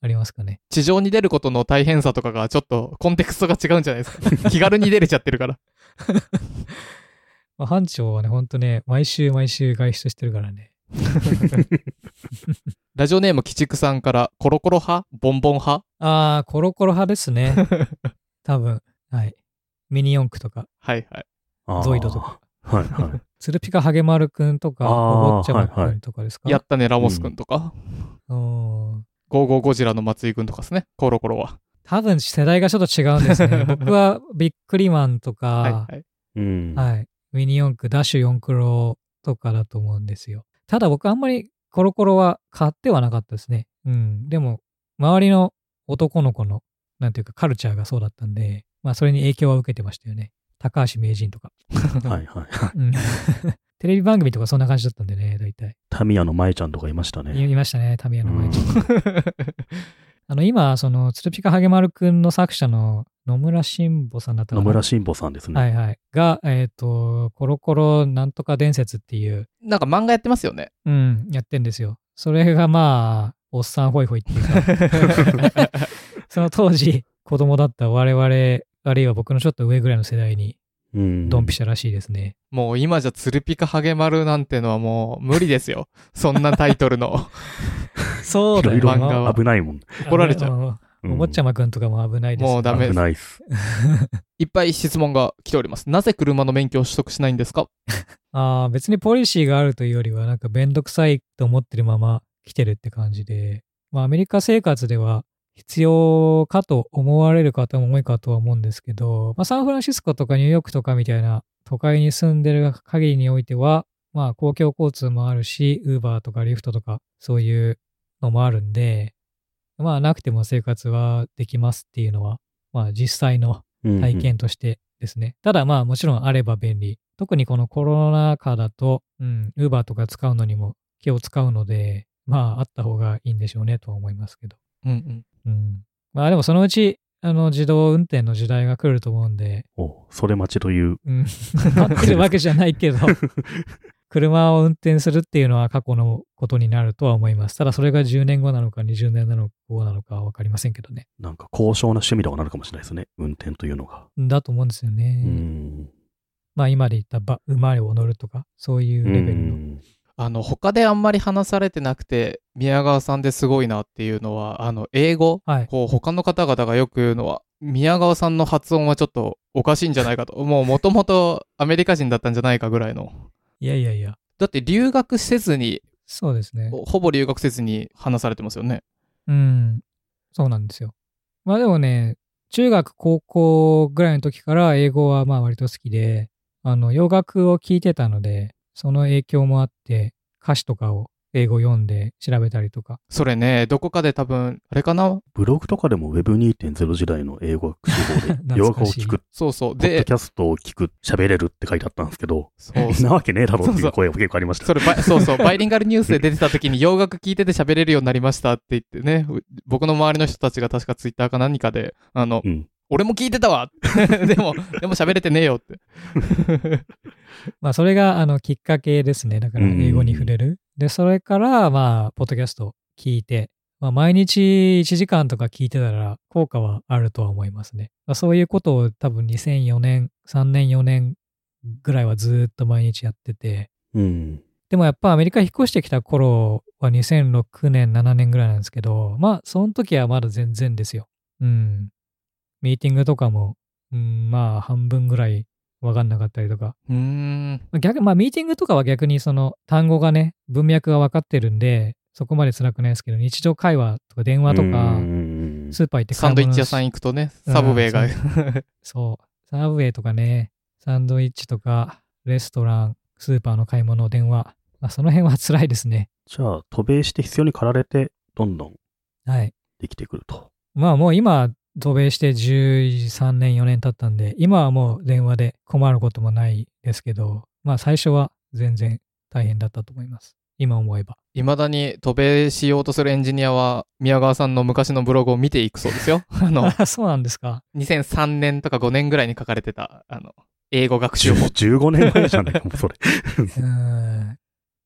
Speaker 3: ありますかね。
Speaker 1: 地上に出ることの大変さとかがちょっとコンテクストが違うんじゃないですか。気軽に出れちゃってるから。
Speaker 3: まあ、班長はね、ほんとね、毎週毎週外出してるからね。
Speaker 1: ラジオネーム鬼畜さんからコロコロ派？ボンボン派？
Speaker 3: あー、コロコロ派ですね。多分。はい。ミニ四駆とか、
Speaker 1: はいはい。
Speaker 3: ゾイドとか。
Speaker 2: はいはい。
Speaker 3: ツルピカハゲマルくんとか、お坊ちゃまく
Speaker 2: はいはい
Speaker 3: んとかですか、
Speaker 1: やったね、ラモスくんとか、
Speaker 3: うん
Speaker 1: ゴーゴーゴジラの松井くんとかですね、コロコロは。
Speaker 3: 多分世代がちょっと違うんですね。僕はビックリマンとか、
Speaker 1: はい
Speaker 3: は
Speaker 1: はい。
Speaker 2: うん。
Speaker 3: い、ミニ四駆、ダッシュ四クロとかだと思うんですよ。ただ僕あんまりコロコロは買ってはなかったですね。うん。でも、周りの男の子の、なんていうかカルチャーがそうだったんで、まあそれに影響は受けてましたよね。高橋名人とか。
Speaker 2: はいはい。
Speaker 3: うん テレビ番組とかそんな感じだったんでね、大体。
Speaker 2: タミヤの舞ちゃんとかいましたね。
Speaker 3: いいましたね、タミヤの前に。あの、今、その、つるぴかはげまるくんの作者の野村慎吾さんだったかな？
Speaker 2: 野村慎吾さんですね。
Speaker 3: はいはい。が、えっ、と、コロコロなんとか伝説っていう、
Speaker 1: なんか漫画やってますよね。
Speaker 3: うん、やってんですよ。それがまあ、おっさんホイホイっていうか、その当時、子供だった我々、あるいは僕のちょっと上ぐらいの世代に、
Speaker 2: うん。
Speaker 3: ドンピシャらしいですね。
Speaker 1: もう今じゃツルピカハゲマルなんてのはもう無理ですよ。そんなタイトルの。
Speaker 3: そ
Speaker 2: いろいろ
Speaker 1: 漫画は
Speaker 2: 危ないもん。
Speaker 1: 怒られちゃう
Speaker 3: う。
Speaker 2: うん
Speaker 3: お坊ちゃまくんとかも危ないですよ
Speaker 1: もうダメ
Speaker 2: 危ないっす。
Speaker 1: いっぱい質問が来ております。なぜ車の免許を取得しないんですか？
Speaker 3: ああ、別にポリシーがあるというよりは、なんかめんどくさいと思ってるまま来てるって感じで、まあアメリカ生活では必要かと思われる方も多いかとは思うんですけど、まあサンフランシスコとかニューヨークとかみたいな都会に住んでる限りにおいては、まあ公共交通もあるし、ウーバーとかリフトとかそういうのもあるんで、まあなくても生活はできますっていうのは、まあ実際の
Speaker 2: うん
Speaker 3: 体験としてですね。ただまあもちろんあれば便利。特にこのコロナ禍だと、うん、ウーバーとか使うのにも気を使うので、まああった方がいいんでしょうねとは思いますけど。
Speaker 1: うんうん。
Speaker 3: うん。まあでもそのうち、あの自動運転の時代が来ると思うんで、
Speaker 2: おそれ待ちという。
Speaker 3: うん、待ってるわけじゃないけど、車を運転するっていうのは過去のことになるとは思います。ただそれが10年後なのか20年後なのかはわかりませんけどね。
Speaker 2: なんか高尚な趣味とかなるかもしれないですね。運転というのが。
Speaker 3: だと思うんですよね。
Speaker 2: うん。
Speaker 3: まあ今で言ったば馬を乗るとか、そういうレベルの。
Speaker 2: うん
Speaker 1: あの、他であんまり話されてなくて、宮川さんですごいなっていうのは、あの、英語、
Speaker 3: はい。
Speaker 1: こう、他の方々がよく言うのは、宮川さんの発音はちょっとおかしいんじゃないかと。もう元々アメリカ人だったんじゃないかぐらいの。
Speaker 3: いやいやいや。
Speaker 1: だって留学せずに、
Speaker 3: そうですね。
Speaker 1: ほぼ留学せずに話されてますよね。
Speaker 3: うん。そうなんですよ。まあでもね、中学、高校ぐらいの時から英語はまあ割と好きで、あの、洋楽を聴いてたので、その影響もあって、歌詞とかを英語読んで調べたりとか。
Speaker 1: それね、どこかで多分、あれかな？
Speaker 2: ブログとかでも Web2.0 時代の英語学習法で、洋楽を聞く、
Speaker 1: そうそう。
Speaker 2: ポッド
Speaker 1: で
Speaker 2: キ、ャストを聞く、喋れるって書いてあったんですけど、
Speaker 1: そう
Speaker 2: なわけねえだろって
Speaker 1: そうそう
Speaker 2: いう声が結構ありました。
Speaker 1: それバイ、そうそう、バイリンガルニュースで出てた時に洋楽聞いてて喋れるようになりましたって言ってね、う 僕の周りの人たちが確かツイッターか何かで、あの、
Speaker 2: うん。
Speaker 1: 俺も聞いてたわでも、でも喋れてねえよって。
Speaker 3: まあそれがあのきっかけですね。だから英語に触れる。で、それからまあ、ポッドキャスト聞いて、まあ、毎日1時間とか聞いてたら効果はあるとは思いますね。まあ、そういうことを多分2004年、3年、4年ぐらいはずーっと毎日やってて、
Speaker 2: うん。
Speaker 3: でもやっぱアメリカ引っ越してきた頃は2006年、7年ぐらいなんですけど、まあその時はまだ全然ですよ。うん。ミーティングとかも、うん、まあ半分ぐらいわかんなかったりとか。
Speaker 1: うーん。
Speaker 3: まあ逆、まあミーティングとかは逆にその単語がね、文脈が分かってるんで、そこまで辛くないですけど、日常会話とか電話とか、
Speaker 2: うん
Speaker 3: スーパー行って
Speaker 1: サンドイッチ屋さん
Speaker 3: ん
Speaker 1: 行くとね、サブウェイが
Speaker 3: うん、そう。サブウェイとかね、サンドイッチとか、レストラン、スーパーの買い物、電話。まあその辺は辛いですね。
Speaker 2: じゃあ、渡米して必要に駆られて、どんどん
Speaker 3: はい。
Speaker 2: できてくると。
Speaker 3: まあもう今、渡米して13年、4年経ったんで、今はもう電話で困ることもないですけど、まあ最初は全然大変だったと思います。今思えば。
Speaker 1: いまだに渡米しようとするエンジニアは、宮川さんの昔のブログを見ていくそうですよ。あの、
Speaker 3: あそうなんですか。
Speaker 1: 2003年とか5年ぐらいに書かれてた、あの、英語学習法。
Speaker 2: 15年前じゃないかも、それ。
Speaker 3: うん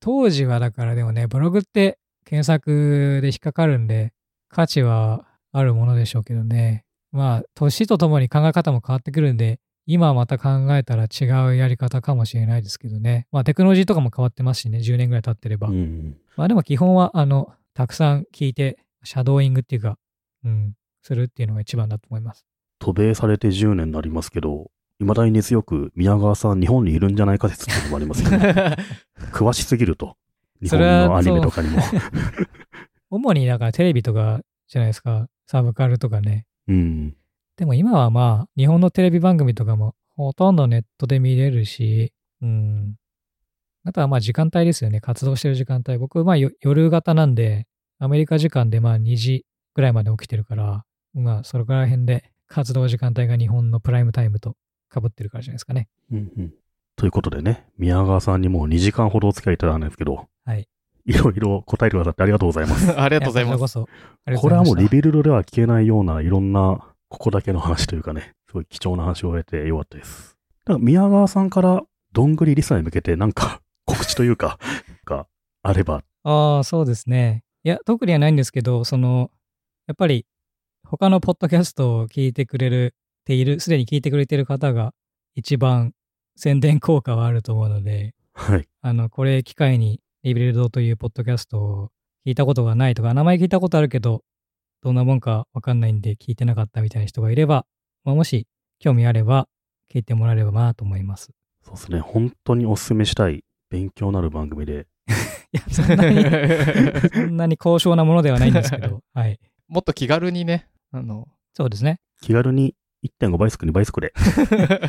Speaker 3: 当時はだからでもね、ブログって検索で引っかかるんで、価値はあるものでしょうけどね。まあ、年とともに考え方も変わってくるんで、今また考えたら違うやり方かもしれないですけどね。まあ、テクノロジーとかも変わってますしね、10年ぐらい経ってれば。
Speaker 2: うん。
Speaker 3: まあ、でも基本は、あの、たくさん聞いて、シャドーイングっていうか、うん、するっていうのが一番だと思います。
Speaker 2: 渡米されて10年になりますけど、未だに根強く宮川さん日本にいるんじゃないか説っていうのもありますよね。詳しすぎると。日本のアニメとかにも。
Speaker 3: 主にだからテレビとかじゃないですか、サブカルとかね。
Speaker 2: うん。
Speaker 3: でも今はまあ、日本のテレビ番組とかもほとんどネットで見れるし、うん。あとはまあ時間帯ですよね。活動してる時間帯。僕、まあよ夜型なんで、アメリカ時間でまあ2時ぐらいまで起きてるから、まあそれから辺で活動時間帯が日本のプライムタイムと被ってるからじゃないですかね。
Speaker 2: うんうん。ということでね、宮川さんにもう2時間ほどお付き合いいただいたんですけど、
Speaker 3: はい。
Speaker 2: いろいろ答えてくださってありがとうございます。
Speaker 1: ありがとうございます。
Speaker 3: やこ
Speaker 2: れはもうリビルドでは聞けないようないろんな、ここだけの話というかね、すごい貴重な話を終えてよかったです。なんか宮川さんから、どんぐりリスナーに向けてなんか 告知というか、があれば、
Speaker 3: ああ、そうですね。いや、特にはないんですけど、その、やっぱり、他のポッドキャストを聞いてくれる、ている、すでに聞いてくれてる方が、一番宣伝効果はあると思うので、
Speaker 2: はい。
Speaker 3: あの、これ機会に、リビルドというポッドキャストを聞いたことがないとか、名前聞いたことあるけど、どんなもんかわかんないんで聞いてなかったみたいな人がいれば、まあ、もし興味あれば聞いてもらえればなと思います。
Speaker 2: そうですね。本当にお勧めしたい、勉強になる番組で、
Speaker 3: いや、そんなに、そんなに高尚なものではないんですけど、はい。
Speaker 1: もっと気軽にね、あの、
Speaker 3: そうですね。
Speaker 2: 気軽に1.5倍速、2倍速で、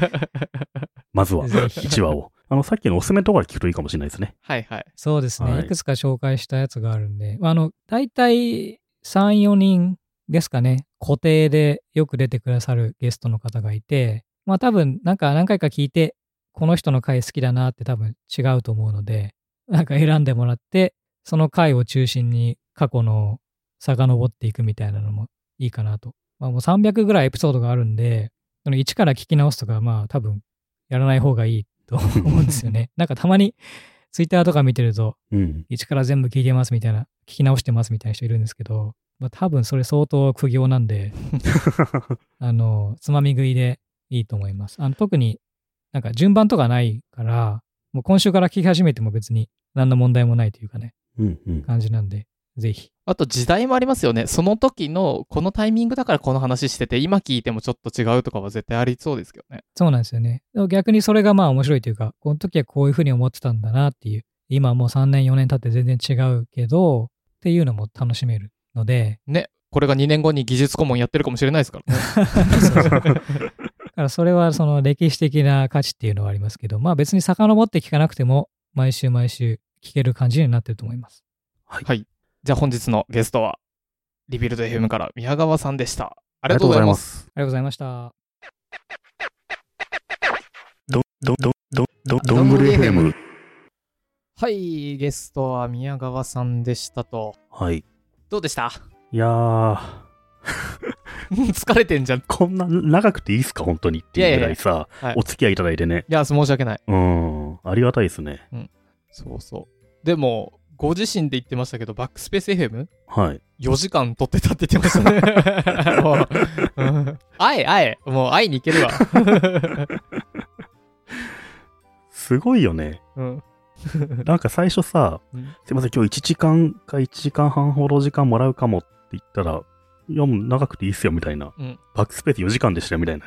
Speaker 2: まずは
Speaker 3: ぜひ
Speaker 2: 1話を。あの、さっきのおすすめのところで聞くといいかもしれないですね。
Speaker 1: はいはい。
Speaker 3: そうですね。
Speaker 2: はい
Speaker 3: い、くつか紹介したやつがあるんで、まああの、大体3、4人ですかね、固定でよく出てくださるゲストの方がいて、まあ多分、なんか何回か聞いて、この人の回好きだなって多分違うと思うので、なんか選んでもらって、その回を中心に過去の遡っていくみたいなのもいいかなと。まあもう300ぐらいエピソードがあるんで、その1から聞き直すとか、まあ多分やらない方がいいと思うんですよね。なんかたまにツイッターとか見てると、
Speaker 2: うん。
Speaker 3: 一から全部聞いてますみたいな、聞き直してますみたいな人いるんですけど、まあ、多分それ相当苦行なんで、あの、つまみ食いでいいと思います。あの特になんか順番とかないから、もう今週から聞き始めても別に何の問題もないというかね、
Speaker 2: うんうん。
Speaker 3: 感じなんで、ぜひ。
Speaker 1: あと時代もありますよね。その時のこのタイミングだからこの話してて、今聞いてもちょっと違うとかは絶対ありそうですけどね。
Speaker 3: そうなんですよね。逆にそれがまあ面白いというか、この時はこういうふうに思ってたんだなっていう、今もう3年4年経って全然違うけど、っていうのも楽しめるので、
Speaker 1: ね。これが2年後に技術顧問やってるかもしれないですからね。
Speaker 3: そうそうだからそれはその歴史的な価値っていうのはありますけど、まあ別に遡って聞かなくても、毎週毎週聞ける感じになってると思います。
Speaker 1: はい。じゃあ本日のゲストは、リビルド FM から宮川さんでした。ありがとうございます。
Speaker 2: す。
Speaker 3: ありがとうございました。
Speaker 2: ど、ど、ど、ど、ど、どんぐり FM。
Speaker 1: はい。ゲストは宮川さんでしたと。
Speaker 2: はい。
Speaker 1: どうでした
Speaker 2: いやー、
Speaker 1: 疲れてんじゃん。い
Speaker 2: こんな長くていいっすか本当にっていうぐらいさ、
Speaker 1: はい
Speaker 2: お付き合いいただいてね。
Speaker 1: や、申し訳ない。
Speaker 2: うん。ありがたいですね。
Speaker 1: そうそう。でも、ご自身で言ってましたけど、バックスペース FM?4
Speaker 2: はい。
Speaker 1: 時間撮ってたって言ってましたね。もううんあえ、あえ、もう会いに行けるわ。
Speaker 2: すごいよね。
Speaker 1: うん
Speaker 2: なんか最初さ、
Speaker 1: うん
Speaker 2: すいません、今日1時間か1時間半ほど時間もらうかもって言ったら、いやもう長くていいっすよみたいな。
Speaker 1: うん
Speaker 2: backspace 4時間でしたよみたいな。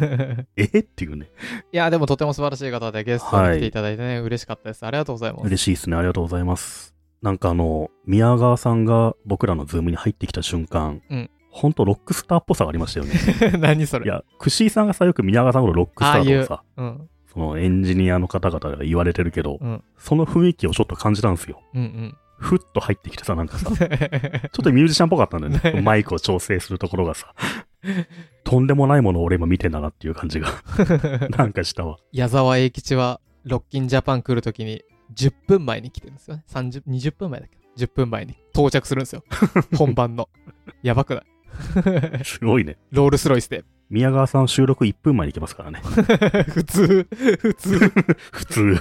Speaker 2: えっていうね。
Speaker 1: いや、でもとても素晴らしい方でゲストに来ていただいてね、嬉しかったです。ありがとうございます。
Speaker 2: 嬉しいですね。ありがとうございます。なんかあの、宮川さんが僕らの Zoom に入ってきた瞬間、
Speaker 1: うん
Speaker 2: ほんとロックスターっぽさがありましたよね。
Speaker 1: 何それ？
Speaker 2: いや、クシーさんがさ、よく宮川さんのロックスターとかさ、
Speaker 1: うん。
Speaker 2: そのエンジニアの方々が言われてるけど、
Speaker 1: うん
Speaker 2: その雰囲気をちょっと感じたんですよ。
Speaker 1: うん
Speaker 2: ふっと入ってきてさ、なんかさ、
Speaker 1: うん。
Speaker 2: ちょっとミュージシャンっぽかったんだよね。マイクを調整するところがさ、とんでもないものを俺今見てんだなっていう感じが、なんかしたわ。
Speaker 1: 矢沢永吉は、ロッキンジャパン来るときに、10分前に来てるんですよね。30、20分前だっけ？ど、10分前に到着するんですよ。本番の。やばくない？
Speaker 2: すごいね。
Speaker 1: ロールスロイスで。
Speaker 2: 宮川さん収録1分前に行けますからね。
Speaker 1: 普通、普通。
Speaker 2: 普通。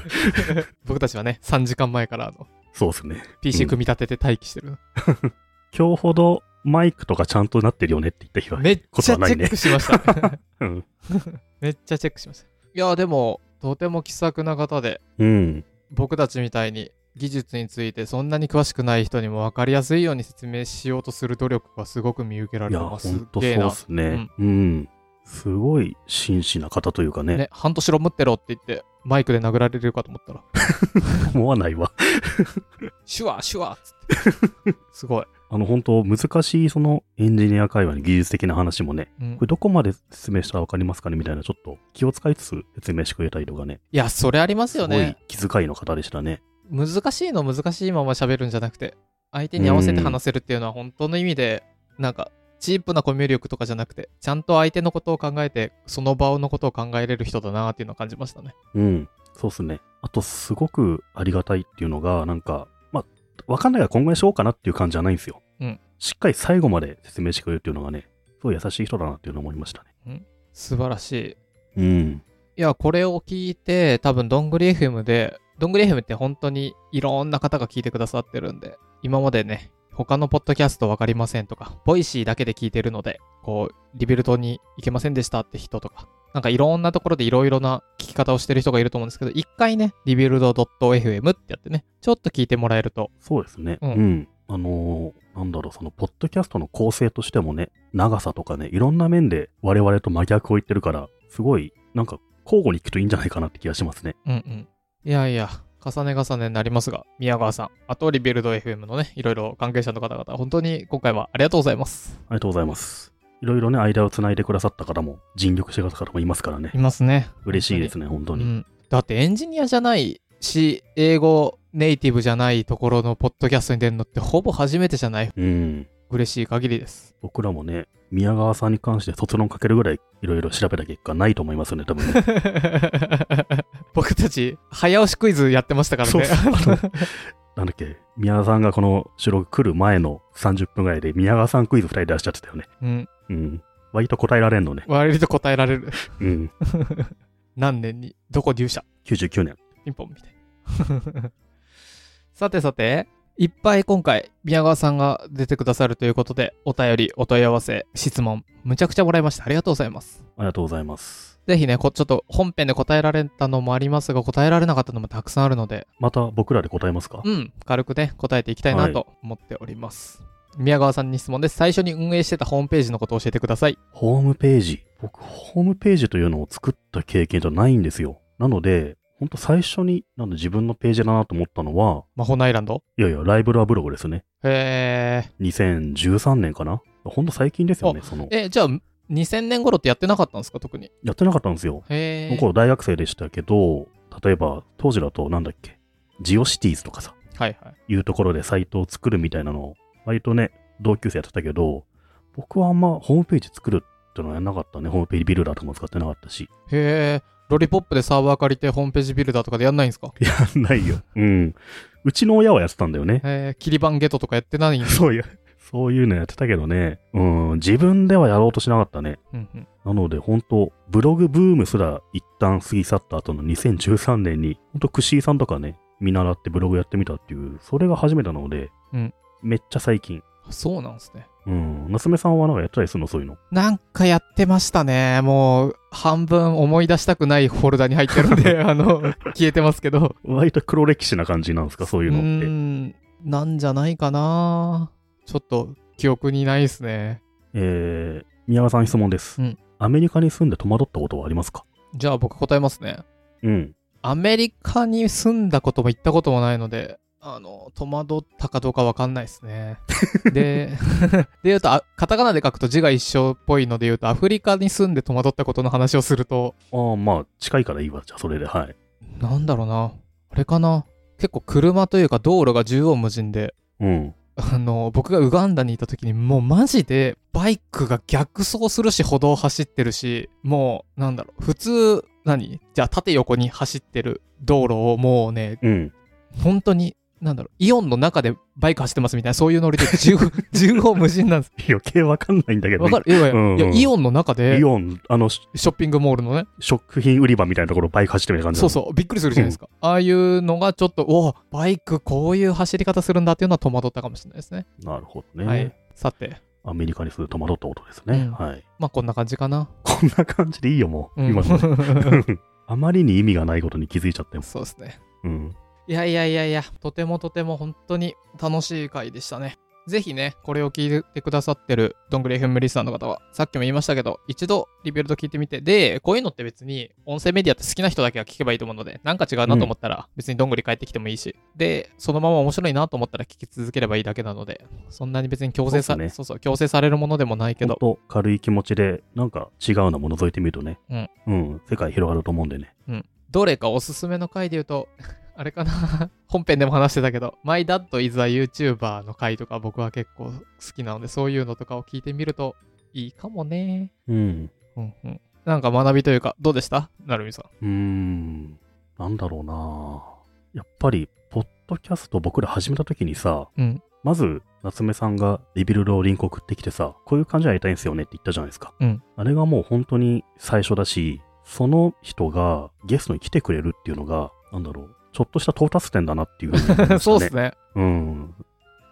Speaker 1: 僕たちはね、3時間前からあの
Speaker 2: そうですね。
Speaker 1: PC
Speaker 2: うん
Speaker 1: 組み立てて待機してる。
Speaker 2: 今日ほどマイクとかちゃんとなってるよねって言った日は。
Speaker 1: めっちゃチェックしました、ね。
Speaker 2: うん。
Speaker 1: めっちゃチェックしました。いや、でも、とても気さくな方で、
Speaker 2: うん。
Speaker 1: 僕たちみたいに技術についてそんなに詳しくない人にも分かりやすいように説明しようとする努力がすごく見受けら
Speaker 2: いや、
Speaker 1: れてます。
Speaker 2: ほんとそう
Speaker 1: げえな
Speaker 2: っすね。うん。すごい真摯な方というかね、
Speaker 1: ね、半年ロムってろって言って、マイクで殴られるかと思ったら、
Speaker 2: 思わないわ。
Speaker 1: シュワシュワっつって。すごい。
Speaker 2: あの、本当難しいそのエンジニア界隈の技術的な話もね、
Speaker 1: うん
Speaker 2: これどこまで説明したらわかりますかねみたいな、ちょっと気を使いつつ説明してくれたりとかね。
Speaker 1: いや、それあります
Speaker 2: すごい
Speaker 1: よね。
Speaker 2: 気遣いの方でしたね。
Speaker 1: 難しいの難しいまま喋るんじゃなくて、相手に合わせて話せるっていうのは本当の意味で、なんかチープなコミュ力とかじゃなくて、ちゃんと相手のことを考えて、その場のことを考えれる人だなっていうのを感じましたね。
Speaker 2: うん。そうっすね。あと、すごくありがたいっていうのが、なんか、まあ、わかんないから今後にしようかなっていう感じじゃないんですよ。
Speaker 1: うん。
Speaker 2: しっかり最後まで説明してくれるっていうのがね、すごい優しい人だなっていうのを思いましたね。
Speaker 1: 素晴らしい。
Speaker 2: うん。
Speaker 1: いや、これを聞いて、多分、どんぐり FM で、どんぐり FM って本当にいろんな方が聞いてくださってるんで、今までね、他のポッドキャストわかりませんとか、 Voicy だけで聞いてるので、こう、 Rebuild に行けませんでしたって人とか、なんかいろんなところでいろいろな聞き方をしてる人がいると思うんですけど、一回ね、 Rebuild .fm ってやってね、ちょっと聞いてもらえると、
Speaker 2: そうですね。
Speaker 1: う
Speaker 2: うんん。あのーなんだろう、その、ポッドキャストの構成としてもね、長さとかね、いろんな面で我々と真逆を行ってるから、すごい、なんか、交互に聞くといいんじゃないかなって気がしますね。
Speaker 1: うんうん。いやいや、重ね重ねになりますが、宮川さん、あとリビルド FM のね、いろいろ関係者の方々、本当に今回はありがとうございます。
Speaker 2: ありがとうございます。いろいろね、間をつないでくださった方も、尽力してくださった方もいますからね
Speaker 1: い。ますね。
Speaker 2: 嬉しいですね、本当に。
Speaker 1: うん、だってエンジニアじゃないし、英語ネイティブじゃないところのポッドキャストに出るのってほぼ初めてじゃない？
Speaker 2: うん。
Speaker 1: 嬉しい限りです。
Speaker 2: 僕らもね、宮川さんに関して卒論かけるぐらいいろいろ調べた結果ないと思いますよね、多分ね。
Speaker 1: 僕たち、早押しクイズやってましたからね。
Speaker 2: そうそう なんだっけ、宮川さんがこの収録来る前の30分ぐらいで宮川さんクイズ2人出しちゃってたよね。
Speaker 1: うん。
Speaker 2: うん。割と答えられんのね。
Speaker 1: 割と答えられる。
Speaker 2: うん。
Speaker 1: 何年に、どこ入社
Speaker 2: ？99年。
Speaker 1: ピンポンみたいな。さてさて、いっぱい今回、宮川さんが出てくださるということで、お便り、お問い合わせ、質問、むちゃくちゃもらいました。ありがとうございます。
Speaker 2: ありがとうございます。
Speaker 1: ぜひね、こちょっと本編で答えられたのもありますが、答えられなかったのもたくさんあるので、
Speaker 2: また僕らで答えますか？
Speaker 1: うん、軽くね、答えていきたいなと思っております。宮川さんに質問です。最初に運営してたホームページのことを教えてください。
Speaker 2: ホームページ。僕、ホームページというのを作った経験じゃないんですよ。なので、ほんと最初に、なんで自分のページだなと思ったのは、
Speaker 1: 魔法のアイランド？
Speaker 2: いやいや、ライブラブログですね。
Speaker 1: へ
Speaker 2: 2013年かな？ほんと最近ですよね、その
Speaker 1: ー。。え、じゃあ、2000年頃ってやってなかったんですか特に？
Speaker 2: やってなかったんですよ。
Speaker 1: へー。
Speaker 2: その頃大学生でしたけど、例えば当時だとなんだっけ、ジオシティーズとかさ、
Speaker 1: はいはい。
Speaker 2: いうところでサイトを作るみたいなのを、割とね、同級生やってたけど、僕はあんまホームページ作るってのはやんなかったね。ホームページビルダーとかも使ってなかったし。
Speaker 1: へー。ロリポップでサーバー借りてホームページビルダーとかでやんないんですか？
Speaker 2: やんないよ。うん。うちの親はやってたんだよね。
Speaker 1: へー。キリバンゲットとかやってないん
Speaker 2: そういう、そういうのやってたけどね。うん、自分ではやろうとしなかったね。
Speaker 1: うんうん。
Speaker 2: なので、本当ブログブームすら一旦過ぎ去った後の2013年に、本当クシーさんとかね、見習ってブログやってみたっていう、それが初めてなので、
Speaker 1: うん
Speaker 2: めっちゃ最近。
Speaker 1: そうなんですね。
Speaker 2: うん。夏目さんはなんかやったりするの？そういうの。
Speaker 1: なんかやってましたね。もう、半分思い出したくないフォルダに入ってるんで、あの、消えてますけど。
Speaker 2: 割と黒歴史な感じなんですか？そういうのって。
Speaker 1: ん、なんじゃないかな。ちょっと、記憶にないですね。
Speaker 2: えー、宮川さん質問です。
Speaker 1: うん
Speaker 2: アメリカに住んで戸惑ったことはありますか？
Speaker 1: じゃあ僕答えますね。
Speaker 2: うん。
Speaker 1: アメリカに住んだことも行ったこともないので、あの、戸惑ったかどうかわかんないですね。で、で言うとあ、カタカナで書くと字が一緒っぽいので言うと、アフリカに住んで戸惑ったことの話をすると、
Speaker 2: ああ、まあ、近いからいいわ。じゃあ、それで、はい。
Speaker 1: なんだろうな。あれかな。結構車というか道路が縦横無尽で、
Speaker 2: うん。
Speaker 1: あの、僕がウガンダにいた時にもうマジでバイクが逆走するし歩道走ってるし、もうなんだろう、普通、何？じゃあ縦横に走ってる道路をもうね、
Speaker 2: うん。
Speaker 1: 本当に、なんだろう、イオンの中でバイク走ってますみたいな、そういうノリで縦縦横無尽なんです。
Speaker 2: 余計わかんないんだけど、
Speaker 1: わかる？いやいや、
Speaker 2: うんうん
Speaker 1: いやイオンの中で
Speaker 2: イ、オン、あの、シ
Speaker 1: ショッピングモールのね、
Speaker 2: 食品売り場みたいなところバイク走ってるみたいな感じ
Speaker 1: そうそう、びっくりするじゃないですか。ああいうのがちょっと、おバイクこういう走り方するんだっていうのは戸惑ったかもしれないですね。
Speaker 2: う。なるほどね。
Speaker 1: はい。さて、
Speaker 2: アメリカに住んで戸惑ったことですね。
Speaker 1: うん
Speaker 2: はい。
Speaker 1: まあこんな感じかな。
Speaker 2: こんな感じでいいよ、もう。
Speaker 1: うん
Speaker 2: 今の。あまりに意味がないことに気づいちゃっても。
Speaker 1: そうですね。
Speaker 2: うん。
Speaker 1: いやいやいやいや、とてもとても本当に楽しい回でしたね。ぜひね、これを聞いてくださってるどんぐり FM リスナーの方は、さっきも言いましたけど、一度リビルド聞いてみて、で、こういうのって別に音声メディアって好きな人だけが聞けばいいと思うので、なんか違うなと思ったら、別にどんぐり帰ってきてもいいし、で、そのまま面白いなと思ったら聞き続ければいいだけなので、そんなに別に強制さ、
Speaker 2: そうっすね
Speaker 1: そうそう、強制されるものでもないけど、
Speaker 2: と軽い気持ちで、なんか違うのも覗いてみるとね。
Speaker 1: うん。
Speaker 2: うん。世界広がると思うんでね。
Speaker 1: どれかおすすめの回で言うと、あれかな？本編でも話してたけど、My Dad is a YouTuber の回とか僕は結構好きなので、そういうのとかを聞いてみるといいかもね。
Speaker 2: うん。
Speaker 1: うんうん。なんか学びというか、どうでした？なるみさん。
Speaker 2: うーん。なんだろうなやっぱり、ポッドキャスト僕ら始めた時にさ、
Speaker 1: うん。
Speaker 2: まず、夏目さんがリビルドをリンク送ってきてさ、こういう感じでやりたいんですよねって言ったじゃないですか。
Speaker 1: うん
Speaker 2: あれがもう本当に最初だし、その人がゲストに来てくれるっていうのが、なんだろう、ちょっとした到達点だなっていうふうに思いましたね。
Speaker 1: そうですね。
Speaker 2: うん。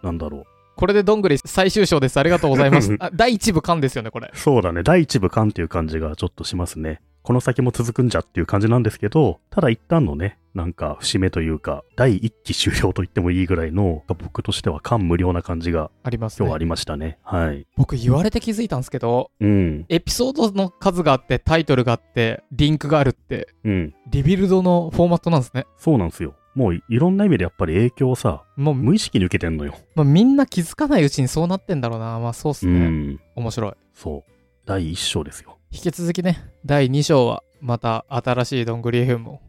Speaker 2: なんだろう。
Speaker 1: これでどんぐり最終章です。ありがとうございます。あ第一部巻ですよね、これ。
Speaker 2: そうだね。第一部巻っていう感じがちょっとしますね。この先も続くんじゃっていう感じなんですけど、ただ一旦のね、なんか節目というか、第一期終了と言ってもいいぐらいの、僕としては感無量な感じが
Speaker 1: ありますね。
Speaker 2: 今日はありましたね。はい。
Speaker 1: 僕言われて気づいたんですけど、
Speaker 2: うん。
Speaker 1: エピソードの数があって、タイトルがあって、リンクがあるって、
Speaker 2: うん。
Speaker 1: リビルドのフォーマットなんですね。
Speaker 2: そうなんですよ。もういろんな意味でやっぱり影響をさ、
Speaker 1: もう、
Speaker 2: 無意識に受けてんのよ。
Speaker 1: まあみんな気づかないうちにそうなってんだろうな。まあそうっす
Speaker 2: う
Speaker 1: ね。
Speaker 2: ん。
Speaker 1: 面白い。
Speaker 2: そう。第一章ですよ。
Speaker 1: 引き続きね、第2章はまた新しいどんぐり FM を。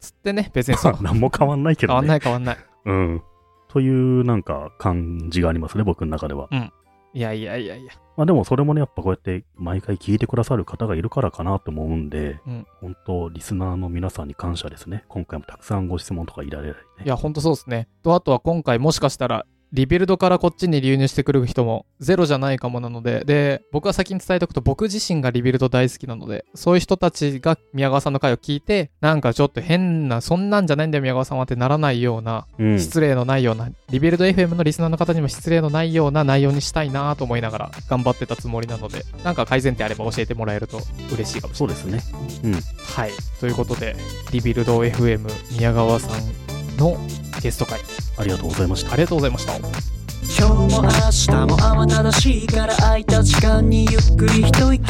Speaker 1: つってね、別にそう。
Speaker 2: 何も変わんないけどね。
Speaker 1: 変わんない変わんない。
Speaker 2: うん。というなんか感じがありますね、僕の中では。
Speaker 1: いやいやいやいや。
Speaker 2: まあでもそれもね、やっぱこうやって毎回聞いてくださる方がいるからかなと思うんで、
Speaker 1: うん
Speaker 2: 本当リスナーの皆さんに感謝ですね。今回もたくさんご質問とかいられないね。
Speaker 1: いや、ほんとそうですね。と、あとは今回もしかしたら、 Rebuild からこっちに流入してくる人もゼロじゃないかもなので、で、僕は先に伝えておくと僕自身がリビルド大好きなので、そういう人たちが宮川さんの回を聞いて、なんかちょっと変な、そんなんじゃないんだよ宮川さんはってならないような、
Speaker 2: うん。
Speaker 1: 失礼のないような、 Rebuild FM のリスナーの方にも失礼のないような内容にしたいなと思いながら頑張ってたつもりなので、なんか改善点あれば教えてもらえると嬉しいかもしれない。
Speaker 2: そうですね。
Speaker 1: はい。ということで、リビルド FM 宮川さんのゲスト会、
Speaker 2: ありがとうございました。
Speaker 1: ありがとうございました。
Speaker 4: 今日も明日も慌ただしいから空いた時間にゆっくり一息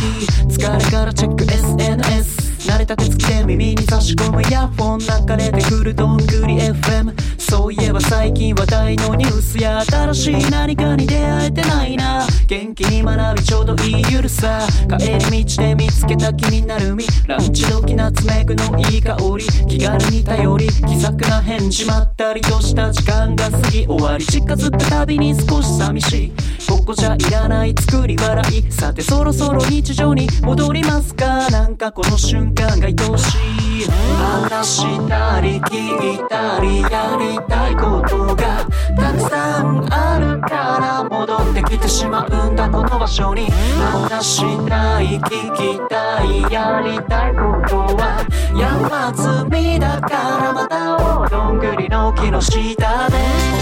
Speaker 4: 疲れからチェック SNS 慣れた手つきで耳に差し込むイヤホン流れてくるどんぐり FM そういえば最近話題のニュースや新しい何かに出会えてないな。元気に学びちょうどいいゆるさ。帰り道で見つけた気になるみランチ時ナツメグのいい香り。気軽に頼り気さくな返事まったりとした時間が過ぎ終わり。近づくたびに少し寂しい。ここじゃいらない作り笑い。さてそろそろ日常に戻りますか。なんかこの瞬間が愛おしい話したり聞いたりやりたいことがたくさんあるから戻ってきてしまうんだこの場所に。話したい聞きたいやりたいことは。山積みだからまたおどんぐりの木の下で。